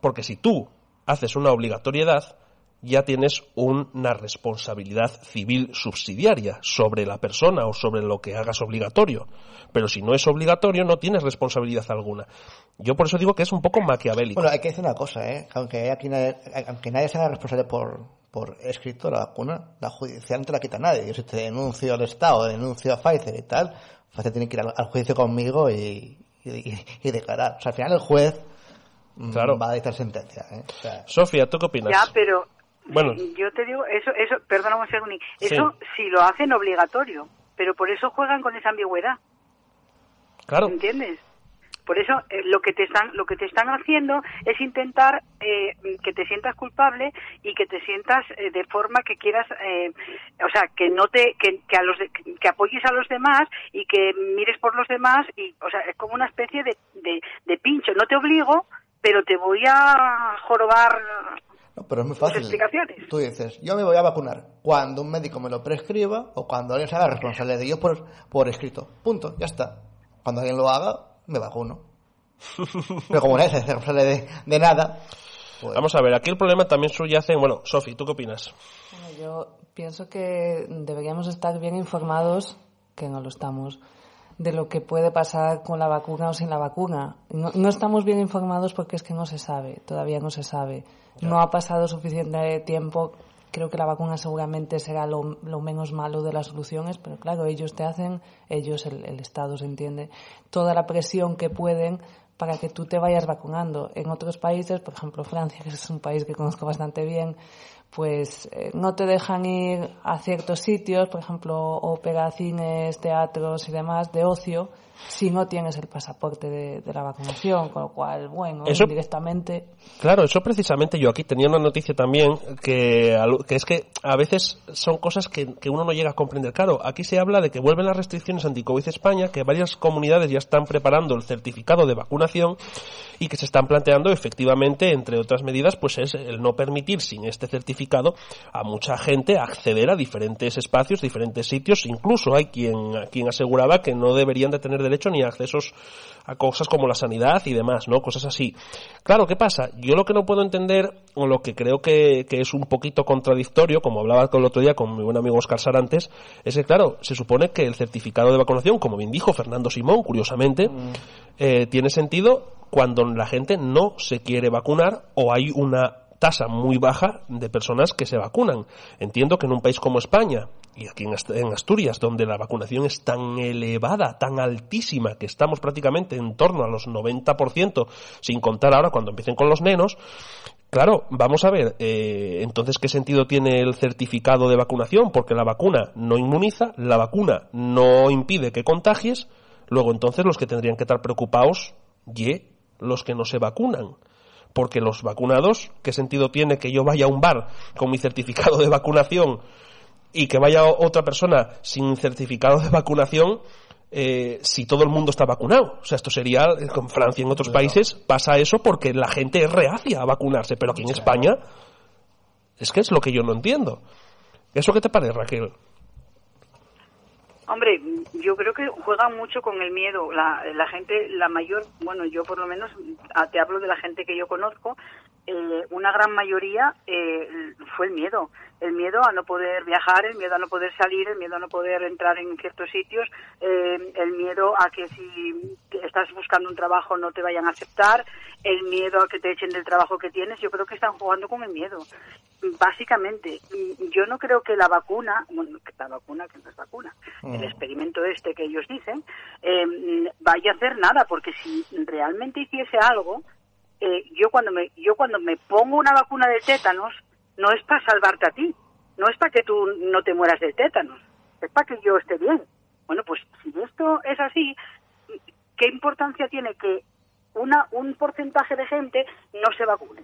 porque si tú haces una obligatoriedad, ya tienes una responsabilidad civil subsidiaria sobre la persona o sobre lo que hagas obligatorio. Pero si no es obligatorio, no tienes responsabilidad alguna. Yo por eso digo que es un poco maquiavélico. Bueno, hay que decir una cosa, ¿eh? Que Aunque, aquí nadie, aunque nadie se haga responsable por, por escrito la vacuna, la judicial no te la quita nadie. Yo si te denuncio al Estado, denuncio a Pfizer y tal, Pfizer tiene que ir al, al juicio conmigo y, y, y declarar. O sea, al final el juez mm, Claro. va a dictar sentencia, ¿eh? O sea, Sofía, ¿tú qué opinas? Ya, pero Bueno, yo te digo, eso, eso, perdóname un segundo, eso sí lo hacen obligatorio, pero por eso juegan con esa ambigüedad, claro. ¿entiendes? Por eso eh, lo que te están lo que te están haciendo es intentar eh, que te sientas culpable y que te sientas eh, de forma que quieras, eh, o sea, que no te que, que a los de- que apoyes a los demás y que mires por los demás y, o sea, es como una especie de, de, de pincho. No te obligo, pero te voy a jorobar no, pero es muy fácil. explicaciones. Tú dices, yo me voy a vacunar cuando un médico me lo prescriba o cuando alguien se haga responsable de ello por, por escrito. Punto, ya está. Cuando alguien lo haga, me vacuno. Pero como nadie se hace responsable de, de nada, pues Vamos a ver, aquí el problema también subyace en... Bueno, Sofi, ¿tú qué opinas? Bueno, yo pienso que deberíamos estar bien informados, que no lo estamos, de lo que puede pasar con la vacuna o sin la vacuna. No, no estamos bien informados porque es que no se sabe, todavía no se sabe. No ha pasado suficiente tiempo. Creo que la vacuna seguramente será lo, menos malo de las soluciones, pero claro, ellos te hacen, ellos, el, el Estado se entiende, toda la presión que pueden para que tú te vayas vacunando. En otros países, por ejemplo Francia, que es un país que conozco bastante bien, pues eh, no te dejan ir a ciertos sitios, por ejemplo, ópera, cines, teatros y demás, de ocio, si no tienes el pasaporte de, de la vacunación, con lo cual, bueno, Eso- directamente Claro, eso precisamente yo aquí tenía una noticia también que, que es que a veces son cosas que, que uno no llega a comprender. Claro, aquí se habla de que vuelven las restricciones anti-COVID España, que varias comunidades ya están preparando el certificado de vacunación y que se están planteando efectivamente, entre otras medidas, pues es el no permitir sin este certificado a mucha gente acceder a diferentes espacios, diferentes sitios. Incluso hay quien, quien aseguraba que no deberían de tener derecho ni a accesos a cosas como la sanidad y demás, ¿no? Cosas así. Claro, ¿qué pasa? Yo lo que no puedo entender, o lo que creo que, que es un poquito contradictorio, como hablaba el otro día con mi buen amigo Oscar Sarantes, es que, claro, se supone que el certificado de vacunación, como bien dijo Fernando Simón, curiosamente, eh, tiene sentido cuando la gente no se quiere vacunar o hay una tasa muy baja de personas que se vacunan. Entiendo que en un país como España y aquí en Ast- en Asturias, donde la vacunación es tan elevada, tan altísima, que estamos prácticamente en torno a los 90%, sin contar ahora cuando empiecen con los nenos, Claro, vamos a ver, eh, entonces, ¿qué sentido tiene el certificado de vacunación? Porque la vacuna no inmuniza, la vacuna no impide que contagies, luego entonces los que tendrían que estar preocupados, y los que no se vacunan. Porque los vacunados, ¿qué sentido tiene que yo vaya a un bar con mi certificado de vacunación y que vaya otra persona sin certificado de vacunación eh, si todo el mundo está vacunado. O sea, esto sería, eh, con Francia y en otros países pasa eso porque la gente es reacia a vacunarse, pero aquí en España es que es lo que yo no entiendo. ¿Eso qué te parece, Raquel? Hombre, yo creo que juegan mucho con el miedo. La, la gente, la mayor, bueno, yo por lo menos ah, te hablo de la gente que yo conozco, eh, una gran mayoría eh, fue el miedo. El miedo a no poder viajar, el miedo a no poder salir, el miedo a no poder entrar en ciertos sitios, eh, el miedo a que si estás buscando un trabajo no te vayan a aceptar, el miedo a que te echen del trabajo que tienes. Yo creo que están jugando con el miedo. Básicamente, yo no creo que la vacuna, bueno, que la vacuna que no es vacuna, el experimento este que ellos dicen, eh, vaya a hacer nada, porque si realmente hiciese algo, eh, yo cuando me yo cuando me pongo una vacuna de tétanos no es para salvarte a ti, no es para que tú no te mueras de tétanos, es para que yo esté bien. Bueno, pues si esto es así, ¿qué importancia tiene que una un porcentaje de gente no se vacune?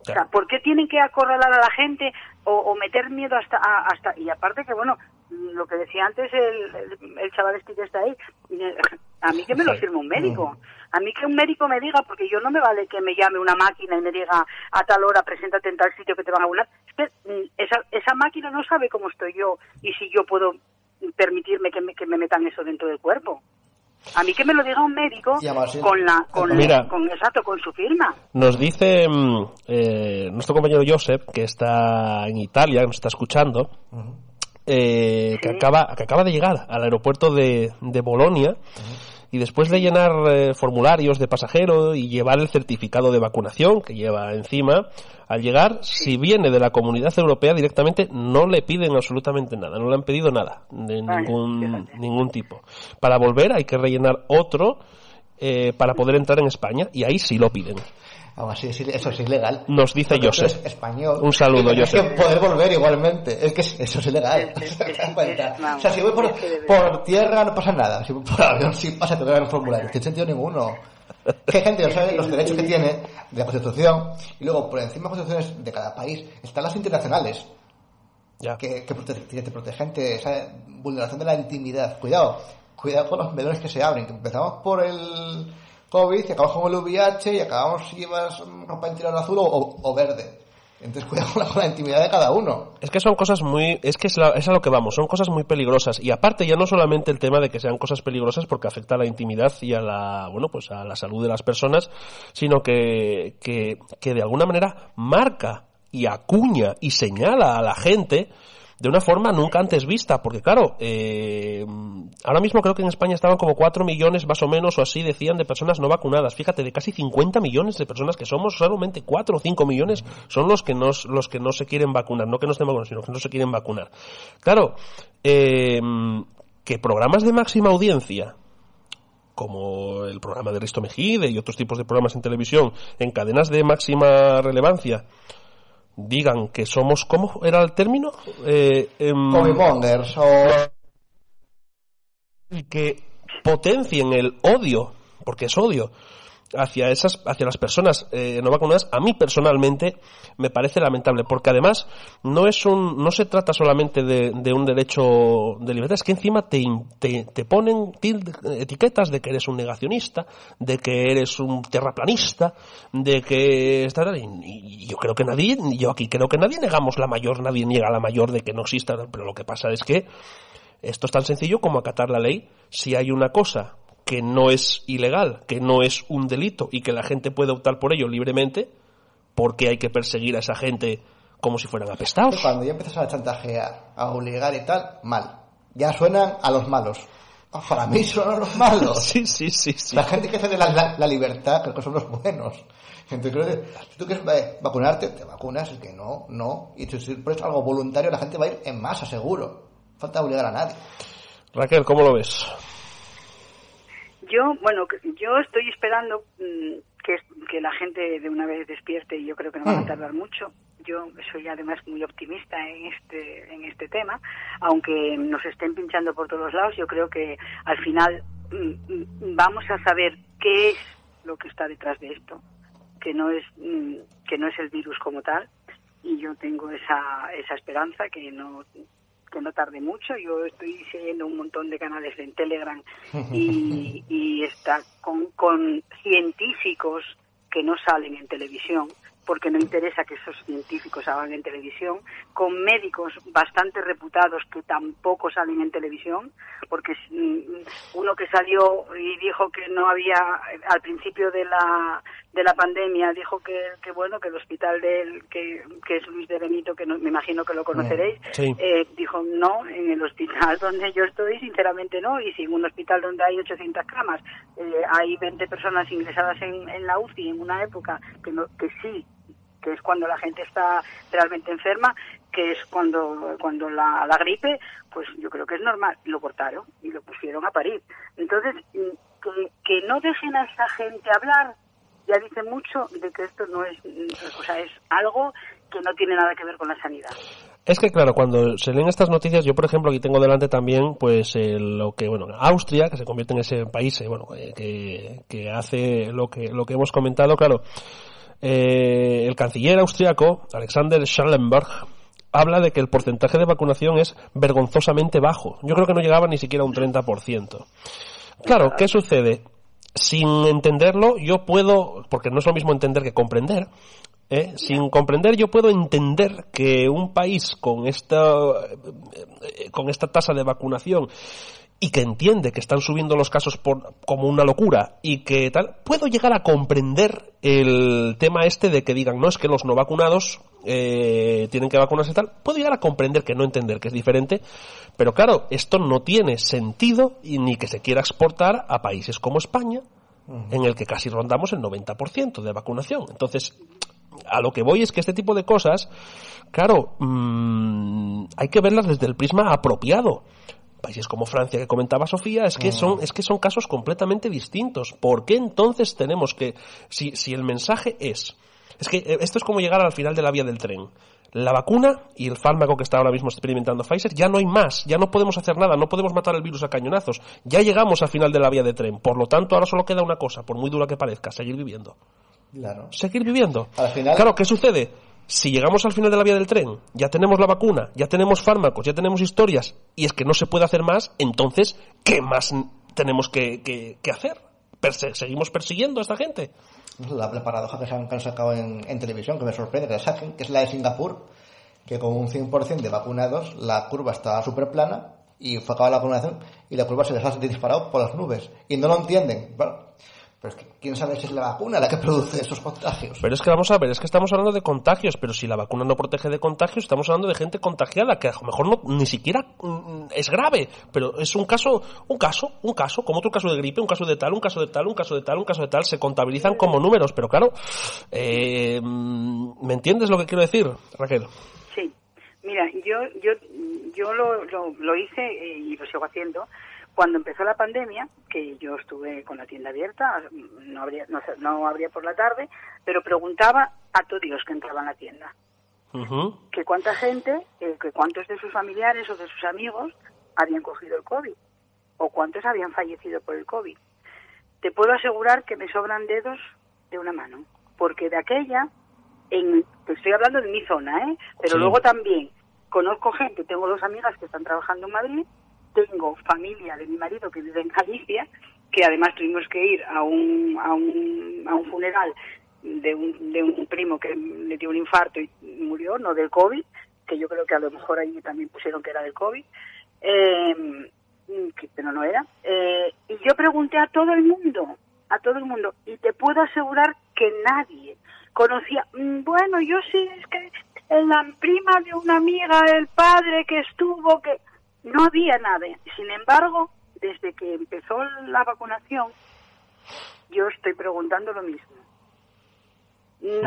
O sea, ¿por qué tienen que acorralar a la gente o, o meter miedo hasta, a- hasta... Y aparte que, bueno, lo que decía antes el, el, el chaval este que está ahí, a mí que me lo firme un médico. A mí que un médico me diga, porque yo no me vale que me llame una máquina y me diga a tal hora, preséntate en tal sitio que te van a vacunar. Es que mm, esa, esa máquina no sabe cómo estoy yo y si yo puedo permitirme que me, que me metan eso dentro del cuerpo. A mí que me lo diga un médico además, con la, con, Mira. con exacto, con su firma. Nos dice mm, eh, nuestro compañero Joseph, que está en Italia, que nos está escuchando, eh, que, acaba, que acaba de llegar al aeropuerto de, de Bolonia y después de llenar eh, formularios de pasajero y llevar el certificado de vacunación que lleva encima, al llegar, si viene de la comunidad europea directamente, no le piden absolutamente nada, no le han pedido nada de ningún, ningún tipo. Para volver hay que rellenar otro eh, para poder entrar en España y ahí sí lo piden. Aún así, es- eso es ilegal. Nos dice Porque Joseph. eres español. Un saludo, Joseph. que poder volver igualmente. Es que eso es ilegal. O sea, si voy por, por tierra no pasa nada. Si voy por avión sí pasa, te dan un formulario. No tiene sentido ninguno. Que hay gente que no sabe los derechos que tiene de la Constitución y luego por encima de las constituciones de cada país están las internacionales que, que prote- que te protegen de esa vulneración de la intimidad. Cuidado, cuidado con los melones que se abren. que Empezamos por el COVID y acabamos con el VIH y acabamos llevas ropa interior azul o, o verde. Entonces cuidado la intimidad de cada uno. Es que son cosas muy, es que es, la- es a lo que vamos, son cosas muy peligrosas y aparte ya no solamente el tema de que sean cosas peligrosas porque afecta a la intimidad y a la, bueno, pues a la salud de las personas, sino que, que, que de alguna manera marca y acuña y señala a la gente de una forma nunca antes vista, porque claro, eh, ahora mismo creo que en España estaban como 4 millones más o menos o así decían de personas no vacunadas. Fíjate, de casi 50 millones de personas que somos, solamente 4 o 5 millones son los que, no, los que no se quieren vacunar, no que no estén vacunados, sino que no se quieren vacunar. Claro, eh, que programas de máxima audiencia, como el programa de Risto Mejide y otros tipos de programas en televisión, en cadenas de máxima relevancia, digan que somos, ¿cómo era el término? Eh, em, o... y que potencien el odio, porque es odio, hacia esas, hacia las personas eh, no vacunadas, a mí personalmente me parece lamentable, porque además no es un, no se trata solamente de, de un derecho de libertad, es que encima te, te, te ponen etiquetas de que eres un negacionista, de que eres un terraplanista, de que y, y yo creo que nadie, yo aquí creo que nadie negamos la mayor, nadie niega la mayor de que no exista, pero lo que pasa es que esto es tan sencillo como acatar la ley. Si hay una cosa que no es ilegal, que no es un delito y que la gente puede optar por ello libremente, ¿por qué hay que perseguir a esa gente como si fueran apestados? Cuando ya empiezas a chantajear, a obligar y tal, mal. Ya suenan a los malos. Para mí son los malos. Sí, sí, sí, sí. La gente que hace la, la, la libertad creo que son los buenos. Entonces creo que si tú quieres eh, vacunarte, te vacunas, el que no, no. Y si pones algo voluntario, la gente va a ir en masa, seguro. Falta obligar a nadie. Raquel, ¿cómo lo ves? Yo, bueno, yo estoy esperando mm, que, que la gente de una vez despierte y yo creo que no van a tardar mucho. Yo soy además muy optimista en este en este tema, aunque nos estén pinchando por todos lados. Yo creo que al final mm, mm, vamos a saber qué es lo que está detrás de esto, que no es mm, que no es el virus como tal. Y yo tengo esa esa esperanza que no que no tarde mucho. Yo estoy siguiendo un montón de canales en Telegram y, y está con, con científicos que no salen en televisión porque no interesa que esos científicos salgan en televisión, con médicos bastante reputados que tampoco salen en televisión, porque mm, uno que salió y dijo que no había, al principio de la, de la pandemia, dijo que, que bueno, que el hospital del, que, que es Luis de Benito, que no, me imagino que lo conoceréis, Sí. eh, dijo no, en el hospital donde yo estoy, sinceramente no, y si en un hospital donde hay 800 camas eh, hay 20 personas ingresadas en, en la UCI en una época que, no, que sí, que es cuando la gente está realmente enferma, que es cuando, cuando la, la gripe, pues yo creo que es normal, y lo cortaron y lo pusieron a parir. Entonces, mm, que, que no dejen a esa gente hablar, ya dice mucho de que esto no es, o sea, es algo que no tiene nada que ver con la sanidad. Es que claro, cuando se leen estas noticias, yo por ejemplo aquí tengo delante también, pues eh, lo que bueno, Austria, que se convierte en ese país, eh, bueno, eh, que, que hace lo que lo que hemos comentado, claro, eh, el canciller austriaco Alexander Schallenberg habla de que el porcentaje de vacunación es vergonzosamente bajo. Yo creo que no llegaba ni siquiera a un 30%. Claro, ¿qué sucede? Sin entenderlo, yo puedo, porque no es lo mismo entender que comprender, ¿eh? sin comprender yo puedo entender que un país con esta, eh, con esta tasa de vacunación y que entiende que están subiendo los casos por, como una locura y que tal, puedo llegar a comprender el tema este de que digan, no, es que los no vacunados eh, tienen que vacunarse y tal. Puedo llegar a comprender que no entender que es diferente, pero claro, esto no tiene sentido y ni que se quiera exportar a países como España, en el que casi rondamos el 90% de vacunación. Entonces, a lo que voy es que este tipo de cosas, claro, mm, hay que verlas desde el prisma apropiado. Países como Francia que comentaba Sofía, es que son, es que son casos completamente distintos. ¿Por qué entonces tenemos que, si, si el mensaje es, es que eh, esto es como llegar al final de la vía del tren. La vacuna y el fármaco que está ahora mismo experimentando Pfizer, ya no hay más, ya no podemos hacer nada, no podemos matar el virus a cañonazos. Ya llegamos al final de la vía de tren. Por lo tanto, ahora solo queda una cosa, por muy dura que parezca, seguir viviendo. Claro. Seguir viviendo. Al final- Claro, ¿qué sucede? Si llegamos al final de la vía del tren, ya tenemos la vacuna, ya tenemos fármacos, ya tenemos historias, y es que no se puede hacer más, entonces, ¿qué más tenemos que, que- hacer? ¿Seguimos persiguiendo a esta gente? La, paradoja que, se han, que sacado en, televisión, que me sorprende que saquen, que es la de Singapur, que con un 100% de vacunados la curva está súper plana y fue acabada la vacunación y la curva se les ha disparado por las nubes. Y no lo entienden. Bueno, pero es que quién sabe si es la vacuna la que produce esos contagios. Pero es que vamos a ver, es que estamos hablando de contagios, pero si la vacuna no protege de contagios, estamos hablando de gente contagiada, que a lo mejor no, ni siquiera mm, es grave, pero es un caso, un caso, un caso, como otro caso de gripe, un caso de tal, un caso de tal, un caso de tal, un caso de tal, se contabilizan como números, pero claro, eh, mm, ¿me entiendes lo que quiero decir, Raquel? Sí, mira, yo yo yo lo, lo, lo hice eh, y lo sigo haciendo cuando empezó la pandemia, que yo estuve con la tienda abierta, no habría no, no habría por la tarde, pero preguntaba a todos los que entraban a la tienda que cuánta gente, eh, que cuántos de sus familiares o de sus amigos habían cogido el COVID o cuántos habían fallecido por el COVID. te puedo asegurar que me sobran dedos de una mano, porque de aquella, en, te estoy hablando de mi zona, ¿eh? pero Sí. luego también conozco gente, tengo dos amigas que están trabajando en Madrid, tengo familia de mi marido que vive en Galicia, que además tuvimos que ir a un, a un, a un funeral de un, de un primo que le dio un infarto y murió, no del COVID, que yo creo que a lo mejor allí también pusieron que era del COVID, eh, que- pero no era. Eh, y yo pregunté a todo el mundo, a todo el mundo, y te puedo asegurar que nadie conocía, "Mm, bueno, yo sí, es que la prima de una amiga, el padre que estuvo, que no había nada. Sin embargo, desde que empezó la vacunación, yo estoy preguntando lo mismo.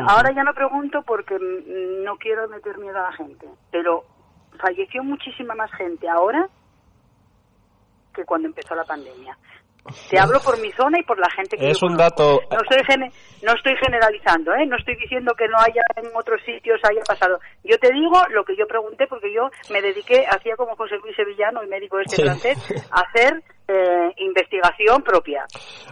Ahora ya no pregunto porque no quiero meter miedo a la gente, pero falleció muchísima más gente ahora que cuando empezó la pandemia. Te hablo por mi zona y por la gente que Es un dato- No estoy, gene- no estoy generalizando, ¿eh? No estoy diciendo que no haya en otros sitios haya pasado. Yo te digo lo que yo pregunté porque yo me dediqué, hacía como José Luis Sevillano, el médico este Sí. francés, a hacer eh, investigación propia.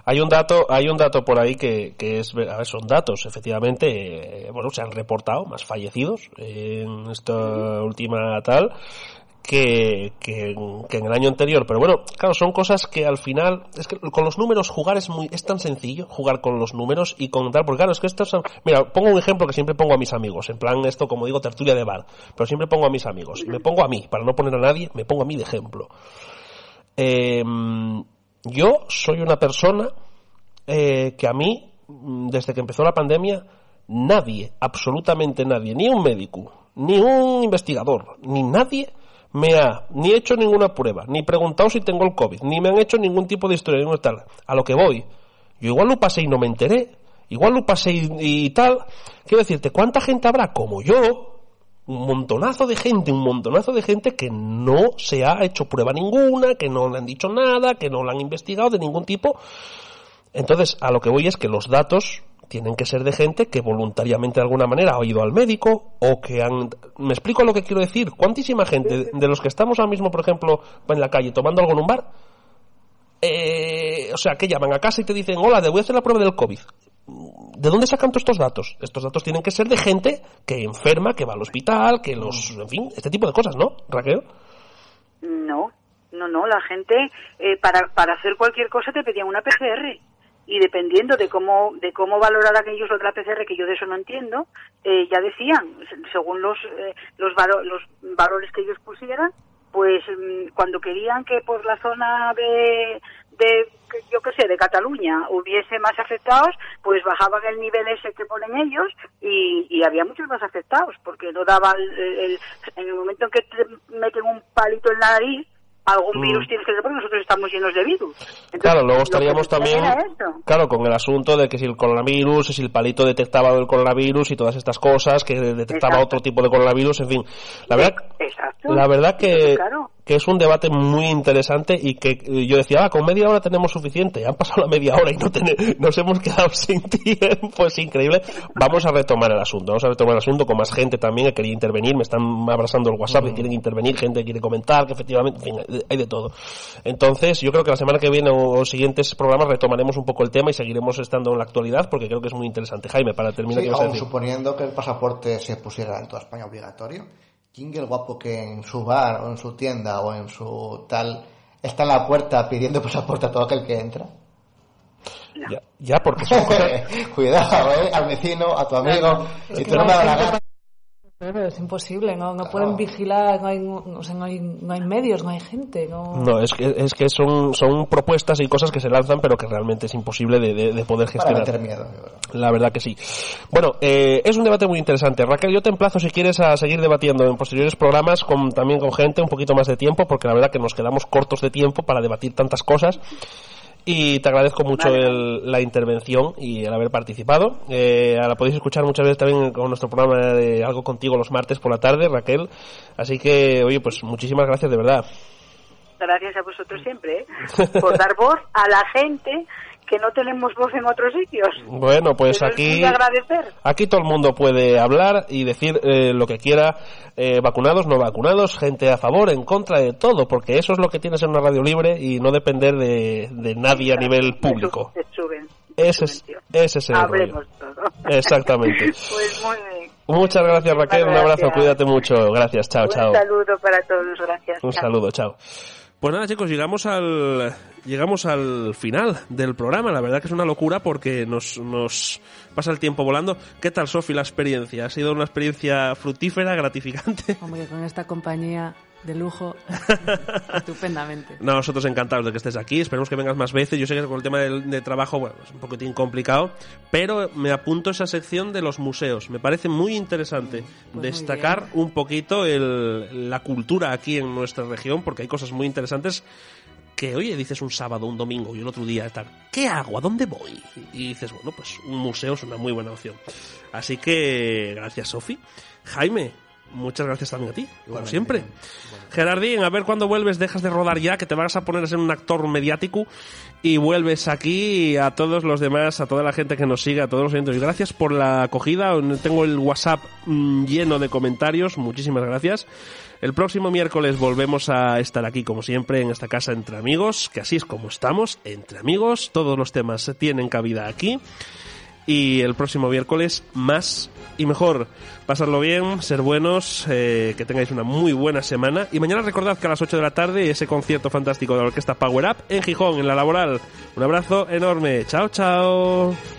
Hay un dato, hay un dato por ahí que, que es, a ver, son datos, efectivamente, eh, bueno, se han reportado más fallecidos en esta última tal que, en- el año anterior. Pero bueno, claro, son cosas que al final, es que con los números jugar es muy, es tan sencillo jugar con los números y con tal, porque claro, es que estos son, mira, pongo un ejemplo que siempre pongo a mis amigos, en plan esto, como digo, tertulia de bar, pero siempre pongo a mis amigos, y me pongo a mí, para no poner a nadie, me pongo a mí de ejemplo. Eh, yo soy una persona eh, que a mí, mm, desde que empezó la pandemia, nadie, absolutamente nadie, ni un médico, ni un investigador, ni nadie me ha ni hecho ninguna prueba, ni preguntado si tengo el COVID, ni me han hecho ningún tipo de historia, ningún tal. A lo que voy, yo igual lo pasé y no me enteré, igual lo pasé y, y tal. Quiero decirte, ¿cuánta gente habrá como yo? un montonazo de gente, un montonazo de gente que no se ha hecho prueba ninguna, que no le han dicho nada, que no la han investigado de ningún tipo. Entonces, a lo que voy es que los datos tienen que ser de gente que voluntariamente de alguna manera ha ido al médico o que han... ¿Me explico lo que quiero decir? ¿Cuántísima gente de, los que estamos ahora mismo, por ejemplo, en la calle tomando algo en un bar? Eh, o sea, que llaman a casa y te dicen, hola, te voy a hacer la prueba del COVID. ¿De dónde sacan todos estos datos? Estos datos tienen que ser de gente que enferma, que va al hospital, que los... En fin, este tipo de cosas, ¿no, Raquel? No, no, no, la gente eh, para, para hacer cualquier cosa te pedían una PCR y dependiendo de cómo de cómo valoraran ellos lo de la PCR, que yo de eso no entiendo, eh, ya decían, se- según los eh, los, valo- los valores que ellos pusieran, pues mm, cuando querían que por la zona de, de yo qué sé, de Cataluña hubiese más afectados, pues bajaban el nivel ese que ponen ellos y, y había muchos más afectados, porque no daba el- en el momento en que te meten un palito en la nariz, algún Mm. virus tienes que ser porque nosotros estamos llenos de virus. Entonces, Claro, luego estaríamos también, claro, con el asunto de que si el coronavirus, si el palito detectaba el coronavirus y todas estas cosas, que detectaba Exacto. otro tipo de coronavirus, en fin. La verdad, Exacto. la verdad que, Claro. Que es un debate muy interesante y que eh, yo decía, ah, con media hora tenemos suficiente. Han pasado la media hora y no tene- nos hemos quedado sin tiempo, es increíble. Vamos a retomar el asunto, vamos a retomar el asunto con más gente también que quería intervenir. Me están abrazando el WhatsApp que quieren intervenir, gente que quiere comentar, que efectivamente, en fin, hay de todo. Entonces, yo creo que la semana que viene o los siguientes programas retomaremos un poco el tema y seguiremos estando en la actualidad porque creo que es muy interesante. Jaime, para terminar, Sí, ¿qué vas a aun decir? suponiendo que el pasaporte se pusiera en toda España obligatorio, ¿quién es el guapo que en su bar o en su tienda o en su tal está en la puerta pidiendo pasaporte a todo aquel que entra? Ya, ya, porque son cosas... Cuidado, ¿eh? Al vecino, a tu amigo. Y tú no me la gana. Pero es imposible, no, no pueden vigilar, no hay, o sea, no hay, no hay medios, no hay gente, no... No, es que, es que son, son propuestas y cosas que se lanzan, pero que realmente es imposible de, de- de poder Para gestionar. meter miedo. La verdad que sí. Bueno, eh, es un debate muy interesante. Raquel, yo te emplazo si quieres a seguir debatiendo en posteriores programas con, también con gente, un poquito más de tiempo, porque la verdad que nos quedamos cortos de tiempo para debatir tantas cosas. Y te agradezco mucho el- la intervención y el haber participado. Eh, la podéis escuchar muchas veces también con nuestro programa de Algo Contigo los martes por la tarde, Raquel. Así que, oye, pues muchísimas gracias de verdad. Gracias a vosotros siempre, ¿eh? por dar voz a la gente que no tenemos voz en otros sitios. Bueno, pues Eso aquí... de agradecer. Aquí todo el mundo puede hablar y decir eh, lo que quiera, eh, vacunados, no vacunados, gente a favor, en contra de todo, porque eso es lo que tienes en una radio libre y no depender de, de nadie a nivel público. De su, Ese es, ese es el rollo. Hablemos todo. Exactamente. Pues muy bien. Muchas gracias Raquel, un abrazo, cuídate mucho. Gracias, chao, Un chao. saludo para todos, gracias. Un Chao. saludo, chao. Pues nada, chicos, llegamos al llegamos al final del programa. La verdad que es una locura porque nos, nos pasa el tiempo volando. ¿Qué tal, Sofi, la experiencia? ¿Ha sido una experiencia fructífera, gratificante? Hombre, con esta compañía de lujo, estupendamente. No, nosotros encantados de que estés aquí. Esperemos que vengas más veces. Yo sé que con el tema del de trabajo, bueno, es un poquitín complicado, pero me apunto a esa sección de los museos. Me parece muy interesante muy destacar un poquito el- la cultura aquí en nuestra región, porque hay cosas muy interesantes que, oye, dices un sábado, un domingo y el otro día, tal, ¿qué hago? ¿A dónde voy? Y dices, bueno, pues un museo es una muy buena opción. Así que, gracias, Sofi. Jaime, muchas gracias también a ti, como siempre. Gerardín, a ver cuándo vuelves, dejas de rodar ya, que te vas a poner a ser un actor mediático y vuelves aquí a todos los demás, a toda la gente que nos sigue, a todos los oyentes. Gracias por la acogida. Tengo el WhatsApp mm, lleno de comentarios. Muchísimas gracias. El próximo miércoles volvemos a estar aquí, como siempre, en esta casa entre amigos, que así es como estamos, entre amigos. Todos los temas tienen cabida aquí. Y el próximo miércoles más y mejor. Pasarlo bien, ser buenos, eh, que tengáis una muy buena semana. Y mañana recordad que a las 8 de la tarde ese concierto fantástico de la orquesta Power Up en Gijón, en la laboral. Un abrazo enorme. Chao, chao.